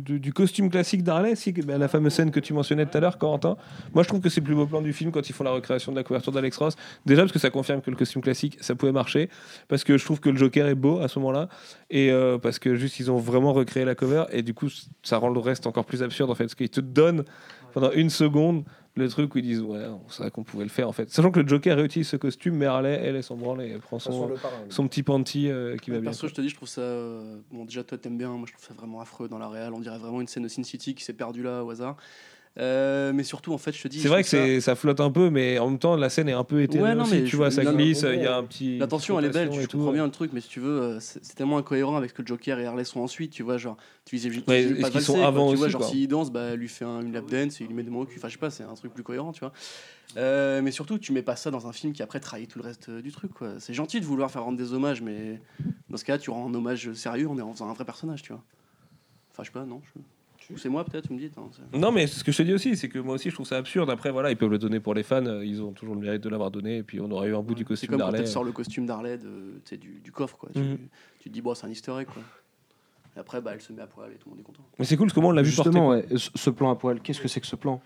du costume classique d'Harley, si, bah, la fameuse scène que tu mentionnais tout à l'heure, Corentin. Moi, je trouve que c'est le plus beau plan du film quand ils font la recréation de la couverture d'Alex Ross. Déjà parce que ça confirme que le costume classique, ça pouvait marcher. Parce que je trouve que le Joker est beau à ce moment-là. Et euh, parce que juste, ils ont vraiment recréé la cover. Et du coup, ça rend le reste encore plus absurde, en fait. Parce qu'ils te donnent pendant une seconde le truc où ils disent Ouais, on savait qu'on pouvait le faire, en fait. Sachant que le Joker réutilise ce costume, mais Harley, elle, elle s'en branle et elle prend son, son petit panty euh, qui va bien. Perso, je te dis, je trouve ça. euh, Bon, déjà, toi, t'aimes bien. Moi, je trouve ça vraiment affreux dans la réal. On dirait vraiment une scène de Sin City qui s'est perdue là au hasard. Euh, mais surtout, en fait, je te dis. C'est vrai que ça- flotte un peu, mais en même temps, la scène est un peu éthérée Ouais, non, aussi. mais Tu je- vois, ça glisse, il y a un petit. L'intention, elle est belle, tout, comprends bien le truc, mais si tu veux, euh, c'est tellement incohérent avec ce que Joker et Harley sont ensuite, tu vois, genre, tu tu est-ce pas sont valser, quoi, avant tu vois, aussi, genre, quoi. s'il danse, bah, lui fait un, une lap dance et il lui met des mots au cul, enfin, je sais pas, c'est un truc plus cohérent, tu vois. Euh, mais surtout, tu mets pas ça dans un film qui après trahit tout le reste du truc, quoi. C'est gentil de vouloir faire rendre des hommages, mais dans ce cas-là, tu rends un hommage sérieux en faisant un vrai personnage, tu vois. Enfin, je sais pas, non je- C'est moi, peut-être, tu me dis non, c'est- Non, mais ce que je te dis aussi, c'est que moi aussi, je trouve ça absurde. Après, voilà, ils peuvent le donner pour les fans, euh, ils ont toujours le mérite de l'avoir donné, et puis on aurait eu un bout du C'est costume comme quand tu sors le costume sais, du, du coffre, quoi. Tu, Mhm. tu te dis, bon, c'est un easter egg, quoi. Et après, bah, elle se met à poil et tout le monde est content. Mais c'est cool, parce que moi, on l'a vu. Justement, ouais, ce plan à poil, qu'est-ce que c'est que ce plan?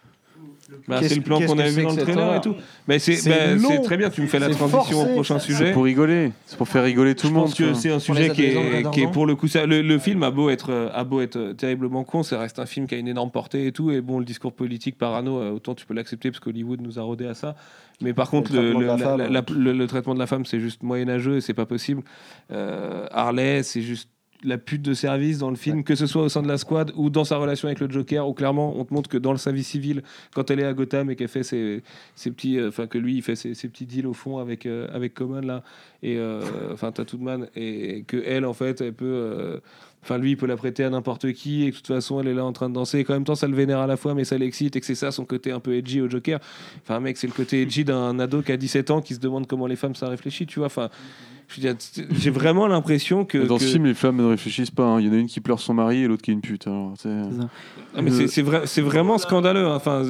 Bah, c'est le plan qu'on que avait c'est vu dans le trailer et tout. Mais c'est, C'est bah, c'est très bien, tu me fais la C'est transition forcé. au prochain C'est sujet. pour rigoler. C'est pour faire rigoler tout le monde. pense que quoi. c'est un sujet qui est, 14 qui est ans. pour le coup ça. Le, le film a beau être a beau être terriblement con, ça reste un film qui a une énorme portée et tout. Et bon, le discours politique parano, euh, autant tu peux l'accepter parce qu'Hollywood nous a rodé à ça. Mais par contre, le le, traitement de la le- femme, la- ouais. la- le- le traitement de la femme, c'est juste moyenâgeux et c'est pas possible. Euh, Harley, c'est juste la pute de service dans le film, que ce soit au sein de la squad ou dans sa relation avec le Joker, où clairement on te montre que dans le service civil, quand elle est à Gotham et qu'elle fait ses, ses petits, euh, enfin que lui il fait ses, ses petits deals au fond avec euh, avec Common là, et euh, enfin Tattooman, et que elle en fait elle peut, euh, enfin lui il peut la prêter à n'importe qui et que de toute façon elle est là en train de danser, et qu'en même temps ça le vénère à la fois mais ça l'excite et que c'est ça son côté un peu edgy au Joker. Enfin mec c'est le côté edgy d'un ado qui a 17 ans qui se demande comment les femmes ça réfléchit, tu vois. Enfin j'ai vraiment l'impression que Dans que- ce film, les femmes ne réfléchissent pas. hein. Il y en a une qui pleure son mari et l'autre qui est une pute. Alors, c'est- Ah, mais c'est- c'est vraiment scandaleux. hein. Enfin,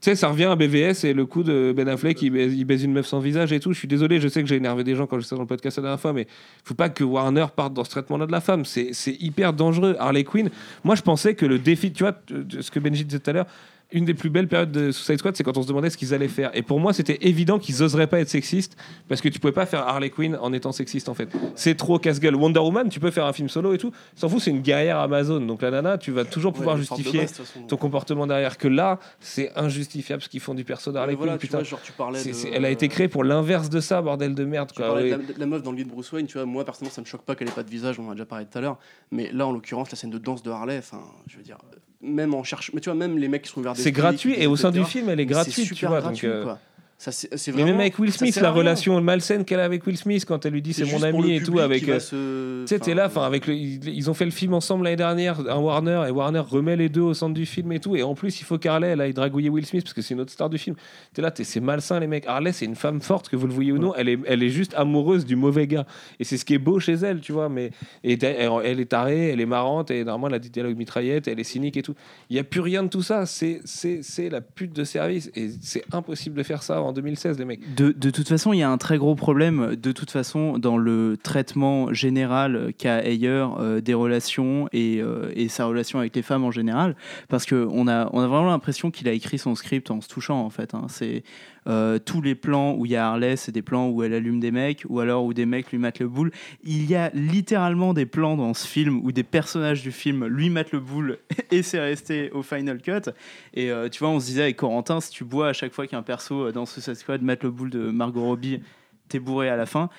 Tu sais, ça revient à BVS et le coup de Ben Affleck, il baise, une meuf sans visage et tout. Je suis désolé, je sais que j'ai énervé des gens quand j'étais dans le podcast la dernière fois, mais faut pas que Warner parte dans ce traitement-là de la femme. C'est hyper dangereux. Harley Quinn, moi je pensais que le défi, tu vois, ce que Benji disait tout à l'heure, une des plus belles périodes de Suicide Squad, c'est quand on se demandait ce qu'ils allaient faire. Et pour moi, c'était évident qu'ils oseraient pas être sexistes parce que tu pouvais pas faire Harley Quinn en étant sexiste en fait. C'est trop casse-gueule. Wonder Woman, tu peux faire un film solo et tout. S'en fout, c'est une guerrière Amazon. Donc la nana, tu vas toujours pouvoir justifier base, façon. ton comportement derrière. Que là, c'est injustifiable ce qu'ils font du perso d'Harley voilà, Quinn. tu Putain, vois, genre, tu parlais de- elle a été créée pour l'inverse de ça, bordel de merde. Tu Quoi. parlais de Oui. la, de la meuf dans le lit de Bruce Wayne, tu vois, moi personnellement ça me choque pas qu'elle ait pas de visage, on en a déjà parlé tout à l'heure, mais là en l'occurrence la scène de danse de Harley, enfin je veux dire, même en cherche, mais tu vois même les mecs qui sont ouverts C'est gratuit et au sein du film, elle est gratuite, tu vois. gratuit, donc, euh, c'est Mais même avec Will Smith, la relation malsaine qu'elle a avec Will Smith quand elle lui dit C'est mon ami et tout avec. euh, se- Tu sais, t'es là, enfin avec le, ils, ont fait le film ensemble l'année dernière, un Warner et Warner remet les deux au centre du film et tout. Et en plus, il faut qu'Harley elle aille dragouiller Will Smith parce que c'est une autre star du film. T'es là, t'es- c'est malsain les mecs. Harley, c'est une femme forte que vous le voyez ou non. Elle est, elle est juste amoureuse du mauvais gars. Et c'est ce qui est beau chez elle, tu vois. Mais et elle, est tarée, elle est marrante et normalement elle a des dialogues mitraillettes, elle est cynique et tout. Il y a plus rien de tout ça. C'est c'est c'est la pute de service et c'est impossible de faire ça en 2016 les mecs. De, de toute façon, il y a un très gros problème, de toute façon, dans le traitement général qu'a Ayer euh, des relations et, euh, et sa relation avec les femmes en général. Parce qu'on a, on a vraiment l'impression qu'il a écrit son script en se touchant, en fait. hein. C'est euh, tous les plans où il y a Harley, c'est des plans où elle allume des mecs, ou alors où des mecs lui mettent le boule. Il y a littéralement des plans dans ce film où des personnages du film lui mettent le boule *laughs* et c'est resté au final cut. Et euh, tu vois, on se disait avec Corentin, si tu bois à chaque fois qu'un perso euh, dans Suicide Squad met le boule de Margot Robbie, t'es bourré à la fin.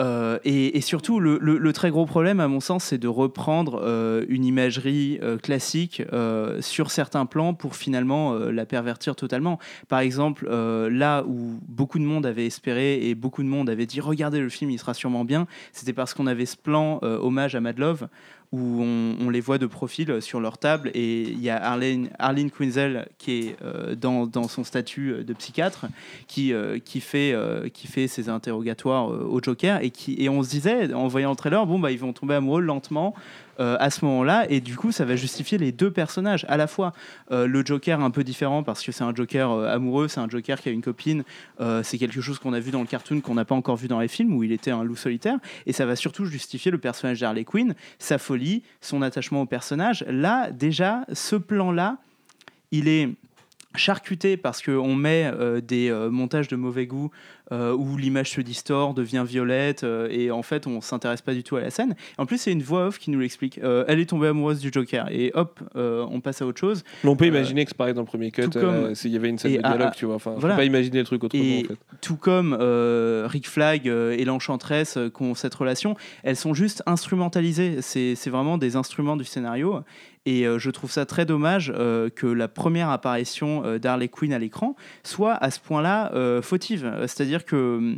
Euh, et, surtout, le, très gros problème, à mon sens, c'est de reprendre euh, une imagerie euh, classique sur certains plans pour finalement la pervertir totalement. Par exemple, là où beaucoup de monde avait espéré et beaucoup de monde avait dit Regardez le film, il sera sûrement bien, c'était parce qu'on avait ce plan hommage à Mad Love où on, les voit de profil sur leur table et il y a Arlene, Quinzel qui est euh, dans, son statut de psychiatre qui, euh, qui, fait, euh, qui fait ses interrogatoires euh, au Joker et, qui, et on se disait en voyant le trailer bon bah ils vont tomber amoureux lentement euh, à ce moment-là et du coup ça va justifier les deux personnages à la fois euh, le Joker un peu différent parce que c'est un Joker euh, amoureux c'est un Joker qui a une copine c'est quelque chose qu'on a vu dans le cartoon qu'on n'a pas encore vu dans les films où il était un loup solitaire et ça va surtout justifier le personnage d'Harley Quinn sa folie son attachement au personnage. Là déjà ce plan là il est charcuté parce qu'on met euh, des euh, montages de mauvais goût euh, où l'image se distord, devient violette, et en fait on s'intéresse pas du tout à la scène. En plus c'est une voix off qui nous l'explique. Elle est tombée amoureuse du Joker, et hop, on passe à autre chose. Mais on peut imaginer que c'est pareil dans le premier cut, s'il y avait une scène de dialogue, à- tu vois. Enfin, voilà. pas imaginer le truc autrement Et en fait. tout comme Rick Flag et l'Enchantress qui ont cette relation, elles sont juste instrumentalisées. C'est c'est vraiment des instruments du scénario. Et euh, je trouve ça très dommage euh, que la première apparition euh, d'Harley Quinn à l'écran soit à ce point-là fautive. C'est-à-dire que euh,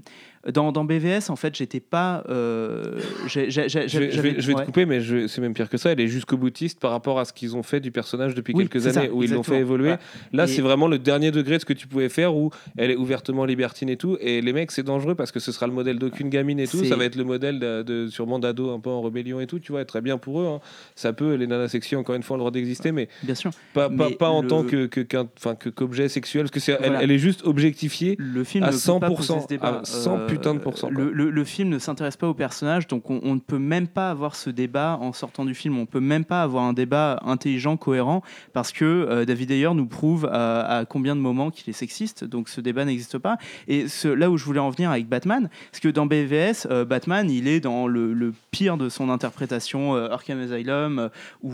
dans, dans BVS, en fait, j'étais pas. euh, j'ai- j'ai- j'ai- Je vais, je vais- j'avais- je vais ouais. te couper, mais je- c'est même pire que ça. Elle est jusqu'au boutiste par rapport à ce qu'ils ont fait du personnage depuis Oui, quelques ça, années, où ils l'ont fait évoluer. Voilà. Là, Et- c'est vraiment le dernier degré de ce que tu pouvais faire, où elle est ouvertement libertine et tout. Et les mecs, c'est dangereux parce que ce sera le modèle d'aucune gamine et tout. C'est- Ça va être le modèle de, de- sûrement d'ado un peu en rébellion et tout. Tu vois, très bien pour eux. hein. Ça peut, les nanas sexy, encore une fois, ont le droit d'exister, mais Bien sûr. pas, pas, Mais pas en le- tant que, que, qu'un- enfin, que- qu'objet sexuel, parce que c'est, elle, Voilà. elle est juste objectifiée le film à ne peut pas 100%, poser ce débat. à 100 Euh, putain de pourcents. quoi. Le, le- le film ne s'intéresse pas au personnage, donc on, on ne peut même pas avoir ce débat en sortant du film. On peut même pas avoir un débat intelligent, cohérent, parce que euh, David Ayer nous prouve à, à combien de moments qu'il est sexiste. Donc ce débat n'existe pas. Et ce, là où je voulais en venir avec Batman, parce que dans BVS, euh, Batman, il est dans le, le pire de son interprétation, euh, Arkham Asylum, euh, ou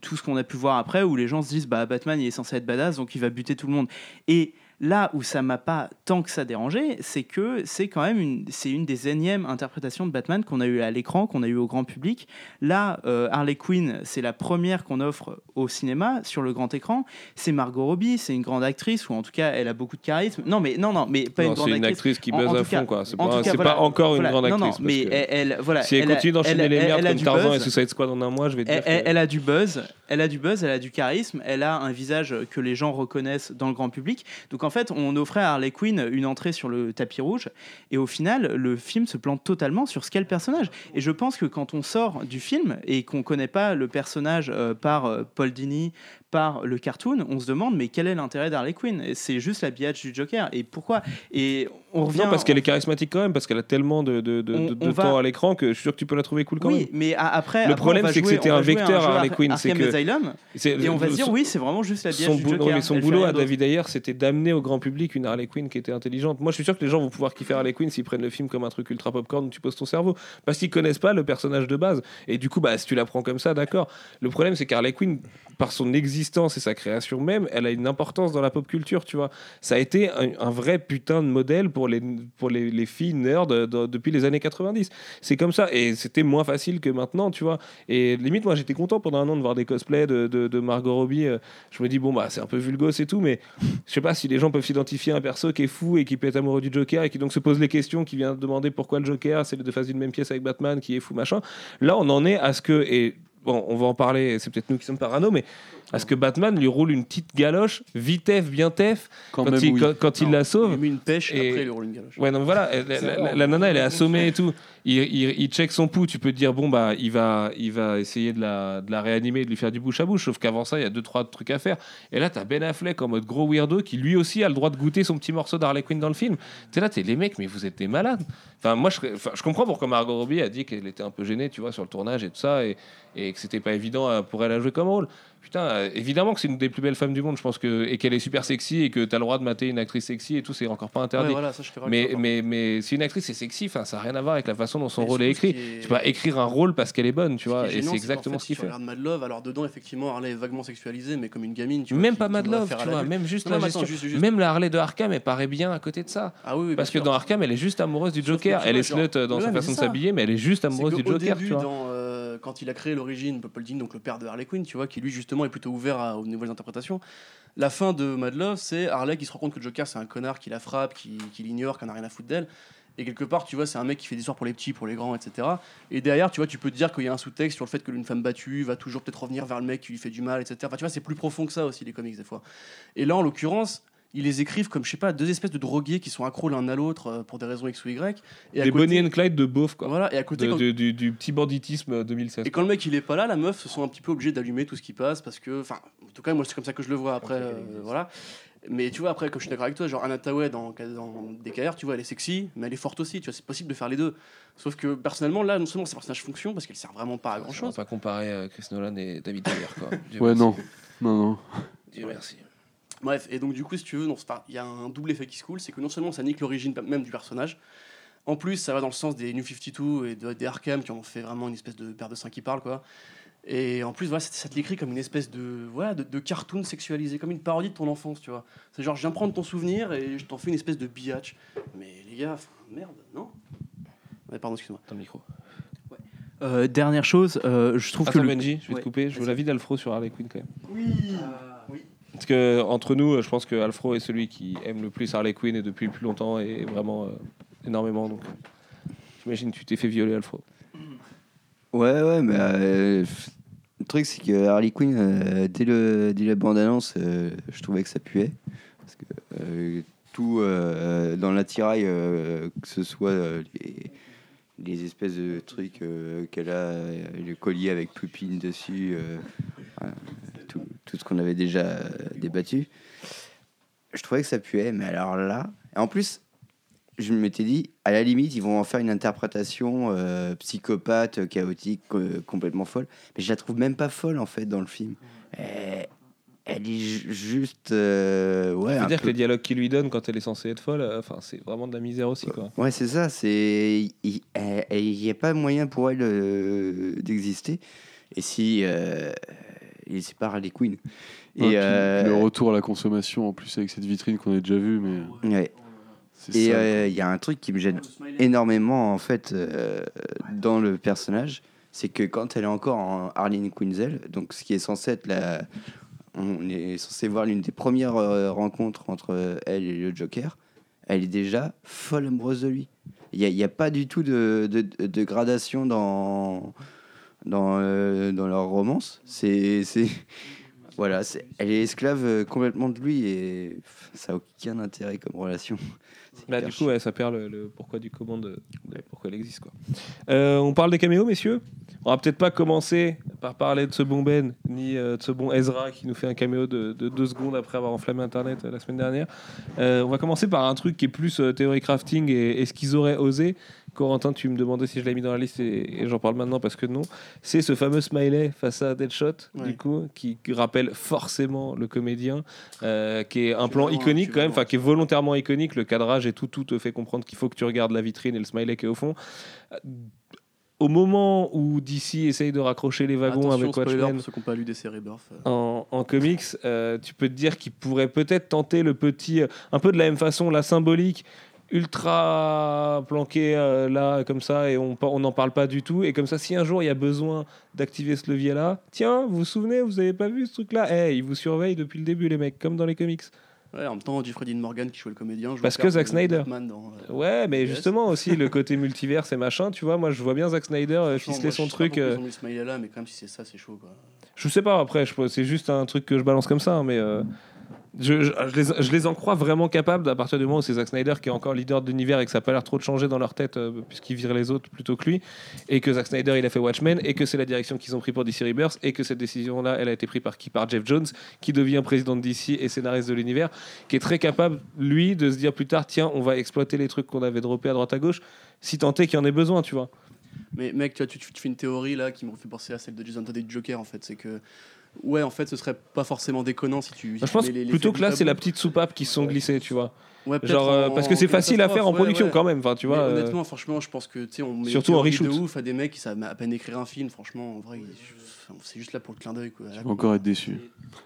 tout ce qu'on a pu voir après, où les gens se disent, bah Batman, il est censé être badass, donc il va buter tout le monde. Et Là où ça m'a pas tant que ça dérangé, c'est que c'est quand même une, c'est une des énièmes interprétations de Batman qu'on a eu à l'écran, qu'on a eu au grand public. Là, euh, Harley Quinn, c'est la première qu'on offre au cinéma sur le grand écran. C'est Margot Robbie, c'est une grande actrice ou en tout cas elle a beaucoup de charisme. Non mais non non mais pas Non, une grande c'est une actrice. actrice qui en à fond, quoi. C'est pas- cas, voilà, pas encore une grande Non, non, actrice, mais elle, elle- voilà. si elle, continue d'enchaîner les merdes comme Tarzan et. Suicide Squad en un mois, je vais te dire. elle- que- elle a du buzz, elle a du buzz, elle a du charisme, elle a un visage que les gens reconnaissent dans le grand public. Donc en fait, on offrait à Harley Quinn une entrée sur le tapis rouge, et au final, le film se plante totalement sur ce qu'est le personnage. Et je pense que quand on sort du film et qu'on connaît pas le personnage euh, par euh, Paul Dini, par le cartoon, on se demande mais quel est l'intérêt d'Harley Quinn? C'est juste l'habillage du Joker. Et pourquoi? Et on revient. Non, parce qu'elle est charismatique quand même, parce qu'elle a tellement de, de, de, On- de- de on va- temps à l'écran que je suis sûr que tu peux la trouver cool quand oui, même. mais a- après, Le après, problème, c'est que c'était un vecteur, jeu Harley Ar- Quinn, c'est que- et on va se dire oui, c'est vraiment juste son du Joker. mais son boulot à. David Ayer, c'était d'amener au grand public une Harley Quinn qui était intelligente. Moi, je suis sûr que les gens vont pouvoir kiffer Harley Quinn s'ils prennent le film comme un truc ultra popcorn où tu poses ton cerveau, parce qu'ils connaissent pas le personnage de base. Et du coup, bah, si tu la prends comme ça, d'accord. Le problème, c'est qu'Harley Quinn, par son existence et sa création même, elle a une importance dans la pop culture, tu vois. Ça a été un, un vrai putain de modèle pour les, pour les, les filles nerds de- de- depuis les années 90. C'est comme ça. Et c'était moins facile que maintenant, tu vois. Et limite, moi, j'étais content pendant un an de voir des cosplays de, de, de Margot Robbie. Euh, Je me dis, bon, bah, c'est un peu vulgos et tout, mais je sais pas si les gens peuvent s'identifier à un perso qui est fou et qui peut être amoureux du Joker et qui donc se pose les questions, qui vient demander pourquoi le Joker, c'est les deux faces d'une même pièce avec Batman, qui est fou, machin. Là, on en est à ce que. Et bon, on va en parler, c'est peut-être nous qui sommes parano, mais à ce que Batman lui roule une petite galoche, vitef, bien tef, quand, même, il, oui. quand, quand il Non, la sauve. Il lui met une pêche Et- et après il lui roule une galoche. Ouais, non, mais voilà, la, la- la- la nana, elle est assommée et tout. Il, il, il check son pouls, tu peux te dire, bon, bah, il va, il va essayer de la, de la réanimer, de lui faire du bouche à bouche. Sauf qu'avant ça, il y a deux, trois trucs à faire. Et là, t'as Ben Affleck en mode gros weirdo qui lui aussi a le droit de goûter son petit morceau d'Harley Quinn dans le film. T'es là, t'es les mecs, mais vous êtes des malades. Enfin, moi, je, enfin, je comprends pourquoi Margot Robbie a dit qu'elle était un peu gênée, tu vois, sur le tournage et tout ça, et, et que c'était pas évident euh, pour elle à jouer comme rôle. Putain, euh, évidemment que c'est une des plus belles femmes du monde, je pense que, et qu'elle est super sexy et que t'as le droit de mater une actrice sexy et tout, c'est encore pas interdit. Ouais, voilà, ça, je serais mais, d'accord. mais, mais si une actrice est sexy, enfin, ça n'a rien à voir avec la façon dont son rôle est écrit. est- Tu peux écrire un rôle parce qu'elle est bonne, tu vois, Ce et c'est exactement fait, ce qu'il tu fait. regardes Mad Love, alors dedans, effectivement, Harley est vaguement sexualisée, mais comme une gamine. Tu vois, Même qui- pas Mad Love, tu vois, même juste Non, la mais attends, gestion. juste- juste- Même la Harley de Arkham, elle paraît bien à côté de ça. Ah oui, oui, Parce que dans. Arkham, elle est juste amoureuse du Joker. tu Elle est slut dans sa façon de s'habiller, mais elle est juste amoureuse du Joker, tu vois. euh, quand il a créé l'origine, donc le père de Harley Quinn, tu vois, qui lui justement est plutôt ouvert aux nouvelles interprétations. La fin de Mad Love, c'est Harley qui se rend compte que Joker c'est un connard qui la frappe, qui, l'ignore, qui en a rien à foutre d'elle. Et quelque part, tu vois, c'est un mec qui fait des histoires pour les petits, pour les grands, etc. Et derrière, tu vois, tu peux te dire qu'il y a un sous-texte sur le fait que une femme battue va toujours peut-être revenir vers le mec qui lui fait du mal, etc. Enfin, tu vois, c'est plus profond que ça aussi, les comics, des fois. Et là, en l'occurrence, ils les écrivent comme, je sais pas, deux espèces de drogués qui sont accros l'un à l'autre euh, pour des raisons X ou Y. Et Des côté- Bonnie and Clyde de beauf, quoi. Voilà, et à côté, De- quand- de- du, du petit banditisme euh, 2016. et quand le mec il est pas là, la meuf se sont un petit peu obligés d'allumer tout ce qui passe parce que, enfin, en tout cas moi c'est comme ça que je le vois après, euh, voilà. Mais tu vois après comme je suis d'accord avec toi, genre Anna Tawai dans, dans DKR, tu vois elle est sexy, mais elle est forte aussi, tu vois c'est possible de faire les deux. Sauf que personnellement là non seulement ce personnage fonctionne parce qu'elle sert vraiment pas à grand On va chose. pas comparer euh, Chris Nolan et David Ayer, quoi. *laughs* Dieu Ouais, merci. non. Non, non. Dieu merci. Bref, et donc du coup, si tu veux, il y a un double effet qui se coule, c'est que non seulement ça nique l'origine même du personnage, en plus ça va dans le sens des New 52 et de- des Arkham qui ont fait vraiment une espèce de paire de seins qui parle, quoi. Et en plus, voilà, ça, ça te l'écrit comme une espèce de, voilà, de, de cartoon sexualisé, comme une parodie de ton enfance, tu vois. C'est genre, je viens prendre ton souvenir et je t'en fais une espèce de biatch. Mais les gars, merde, non? Ouais, pardon, excuse-moi. Le micro. Euh, dernière chose, euh, je trouve Attends, que. le- Benji, je vais Ouais. te couper. Je veux l'avis d'Alfro sur Harley Quinn, quand même. Oui, oui. Parce que entre nous, je pense que Alfro est celui qui aime le plus Harley Quinn et depuis le plus longtemps et vraiment euh, énormément. Donc, euh, j'imagine que tu t'es fait violer, Alfro. Ouais, ouais, mais euh, le truc, c'est que Harley Quinn, dès, le, dès la bande-annonce, euh, je trouvais que ça puait. Parce que tout dans l'attirail, que ce soit les espèces de trucs euh, qu'elle a, euh, le collier avec Poupine dessus, euh, tout, tout ce qu'on avait déjà débattu, je trouvais que ça puait. Mais alors là, en plus, je m'étais dit, à la limite, ils vont en faire une interprétation psychopathe, chaotique, complètement folle. Mais je la trouve même pas folle, en fait, dans le film. Elle est ju- juste... euh, ouais, Ça veut dire peu- que les dialogues qu'il lui donne quand elle est censée être folle, euh, enfin, c'est vraiment de la misère aussi, quoi. Ouais, c'est ça. C'est il n'y a pas moyen pour elle euh, d'exister. Et si euh, c'est pas Harley Quinn. Et Ouais, euh, Le retour à la consommation, en plus, avec cette vitrine qu'on a déjà vue, mais. ouais. Et euh, il y a un truc qui me gêne énormément en fait euh, dans le personnage, c'est que quand elle est encore en Harley Quinzel, donc ce qui est censé être la, on est censé voir l'une des premières euh, rencontres entre euh, elle et le Joker, elle est déjà folle amoureuse de lui. Il n'y a, pas du tout de, de, gradation dans dans, euh, dans leur romance. C'est voilà, elle est esclave complètement de lui et ça n'a aucun intérêt comme relation. Bah, du coup, ouais, ça perd le, le pourquoi du comment de, de pourquoi elle existe. Quoi. Euh, on parle des caméos, messieurs? On va peut-être pas commencer par parler de ce bon Ben, ni euh, de ce bon Ezra qui nous fait un caméo de, de deux secondes après avoir enflammé Internet euh, la semaine dernière. On va commencer par un truc qui est plus théorie crafting et, et ce qu'ils auraient osé. Corentin, tu me demandais si je l'ai mis dans la liste et, et j'en parle maintenant parce que non. C'est ce fameux smiley face à Deadshot, Ouais. du coup, qui rappelle forcément le comédien, euh, qui est un plan vraiment- iconique quand même, enfin qui est volontairement iconique. Le cadrage et tout, tout te fait comprendre qu'il faut que tu regardes la vitrine et le smiley qui est au fond. Au moment où DC essaye de raccrocher les wagons Attention, avec Watchmen pour ceux qui pas lu des séries Burf. euh. en, en comics, euh, tu peux te dire qu'il pourrait peut-être tenter le petit, euh, un peu de la même façon, la symbolique ultra planqué euh, là comme ça et on n'en parle pas du tout et comme ça si un jour il y a besoin d'activer ce levier là tiens vous vous souvenez vous avez pas vu ce truc là Eh, ils vous surveillent depuis le début les mecs comme dans les comics Ouais, en même temps, Jeffrey Dean Morgan qui jouait le comédien. joue Parce que Zack de Snyder. Dans, euh, ouais mais justement aussi le côté *laughs* multivers et machin tu vois moi je vois bien Zack Snyder euh, ficeler son je sais pas truc euh, Ils ont mis le smiley là, mais quand même, si c'est ça, c'est chaud quoi. Je sais pas, après, je- c'est juste un truc que je balance comme ça, hein, mais je, les, je les en crois vraiment capables à partir du moment où c'est Zack Snyder qui est encore leader de l'univers et que ça n'a pas l'air trop de changer dans leur tête, euh, puisqu'ils virent les autres plutôt que lui, et que Zack Snyder il a fait Watchmen, et que c'est la direction qu'ils ont pris pour DC Rebirth, et que cette décision-là, elle a été prise par qui? Par Jeff Jones, qui devient président de DC et scénariste de l'univers, qui est très capable, lui, de se dire plus tard, tiens, on va exploiter les trucs qu'on avait droppés à droite à gauche, si tant est qu'il y en ait besoin, tu vois. Mais mec, tu, vois, tu, tu fais une théorie là qui me fait penser à celle de Jason Todd et Joker en fait. C'est que, ouais, en fait, ce serait pas forcément déconnant si tu. Bah, je pense les- les- les plutôt que là, c'est la petite soupape qui se sont glissées, tu vois. Ouais, Genre, euh, en- parce que c'est facile à faire en production ouais, ouais. quand même, enfin, tu Mais vois. euh, honnêtement, franchement, je pense que tu sais, on met surtout en de ouf à des mecs qui savent à peine écrire un film. Franchement, en vrai, c'est juste là pour le clin d'œil quoi. Tu vas encore être déçu.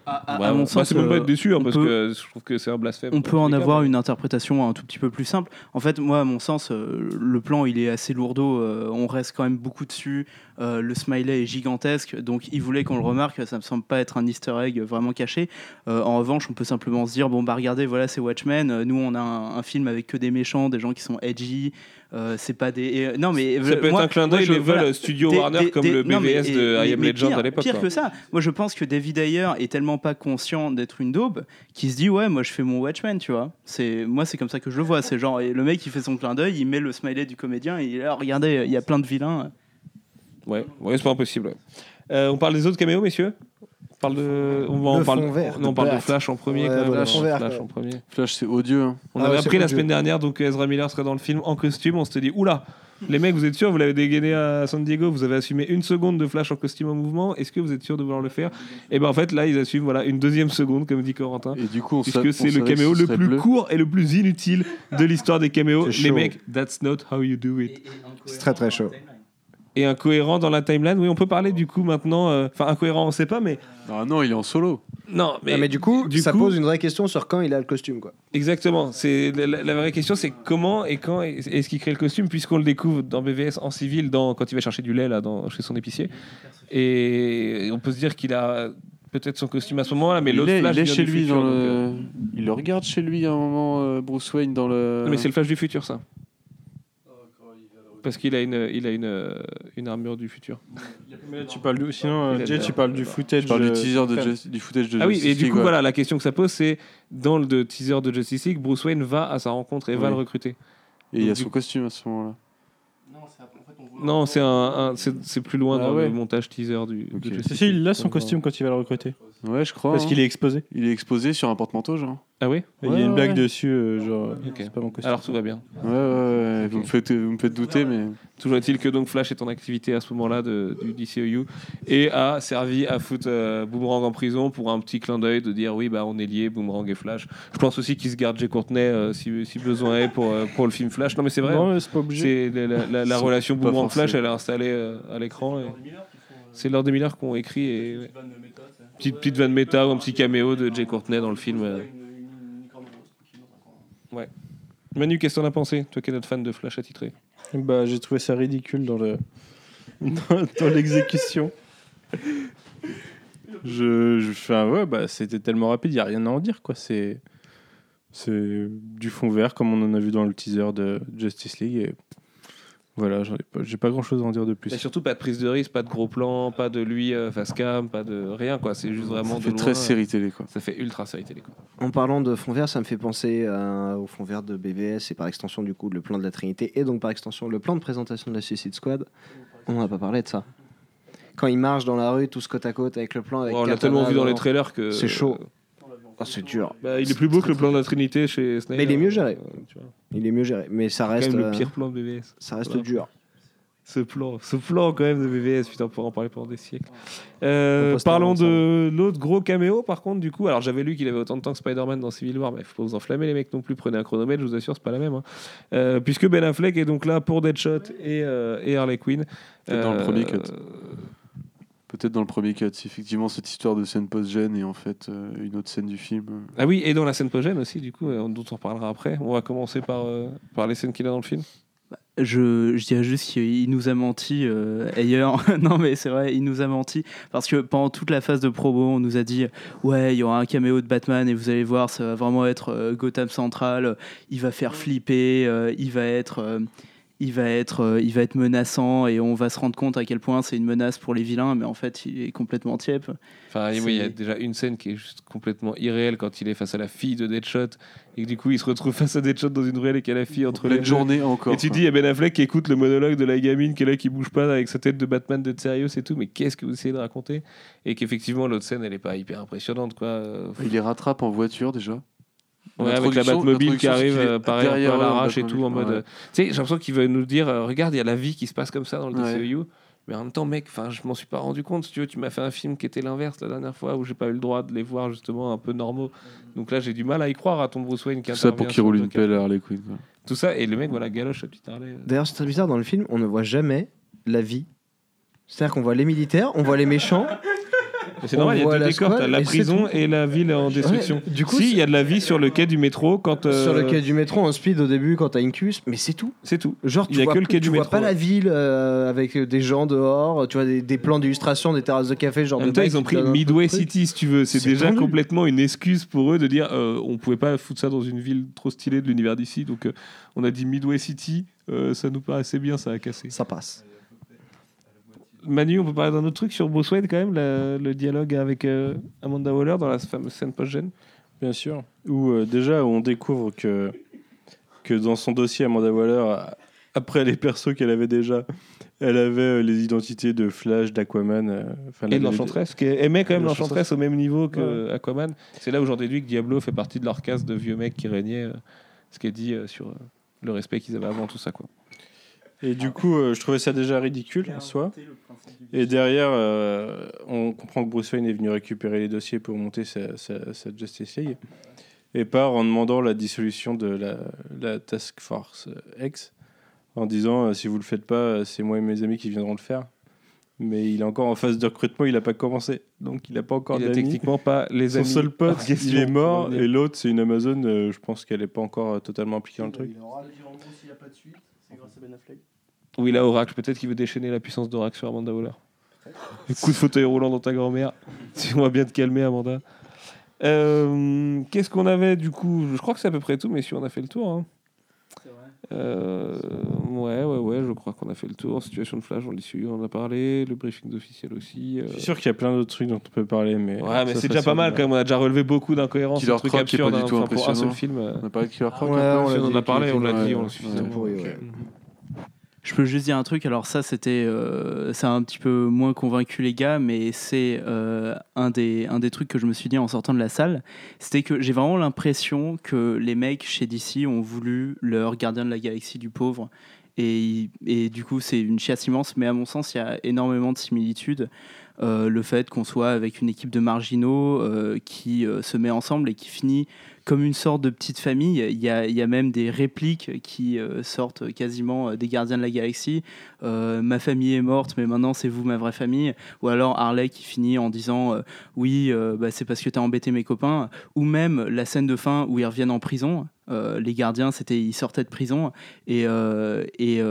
À, Ouais, à mon bah, sens, c'est même pas être déçu, hein, on parce peut- que je trouve que c'est un blasphème. On peut en cas, avoir mais- une interprétation un tout petit peu plus simple. En fait, moi, à mon sens, euh, le plan, il est assez lourdeau. euh, on reste quand même beaucoup dessus. euh, le smiley est gigantesque. Donc, il voulait qu'on le remarque. Ça me semble pas être un easter egg vraiment caché. En revanche, on peut simplement se dire bon, bah regardez, voilà, c'est Watchmen. Nous, on a un, un film avec que des méchants, des gens qui sont edgy. Euh, c'est pas des. et, euh, non, mais. Ça peut être un clin d'œil, les veulent Studio Warner comme le non, mais- BVS de et- I Am mais Legend pire- à l'époque, Pire quoi. que ça, moi je pense que David Ayer est tellement pas conscient d'être une daube qu'il se dit ouais moi je fais mon Watchmen tu vois c'est moi c'est comme ça que je le vois c'est genre et le mec il fait son clin d'œil il met le smiley du comédien et il est là regardez il y a plein de vilains Ouais, ouais c'est pas impossible. ouais. Euh, on parle des autres caméos, messieurs? Parle de. On, va- on Le parle, fond vert, non, on de parle de Black. Flash en premier. Ouais, quand même, Flash quoi. en premier. Flash, c'est odieux. hein. On Ah avait ouais, appris la semaine dernière donc que Ezra Miller serait dans le film en costume. On s'était dit oula, les mecs, vous êtes sûrs Vous l'avez dégainé à San Diego, vous avez assumé une seconde de Flash en costume en mouvement. Est-ce que vous êtes sûr de vouloir le faire? Et ben en fait là, ils assument voilà une deuxième seconde, comme dit Corentin. Et du coup, on Puisque c'est le caméo ce le plus bleu. court et le plus inutile de l'histoire des caméos. Les mecs, that's not how you do it. C'est très très chaud. Et incohérent dans la timeline, oui, on peut parler du coup maintenant. euh, Enfin, incohérent, on sait pas, mais. Ah non, il est en solo. Non, mais, mais du coup, du ça coup- pose une vraie question sur quand il a le costume quoi. Exactement. C'est la, vraie question, c'est comment et quand est- est-ce qu'il crée le costume, puisqu'on le découvre dans BVS en civil, dans, quand il va chercher du lait là, dans, chez son épicier. Et on peut se dire qu'il a peut-être son costume à ce moment-là, mais l'autre Flash il est chez du lui futur, dans donc, le. euh, Il le regarde chez lui à un moment, euh, Bruce Wayne dans le. non, mais c'est le Flash du futur, ça. Parce qu'il a une, il a une, euh, une armure du futur. Mais tu parles du, sinon, euh, Jay, tu parles du footage. Je parle du teaser de. Just- du footage de Ah oui, et du coup, ouais. voilà, la question que ça pose, c'est dans le de teaser de Justice League, Bruce Wayne va à sa rencontre et va le recruter. Et il y a son costume à ce moment-là. Non, c'est un, un- c'est c'est plus loin Ah dans ouais. le montage teaser du. Ok. de Si, Justice si, il a son costume quand il va le recruter. Ouais, je crois. Parce hein. qu'il est exposé. Il est exposé sur un porte-manteau, genre. Ah oui Il y a une blague ouais. dessus, euh, genre, Ok. c'est pas mon costume. Alors tout va bien. Ouais, ouais, ouais. Vous, me faites, vous me faites douter, mais. Toujours est-il que donc Flash est en activité à ce moment-là de- du DCEU et a servi à foutre euh, Boomerang en prison pour un petit clin d'œil de dire oui bah on est liés Boomerang et Flash. Je pense aussi qu'il se garde Jay Courtney euh, si, si besoin est pour, euh, pour le film Flash. Non mais c'est vrai. Non, hein. mais c'est pas obligé. C'est la, la- la- la Ils sont relation pas Boomerang Flash forcés. elle est installée euh, à l'écran. et- C'est Lord des Miller qui ont écrit et ouais. petite petite vanne méta ou un petit caméo de Jay Courtney dans le film. euh. Ouais. Manu, qu'est-ce que t'en as pensé Toi qui es notre fan de Flash attitré. Bah, j'ai trouvé ça ridicule dans le *laughs* dans, l'exécution. Je, un ouais, bah c'était tellement rapide, il y a rien à en dire quoi. C'est c'est du fond vert comme on en a vu dans le teaser de Justice League et voilà, j'en ai pas, j'ai pas grand chose à en dire de plus. Et surtout pas de prise de risque, pas de gros plan, pas de lui euh, face cam, pas de rien quoi. C'est juste vraiment Ça de fait loin, très euh, série télé, quoi. Ça fait ultra série télé quoi. En parlant de fond vert, ça me fait penser à- au fond vert de BVS et par extension du coup le plan de la Trinité et donc par extension le plan de présentation de la Suicide Squad. On n'a pas parlé de ça. quand il marche dans la rue, tous côte à côte avec le plan. Avec Ouais, on l'a tellement vu dans les trailers que C'est chaud. Ah, c'est dur. Bah, il est plus beau que le plan de la Trinité chez Snyder. Mais il est mieux géré. Euh, tu vois. Il est mieux géré. Mais ça quand reste. même le euh, pire plan de BVS. Ça reste Voilà. dur. Ce plan, ce plan quand même de BVS, putain, on pourra en parler pendant des siècles. Euh, parlons de l'autre gros caméo, par contre, du coup. Alors j'avais lu qu'il avait autant de temps que Spider-Man dans Civil War, mais faut pas vous enflammer les mecs non plus. Prenez un chronomètre, je vous assure, c'est pas la même. hein. Euh, puisque Ben Affleck est donc là pour Deadshot et, euh, et Harley Quinn. Dans le premier cut. Peut-être dans le premier cut, si effectivement cette histoire de scène post-gène est en fait euh, une autre scène du film. Ah oui, et dans la scène post aussi, du coup, euh, dont on reparlera après. On va commencer par, euh, par les scènes qu'il a dans le film. Je, je dirais juste qu'il nous a menti euh, ailleurs. *laughs* non, mais c'est vrai, il nous a menti. Parce que pendant toute la phase de promo, on nous a dit Ouais, il y aura un caméo de Batman et vous allez voir, ça va vraiment être euh, Gotham Central. Il va faire flipper, euh, il va être. Il va, être, euh, il va être menaçant et on va se rendre compte à quel point c'est une menace pour les vilains, mais en fait, il est complètement tiep. Enfin, oui, il y a déjà une scène qui est juste complètement irréelle quand il est face à la fille de Deadshot et que du coup il se retrouve face à Deadshot dans une ruelle et qu'il y a la fille entre les deux. journée encore, Et tu quoi. dis, il y a Ben Affleck qui écoute le monologue de la gamine qui est là, qui bouge pas avec sa tête de Batman d'être sérieux, c'est tout. Mais qu'est-ce que vous essayez de raconter? Et qu'effectivement l'autre scène elle est pas hyper impressionnante quoi. Il les rattrape en voiture déjà. Ouais, avec la Batmobile qui arrive, est euh, pareil, un peu à l'arrache et tout, en mode. ouais. euh, Tu sais, j'ai l'impression qu'il veut nous dire, euh, regarde, il y a la vie qui se passe comme ça dans le Ouais. DCEU. Mais en même temps, mec, enfin, je m'en suis pas rendu compte. Si tu veux, tu m'as fait un film qui était l'inverse la dernière fois où j'ai pas eu le droit de les voir justement un peu normaux. Donc là, j'ai du mal à y croire à ton Bruce Wayne qui Tout ça pour qu'il roule le une pelle à Harley Quinn. quoi. Tout ça, et le mec, voilà, galoche à petite Harley. D'ailleurs, c'est très bizarre, dans le film, on ne voit jamais la vie. C'est-à-dire qu'on voit les militaires, on voit les méchants. C'est normal, il y a deux la décors, t'as la prison et la ville en destruction. Ouais, du coup, si, il y a de la vie sur le quai du métro quand. euh, Sur le quai du métro en speed au début quand t'as Incubus, mais c'est tout. C'est tout. Genre, tu y a vois, que le quai tu du vois métro, pas la ville euh, avec des gens dehors, tu vois des, des plans d'illustration, des terrasses de café, genre En même temps, ils ont pris Midway. City, si tu veux. C'est déjà tendu. complètement une excuse pour eux de dire euh, on pouvait pas foutre ça dans une ville trop stylée de l'univers d'ici. Donc, euh, on a dit Midway City. euh, ça nous paraissait bien, ça a cassé. Ça passe. Manu, on peut parler d'un autre truc sur Bruce Wayne quand même, la- le dialogue avec euh, Amanda Waller dans la fameuse scène post-gène. Bien sûr. Où euh, déjà on découvre que, que dans son dossier, Amanda Waller, après les persos qu'elle avait déjà, elle avait euh, les identités de Flash, d'Aquaman. euh, enfin, Et de l'Enchantress, qui aimait quand même l'Enchantress au même niveau que Ouais. Aquaman. C'est là où j'en déduis que Diablo fait partie de leur caste de vieux mecs qui régnaient, ce qui est dit sur le respect qu'ils avaient avant tout ça. Quoi. Et du coup, euh, je trouvais ça déjà ridicule en soi. Et derrière, euh, on comprend que Bruce Wayne est venu récupérer les dossiers pour monter sa, sa- sa Justice League. Et part en demandant la dissolution de la, la Task Force X, en disant euh, si vous le faites pas, c'est moi et mes amis qui viendront le faire. Mais il est encore en phase de recrutement, il n'a pas commencé. Donc il n'a pas encore Il a d'amis. techniquement pas les Son amis seul pote, il est mort. Et l'autre, c'est une Amazon. euh, je pense qu'elle n'est pas encore totalement impliquée dans le truc. S'il n'y a pas de suite, c'est grâce à Ben Affleck. Oui, là, Oracle, peut-être qu'il veut déchaîner la puissance d'Oracle sur Amanda Waller. Coup de fauteuil roulant dans ta grand-mère. Si on va bien te calmer, Amanda. Euh, Qu'est-ce qu'on avait du coup? Je crois que c'est à peu près tout, messieurs, on a fait le tour. hein. Euh, ouais, ouais, ouais, je crois qu'on a fait le tour. Situation de Flash, on l'issue, on en a parlé. Le briefing d'officiel aussi. euh. Je suis sûr qu'il y a plein d'autres trucs dont on peut parler. Mais Ouais, mais c'est déjà pas mal quand même. On a déjà relevé beaucoup d'incohérences, Killer trucs Croc qui est pas du hein, tout enfin, pour un seul film. On a parlé de Killer Croc Ouais, un peu on Si, en a parlé, on l'a dit, on l'a suffisamment. Je peux juste dire un truc, alors ça c'était euh, ça a un petit peu moins convaincu les gars, mais c'est euh, un, des, un des trucs que je me suis dit en sortant de la salle, c'était que j'ai vraiment l'impression que les mecs chez DC ont voulu leur gardien de la galaxie du pauvre. Et, et du coup, c'est une chiasse immense, mais à mon sens, il y a énormément de similitudes. Euh, le fait qu'on soit avec une équipe de marginaux euh, qui euh, se met ensemble et qui finit comme une sorte de petite famille. Il y a, il y a même des répliques qui euh, sortent quasiment euh, des gardiens de la galaxie. Euh, ma famille est morte, mais maintenant c'est vous ma vraie famille. Ou alors Harley qui finit en disant oui, bah, c'est parce que t'as embêté mes copains. Ou même la scène de fin où ils reviennent en prison. Les gardiens, c'était ils sortaient de prison et, et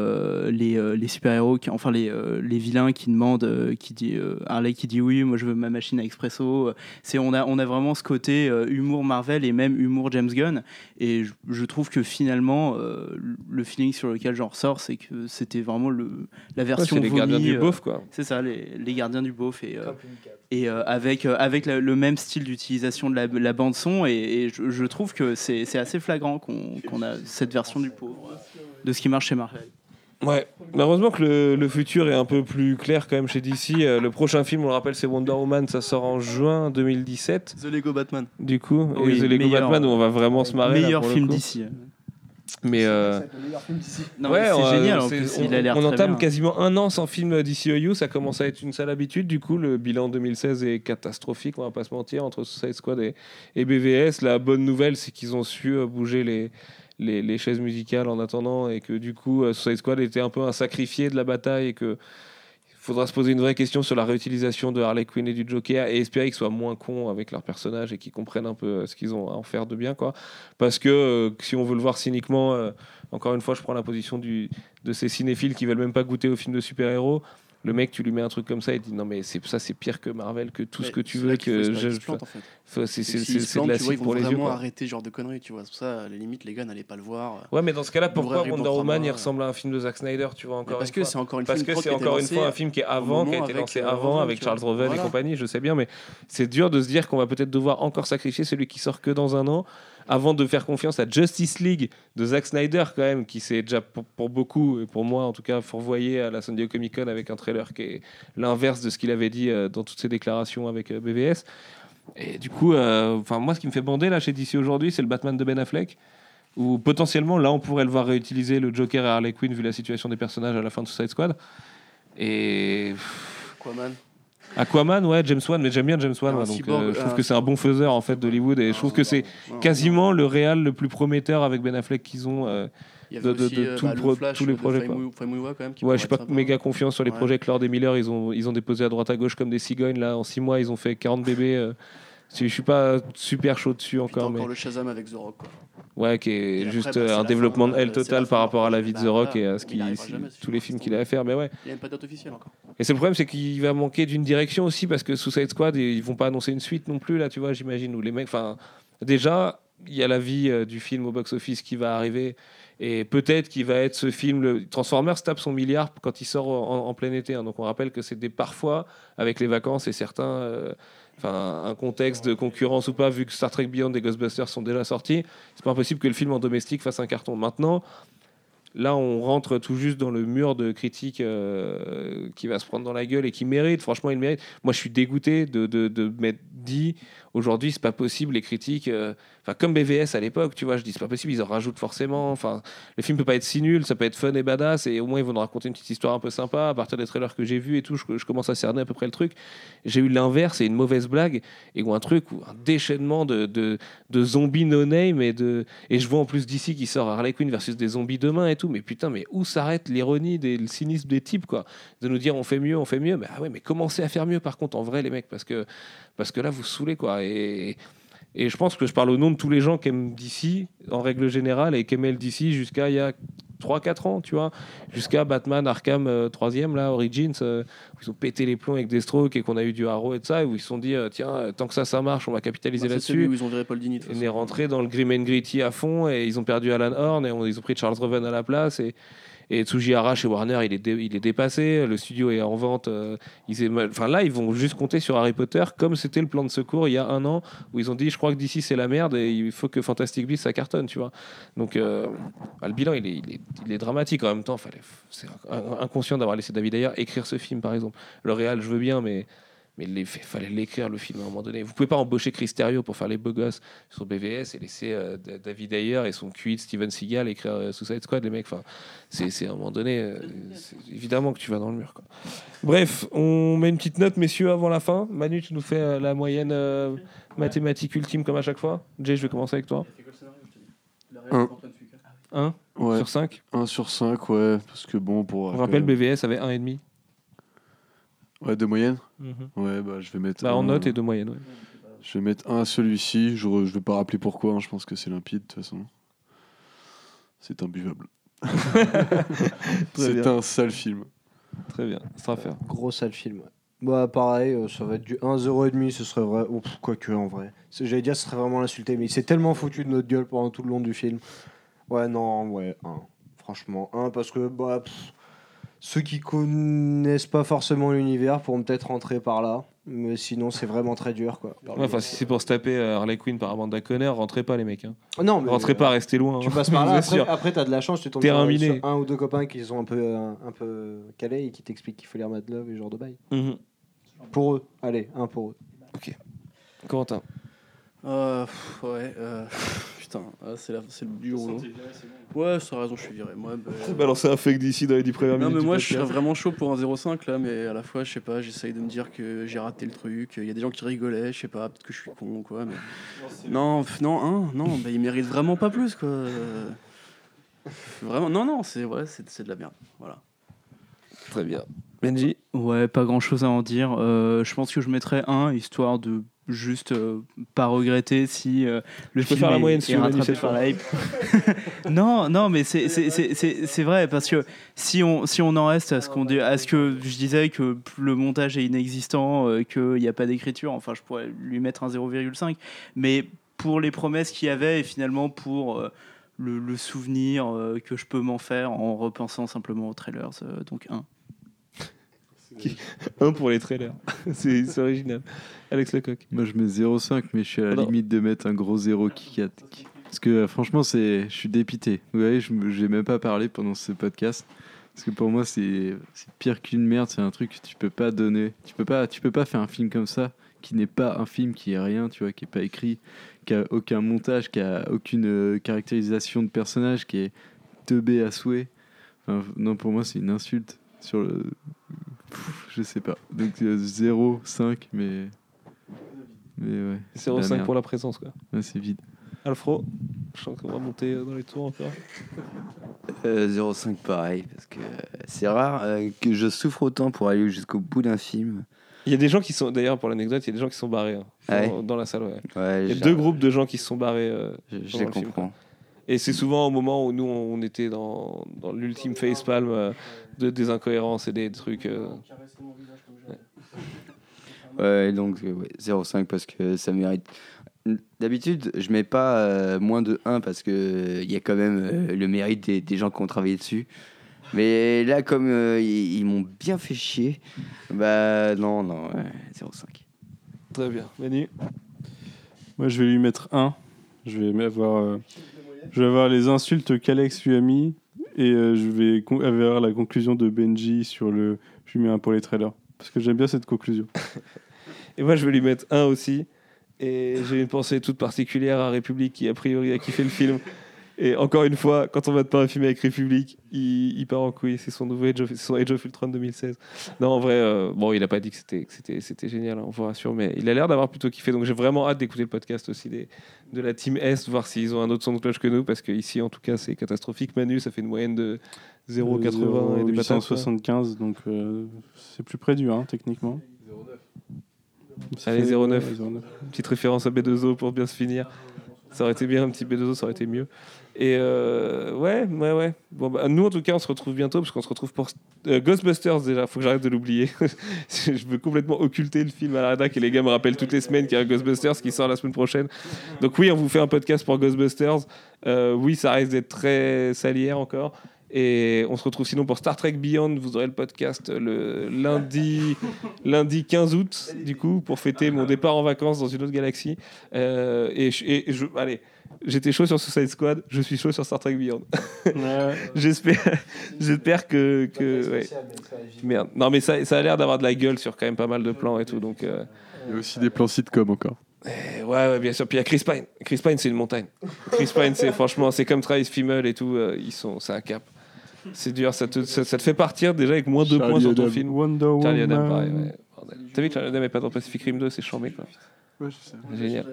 les, les super-héros, qui- enfin les, les vilains qui demandent, qui dit Harley qui dit oui, moi je veux ma machine à expresso. C'est on a on a vraiment ce côté humour Marvel et même humour James Gunn. Et je, je trouve que finalement euh, le feeling sur lequel j'en ressors, c'est que c'était vraiment le la version c'est les gardiens du euh, beauf, quoi. C'est ça, les, les gardiens du beauf et euh, et euh, avec, euh, avec la- le même style d'utilisation de la, la bande son et, et je, je trouve que c'est c'est assez flagrant qu'on qu'on a cette version du pauvre de ce qui marche chez Marvel. Ouais, malheureusement que le, le futur est un peu plus clair quand même chez DC. Euh, le prochain film, on le rappelle, c'est Wonder Woman, ça sort en juin 2017. The Lego Batman. Du coup, Oui, et The Lego meilleur- Batman où on va vraiment se marrer. là, Meilleur pour le film d'ici. Mais euh, Non, ouais, c'est on- génial, en c'est- plus, on, il a l'air on entame bien. quasiment un an sans film DCEU, ça commence à être une sale habitude. Du coup, le bilan 2016 est catastrophique, on va pas se mentir, entre Suicide Squad et, et BVS. La bonne nouvelle, c'est qu'ils ont su euh, bouger les, les, chaises musicales en attendant et que du coup, euh, Suicide Squad était un peu un sacrifié de la bataille et que faudra se poser une vraie question sur la réutilisation de Harley Quinn et du Joker et espérer qu'ils soient moins cons avec leurs personnages et qu'ils comprennent un peu euh, ce qu'ils ont à en faire de bien. Quoi. Parce que euh, si on veut le voir cyniquement, encore une fois, je prends la position du, de ces cinéphiles qui veulent même pas goûter aux films de super-héros. Le mec, tu lui mets un truc comme ça, il dit non mais c'est ça, c'est pire que Marvel, que tout ce que tu veux, que je, en fait. C'est de la cible pour les yeux. arrêter ce genre de conneries, tu vois. C'est pour ça, à la limite, les gars n'allaient pas le voir. Ouais, mais dans ce cas-là, pourquoi Wonder Woman il euh, ressemble à un film de Zack Snyder, tu vois encore parce que c'est encore une fois Parce que c'est encore une un film qui est avant, qui a été avec, lancé euh, avant avec Charles. Revel et compagnie, je sais bien, mais c'est dur de se dire qu'on va peut-être devoir encore sacrifier celui qui sort que dans un an avant de faire confiance à Justice League de Zack Snyder quand même, qui s'est déjà pour, beaucoup et pour moi en tout cas fourvoyé à la San Diego Comic Con avec un trailer qui est l'inverse de ce qu'il avait dit euh, dans toutes ses déclarations avec euh, BVS. Et du coup, euh, enfin moi, ce qui me fait bander là chez DC aujourd'hui, c'est le Batman de Ben Affleck, où potentiellement là, on pourrait le voir réutiliser le Joker et Harley Quinn vu la situation des personnages à la fin de Suicide Squad. Et Aquaman. Aquaman, ouais, James Wan, mais j'aime bien James Wan, moi, donc cyborg, euh, je trouve que c'est un bon faiseur en fait d'Hollywood et je trouve que c'est quasiment le réal le plus prometteur avec Ben Affleck qu'ils ont. euh, Il y avait de, de- aussi, de euh, tout bah, le le pro- Flash tous les projets. Quoi. Quand même, qui ouais, je suis pas sympa. méga confiance sur les Ouais. projets que Lord et Miller, ils ont, ils ont déposé à droite à gauche comme des cigognes. Là, en 6 mois, ils ont fait 40 bébés. Je suis pas super chaud dessus Puis encore. Mais... le Shazam avec The Rock. Quoi. Ouais, qui est après, juste bah, euh, un développement fin, de euh, total par rapport à la vie de The Rock et à ce qui, tous les films qu'il a à faire. Mais ouais. Il n'y a pas de date officielle encore. Et c'est le problème, c'est qu'il va manquer d'une direction aussi parce que Suicide Squad, ils vont pas annoncer une suite non plus là, tu vois, j'imagine. Où les mecs, enfin, déjà, il y a la vie euh, du film au box-office qui va arriver et peut-être qu'il va être ce film. Le Transformers tape son milliard quand il sort en, en plein été. hein. donc on rappelle que c'est des parfois avec les vacances et certains. euh, Un contexte de concurrence ou pas, vu que Star Trek Beyond et Ghostbusters sont déjà sortis, c'est pas impossible que le film en domestique fasse un carton. Maintenant, Là, on rentre tout juste dans le mur de critiques euh, qui va se prendre dans la gueule et qui mérite. Franchement, il mérite. Moi, je suis dégoûté de m'être dit aujourd'hui, c'est pas possible. Les critiques, euh, enfin comme BVS à l'époque, tu vois, je dis c'est pas possible. Ils en rajoutent forcément. Enfin, le film peut pas être si nul. Ça peut être fun et badass et au moins ils vont nous raconter une petite histoire un peu sympa à partir des trailers que j'ai vus et tout. Je, commence à cerner à peu près le truc. J'ai eu l'inverse et une mauvaise blague et ou un truc ou un déchaînement de, de, de zombies no name et de et je vois en plus d'ici qui sort Harley Quinn versus des zombies demain et tout. Mais putain, mais où s'arrête l'ironie, des, le cynisme des types quoi? De nous dire on fait mieux, on fait mieux. Mais ah ouais, mais commencez à faire mieux par contre en vrai les mecs parce que parce que là vous saoulez quoi et je pense que je parle au nom de tous les gens qui aiment DC en règle générale et qui aimaient le DC jusqu'à il y a 3-4 ans, tu vois, jusqu'à Batman Arkham 3ème, là, Origins, euh, où ils ont pété les plombs avec des strokes et qu'on a eu du Arrow et tout ça, et où ils se sont dit, euh, tiens, euh, tant que ça, ça marche, on va capitaliser Bah, là-dessus. ils ont viré Paul Dini, de Et on est rentré dans le grim and gritty à fond, et ils ont perdu Alan Horn, et on- ils ont pris Charles Reven à la place, et, et Tsujihara chez Warner, il est, il est dépassé, le studio est en vente. euh, là, ils vont juste compter sur Harry Potter, comme c'était le plan de secours il y a un an, où ils ont dit, je crois que d'ici c'est la merde, et il faut que Fantastic Beasts ça cartonne, tu vois. Donc, euh, bah, le bilan, il est, il est, dramatique en même temps. C'est in- inconscient d'avoir laissé David Ayer écrire ce film, par exemple. Le réal, je veux bien, mais mais il fallait l'écrire le film à un moment donné. Vous pouvez pas embaucher Chris Terrio pour faire les beaux gosses sur BVS et laisser euh, David Ayer et son QI de Steven Seagal écrire euh, Suicide Squad, les mecs. Enfin, c'est c'est à un moment donné, euh, évidemment que tu vas dans le mur. quoi. Bref, on met une petite note, messieurs, avant la fin. Manu, tu nous fais euh, la moyenne euh, mathématique ultime comme à chaque fois. Jay, je vais commencer avec toi. Un. 1 Ouais. sur 5 1 sur 5, ouais. Parce que bon, pour. On rappelle, BVS avait 1,5. Ouais, de moyenne Mhm. Ouais, bah je vais mettre. Bah, en un- note et de moyenne, ouais. Je vais mettre un à celui-ci. Je, re- je vais pas rappeler pourquoi, hein, je pense que c'est limpide de toute façon. C'est imbuvable. *laughs* c'est bien. un sale film. Très bien, ça sera faire. Gros sale film. ouais. Bah pareil, euh, ça va être du 1,5, ce serait vrai. Oh, pff, quoique en vrai. J'allais dire ce serait vraiment l'insulter, mais il s'est tellement foutu de notre gueule pendant tout le long du film. Ouais, non, ouais, 1. Franchement, 1 parce que bah, pff, ceux qui connaissent pas forcément l'univers pourront peut-être rentrer par là. Mais sinon, c'est vraiment très dur, quoi. Ouais, Enfin, si c'est pour se taper euh, Harley Quinn par Amanda Conner, rentrez pas les mecs. Hein. Non, mais- rentrez pas, restez loin. Tu hein. passes par *laughs* là, après, t'as de la chance, tu tombes Terrain sur, miné. sur un ou deux copains qui sont un peu, un, un peu calés et qui t'expliquent qu'il faut lire Mad Love et ce genre de bail. Mhm. Pour eux, allez, un pour eux. Corentin. Euh, pff, ouais, euh, *laughs* putain, ah, c'est la- c'est le du rouleau. Ouais, t'as raison, je suis viré. Moi, bah, T'as balancé un fake d'ici dans les 10 premières Non, minutes. mais du moi, je serais vraiment chaud pour un 0,5 là, mais à la fois, je sais pas, j'essaye de me dire que j'ai raté le truc. Il y a des gens qui rigolaient, je sais pas, peut-être que je suis con ou quoi, mais. Non, non, hein, non, bah, il mérite vraiment pas plus, quoi. Euh, Vraiment, non, non, c'est ouais, c'est c'est de la merde. Voilà. Très bien. Benji? Ouais, pas grand chose à en dire. Euh, je pense que je mettrais un, histoire de juste euh, pas regretter si euh, le je film peux faire la moyenne si rattrapé par *laughs* non, non, mais c'est vrai parce que si on si on en reste à ce qu'on à ce que je disais que le montage est inexistant, euh, qu'il n'y a pas d'écriture, enfin je pourrais lui mettre un 0,5, mais pour les promesses qu'il y avait et finalement pour euh, le, le, souvenir euh, que je peux m'en faire en repensant simplement aux trailers, donc 1. Qui... *laughs* Un pour les trailers. *laughs* c'est original. Alex Lecoq. Moi, je mets 0,5, mais je suis à la limite de mettre un gros 0 qui Parce que euh, franchement, je suis dépité. Vous voyez, je n'ai même pas parlé pendant ce podcast. Parce que pour moi, c'est pire qu'une merde. C'est un truc que tu peux pas donner. Tu peux pas, tu peux pas faire un film comme ça qui n'est pas un film, qui est rien, tu vois, qui est pas écrit, qui a aucun montage, qui a aucune euh, caractérisation de personnage, qui est teubé à souhait. Non, pour moi, c'est une insulte sur le, Pff, je sais pas. Donc euh, 0, 5, mais. Mais ouais. c'est de la 0,5 merde. pour la présence, quoi. Ouais, c'est vide. Alfro, je sens qu'on va monter euh, dans les tours encore. Euh, 0,5 pareil, parce que euh, c'est rare euh, que je souffre autant pour aller jusqu'au bout d'un film. Il y a des gens qui sont, d'ailleurs, pour l'anecdote, il y a des gens qui sont barrés hein, Ah dans, la salle. Ouais. Ouais, il y a deux groupes de gens qui se sont barrés. euh, Je- les le comprends. Et c'est souvent au moment où nous, on était dans, dans l'ultime facepalm euh, de, des incohérences et des trucs. euh, Ouais, donc euh, ouais, 0,5 parce que ça mérite. D'habitude, je mets pas euh, moins de 1 parce que il y a quand même euh, le mérite des, des gens qui ont travaillé dessus. Mais là, comme euh, ils, ils m'ont bien fait chier, bah non, non, ouais, 0,5. Très bien. Manu? Moi, je vais lui mettre un. Je vais avoir, euh, je vais avoir les insultes qu'Alex lui a mis et euh, je vais avoir la conclusion de Benji sur le. Je lui mets un pour les trailers parce que j'aime bien cette conclusion. *laughs* Et moi, je vais lui mettre un aussi. Et j'ai une pensée toute particulière à République qui, a priori, a kiffé le film. Et encore une fois, quand on va te pas un film avec République, il, il part en couille. C'est son nouveau Age of, son Age of Ultron 2016. Non, en vrai, euh, bon, il a pas dit que c'était, que génial, hein, on vous rassure, mais il a l'air d'avoir plutôt kiffé. Donc j'ai vraiment hâte d'écouter le podcast aussi des, de la team Est, voir s'ils ont un autre son de cloche que nous, parce qu'ici, en tout cas, c'est catastrophique. Manu, ça fait une moyenne de 0,80 et des patates. quoi. 875, donc euh, c'est plus près du 1 techniquement. Ça Allez, fait- 0,9. ouais, 0,9. Petite référence à B2O pour bien se finir. Ça aurait été bien, un petit B2O, ça aurait été mieux. Et euh, ouais, ouais, ouais. Bon, bah, nous, en tout cas, on se retrouve bientôt, parce qu'on se retrouve pour euh, Ghostbusters déjà. Faut que j'arrête de l'oublier. *laughs* Je veux complètement occulter le film à la rédac et les gars me rappellent toutes les semaines qu'il y a un Ghostbusters qui sort la semaine prochaine. Donc, oui, on vous fait un podcast pour Ghostbusters. Euh, oui, ça risque d'être très salière encore. Et on se retrouve sinon pour Star Trek Beyond. Vous aurez le podcast le lundi, lundi 15 août, du coup, pour fêter mon départ en vacances dans une autre galaxie. Et, et je- allez, j'étais chaud sur Suicide Squad, je suis chaud sur Star Trek Beyond. *laughs* j'espère, j'espère que, que ouais. merde. Non, mais ça, ça a l'air d'avoir de la gueule sur quand même pas mal de plans et tout, donc. euh, Il y a aussi des plans sitcom encore. eh, ouais, ouais, bien sûr. Puis il y a Chris Pine. Chris Pine, c'est une montagne. Chris Pine, c'est franchement, c'est comme Travis Fimmel et tout. euh, ils sont, c'est un cap. C'est dur. Ça te, ça, ça te fait partir déjà avec moins de points sur ton film. Wonder Charlie Adam, pareil. Ouais. T'as vu que Charlie Adam est pas dans Pacific Rim 2, c'est chambé quoi. Ouais. Génial.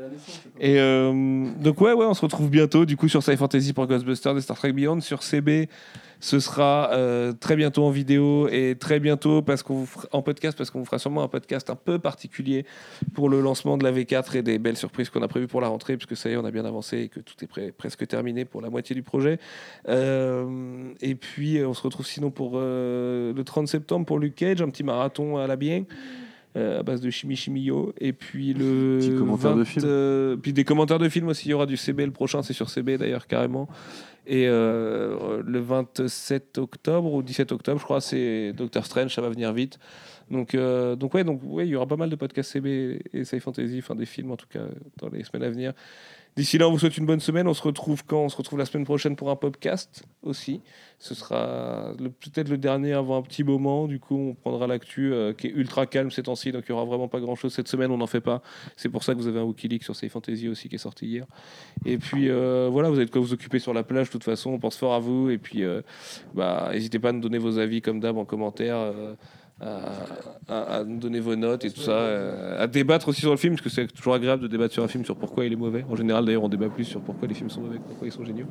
Et euh, donc ouais, ouais, on se retrouve bientôt du coup sur Sci Fantasy pour Ghostbusters et Star Trek Beyond. Sur CB, ce sera euh, très bientôt en vidéo et très bientôt parce qu'on vous fera- en podcast parce qu'on vous fera sûrement un podcast un peu particulier pour le lancement de la V4 et des belles surprises qu'on a prévues pour la rentrée puisque ça y est, on a bien avancé et que tout est prêt- presque terminé pour la moitié du projet. Euh, et puis on se retrouve sinon pour euh, le 30 septembre pour Luke Cage, un petit marathon à la bien. Euh, à base de chimie chimio et puis le Petit commentaire de film. euh, puis des commentaires de films aussi il y aura du CB le prochain c'est sur CB d'ailleurs carrément Et euh, le 27 octobre ou 17 octobre, je crois, c'est Doctor Strange, ça va venir vite. Donc, euh, donc ouais, donc ouais, il y aura pas mal de podcasts CB et Sci Fantasy, enfin des films en tout cas dans les semaines à venir. D'ici là, on vous souhaite une bonne semaine. On se retrouve quand? On se retrouve la semaine prochaine pour un podcast aussi. Ce sera peut-être le dernier avant un petit moment. Du coup, on prendra l'actu euh, qui est ultra calme ces temps-ci. Donc, il y aura vraiment pas grand-chose cette semaine. On n'en fait pas. C'est pour ça que vous avez un Wikileaks sur Sci Fantasy aussi qui est sorti hier. Et puis euh, voilà, vous avez de quoi vous occuper sur la plage. De toute façon, on pense fort à vous. Et puis, euh, bah, n'hésitez pas à nous donner vos avis comme d'hab en commentaire. À, nous donner vos notes et tout ça, euh, à débattre aussi sur le film, parce que c'est toujours agréable de débattre sur un film sur pourquoi il est mauvais. En général, d'ailleurs, on débat plus sur pourquoi les films sont mauvais, pourquoi ils sont géniaux.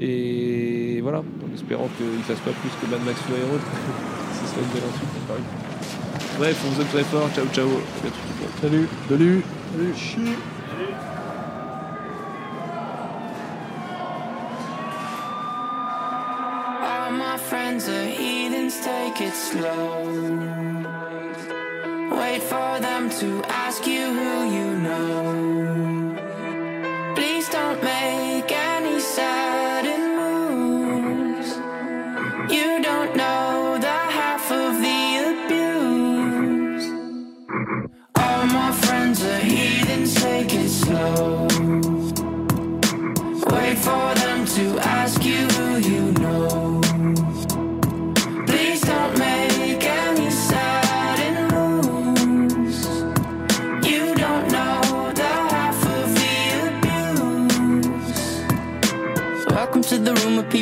Et voilà, en espérant qu'ils ne fassent pas plus que Mad Max Fury Road. *laughs* Ce serait une belle insulte, Paris. Bref, on vous aime très fort. Ciao, ciao. Monde. Salut. Salut. Salut. Take it slow. Wait for them to ask you you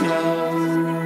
slow.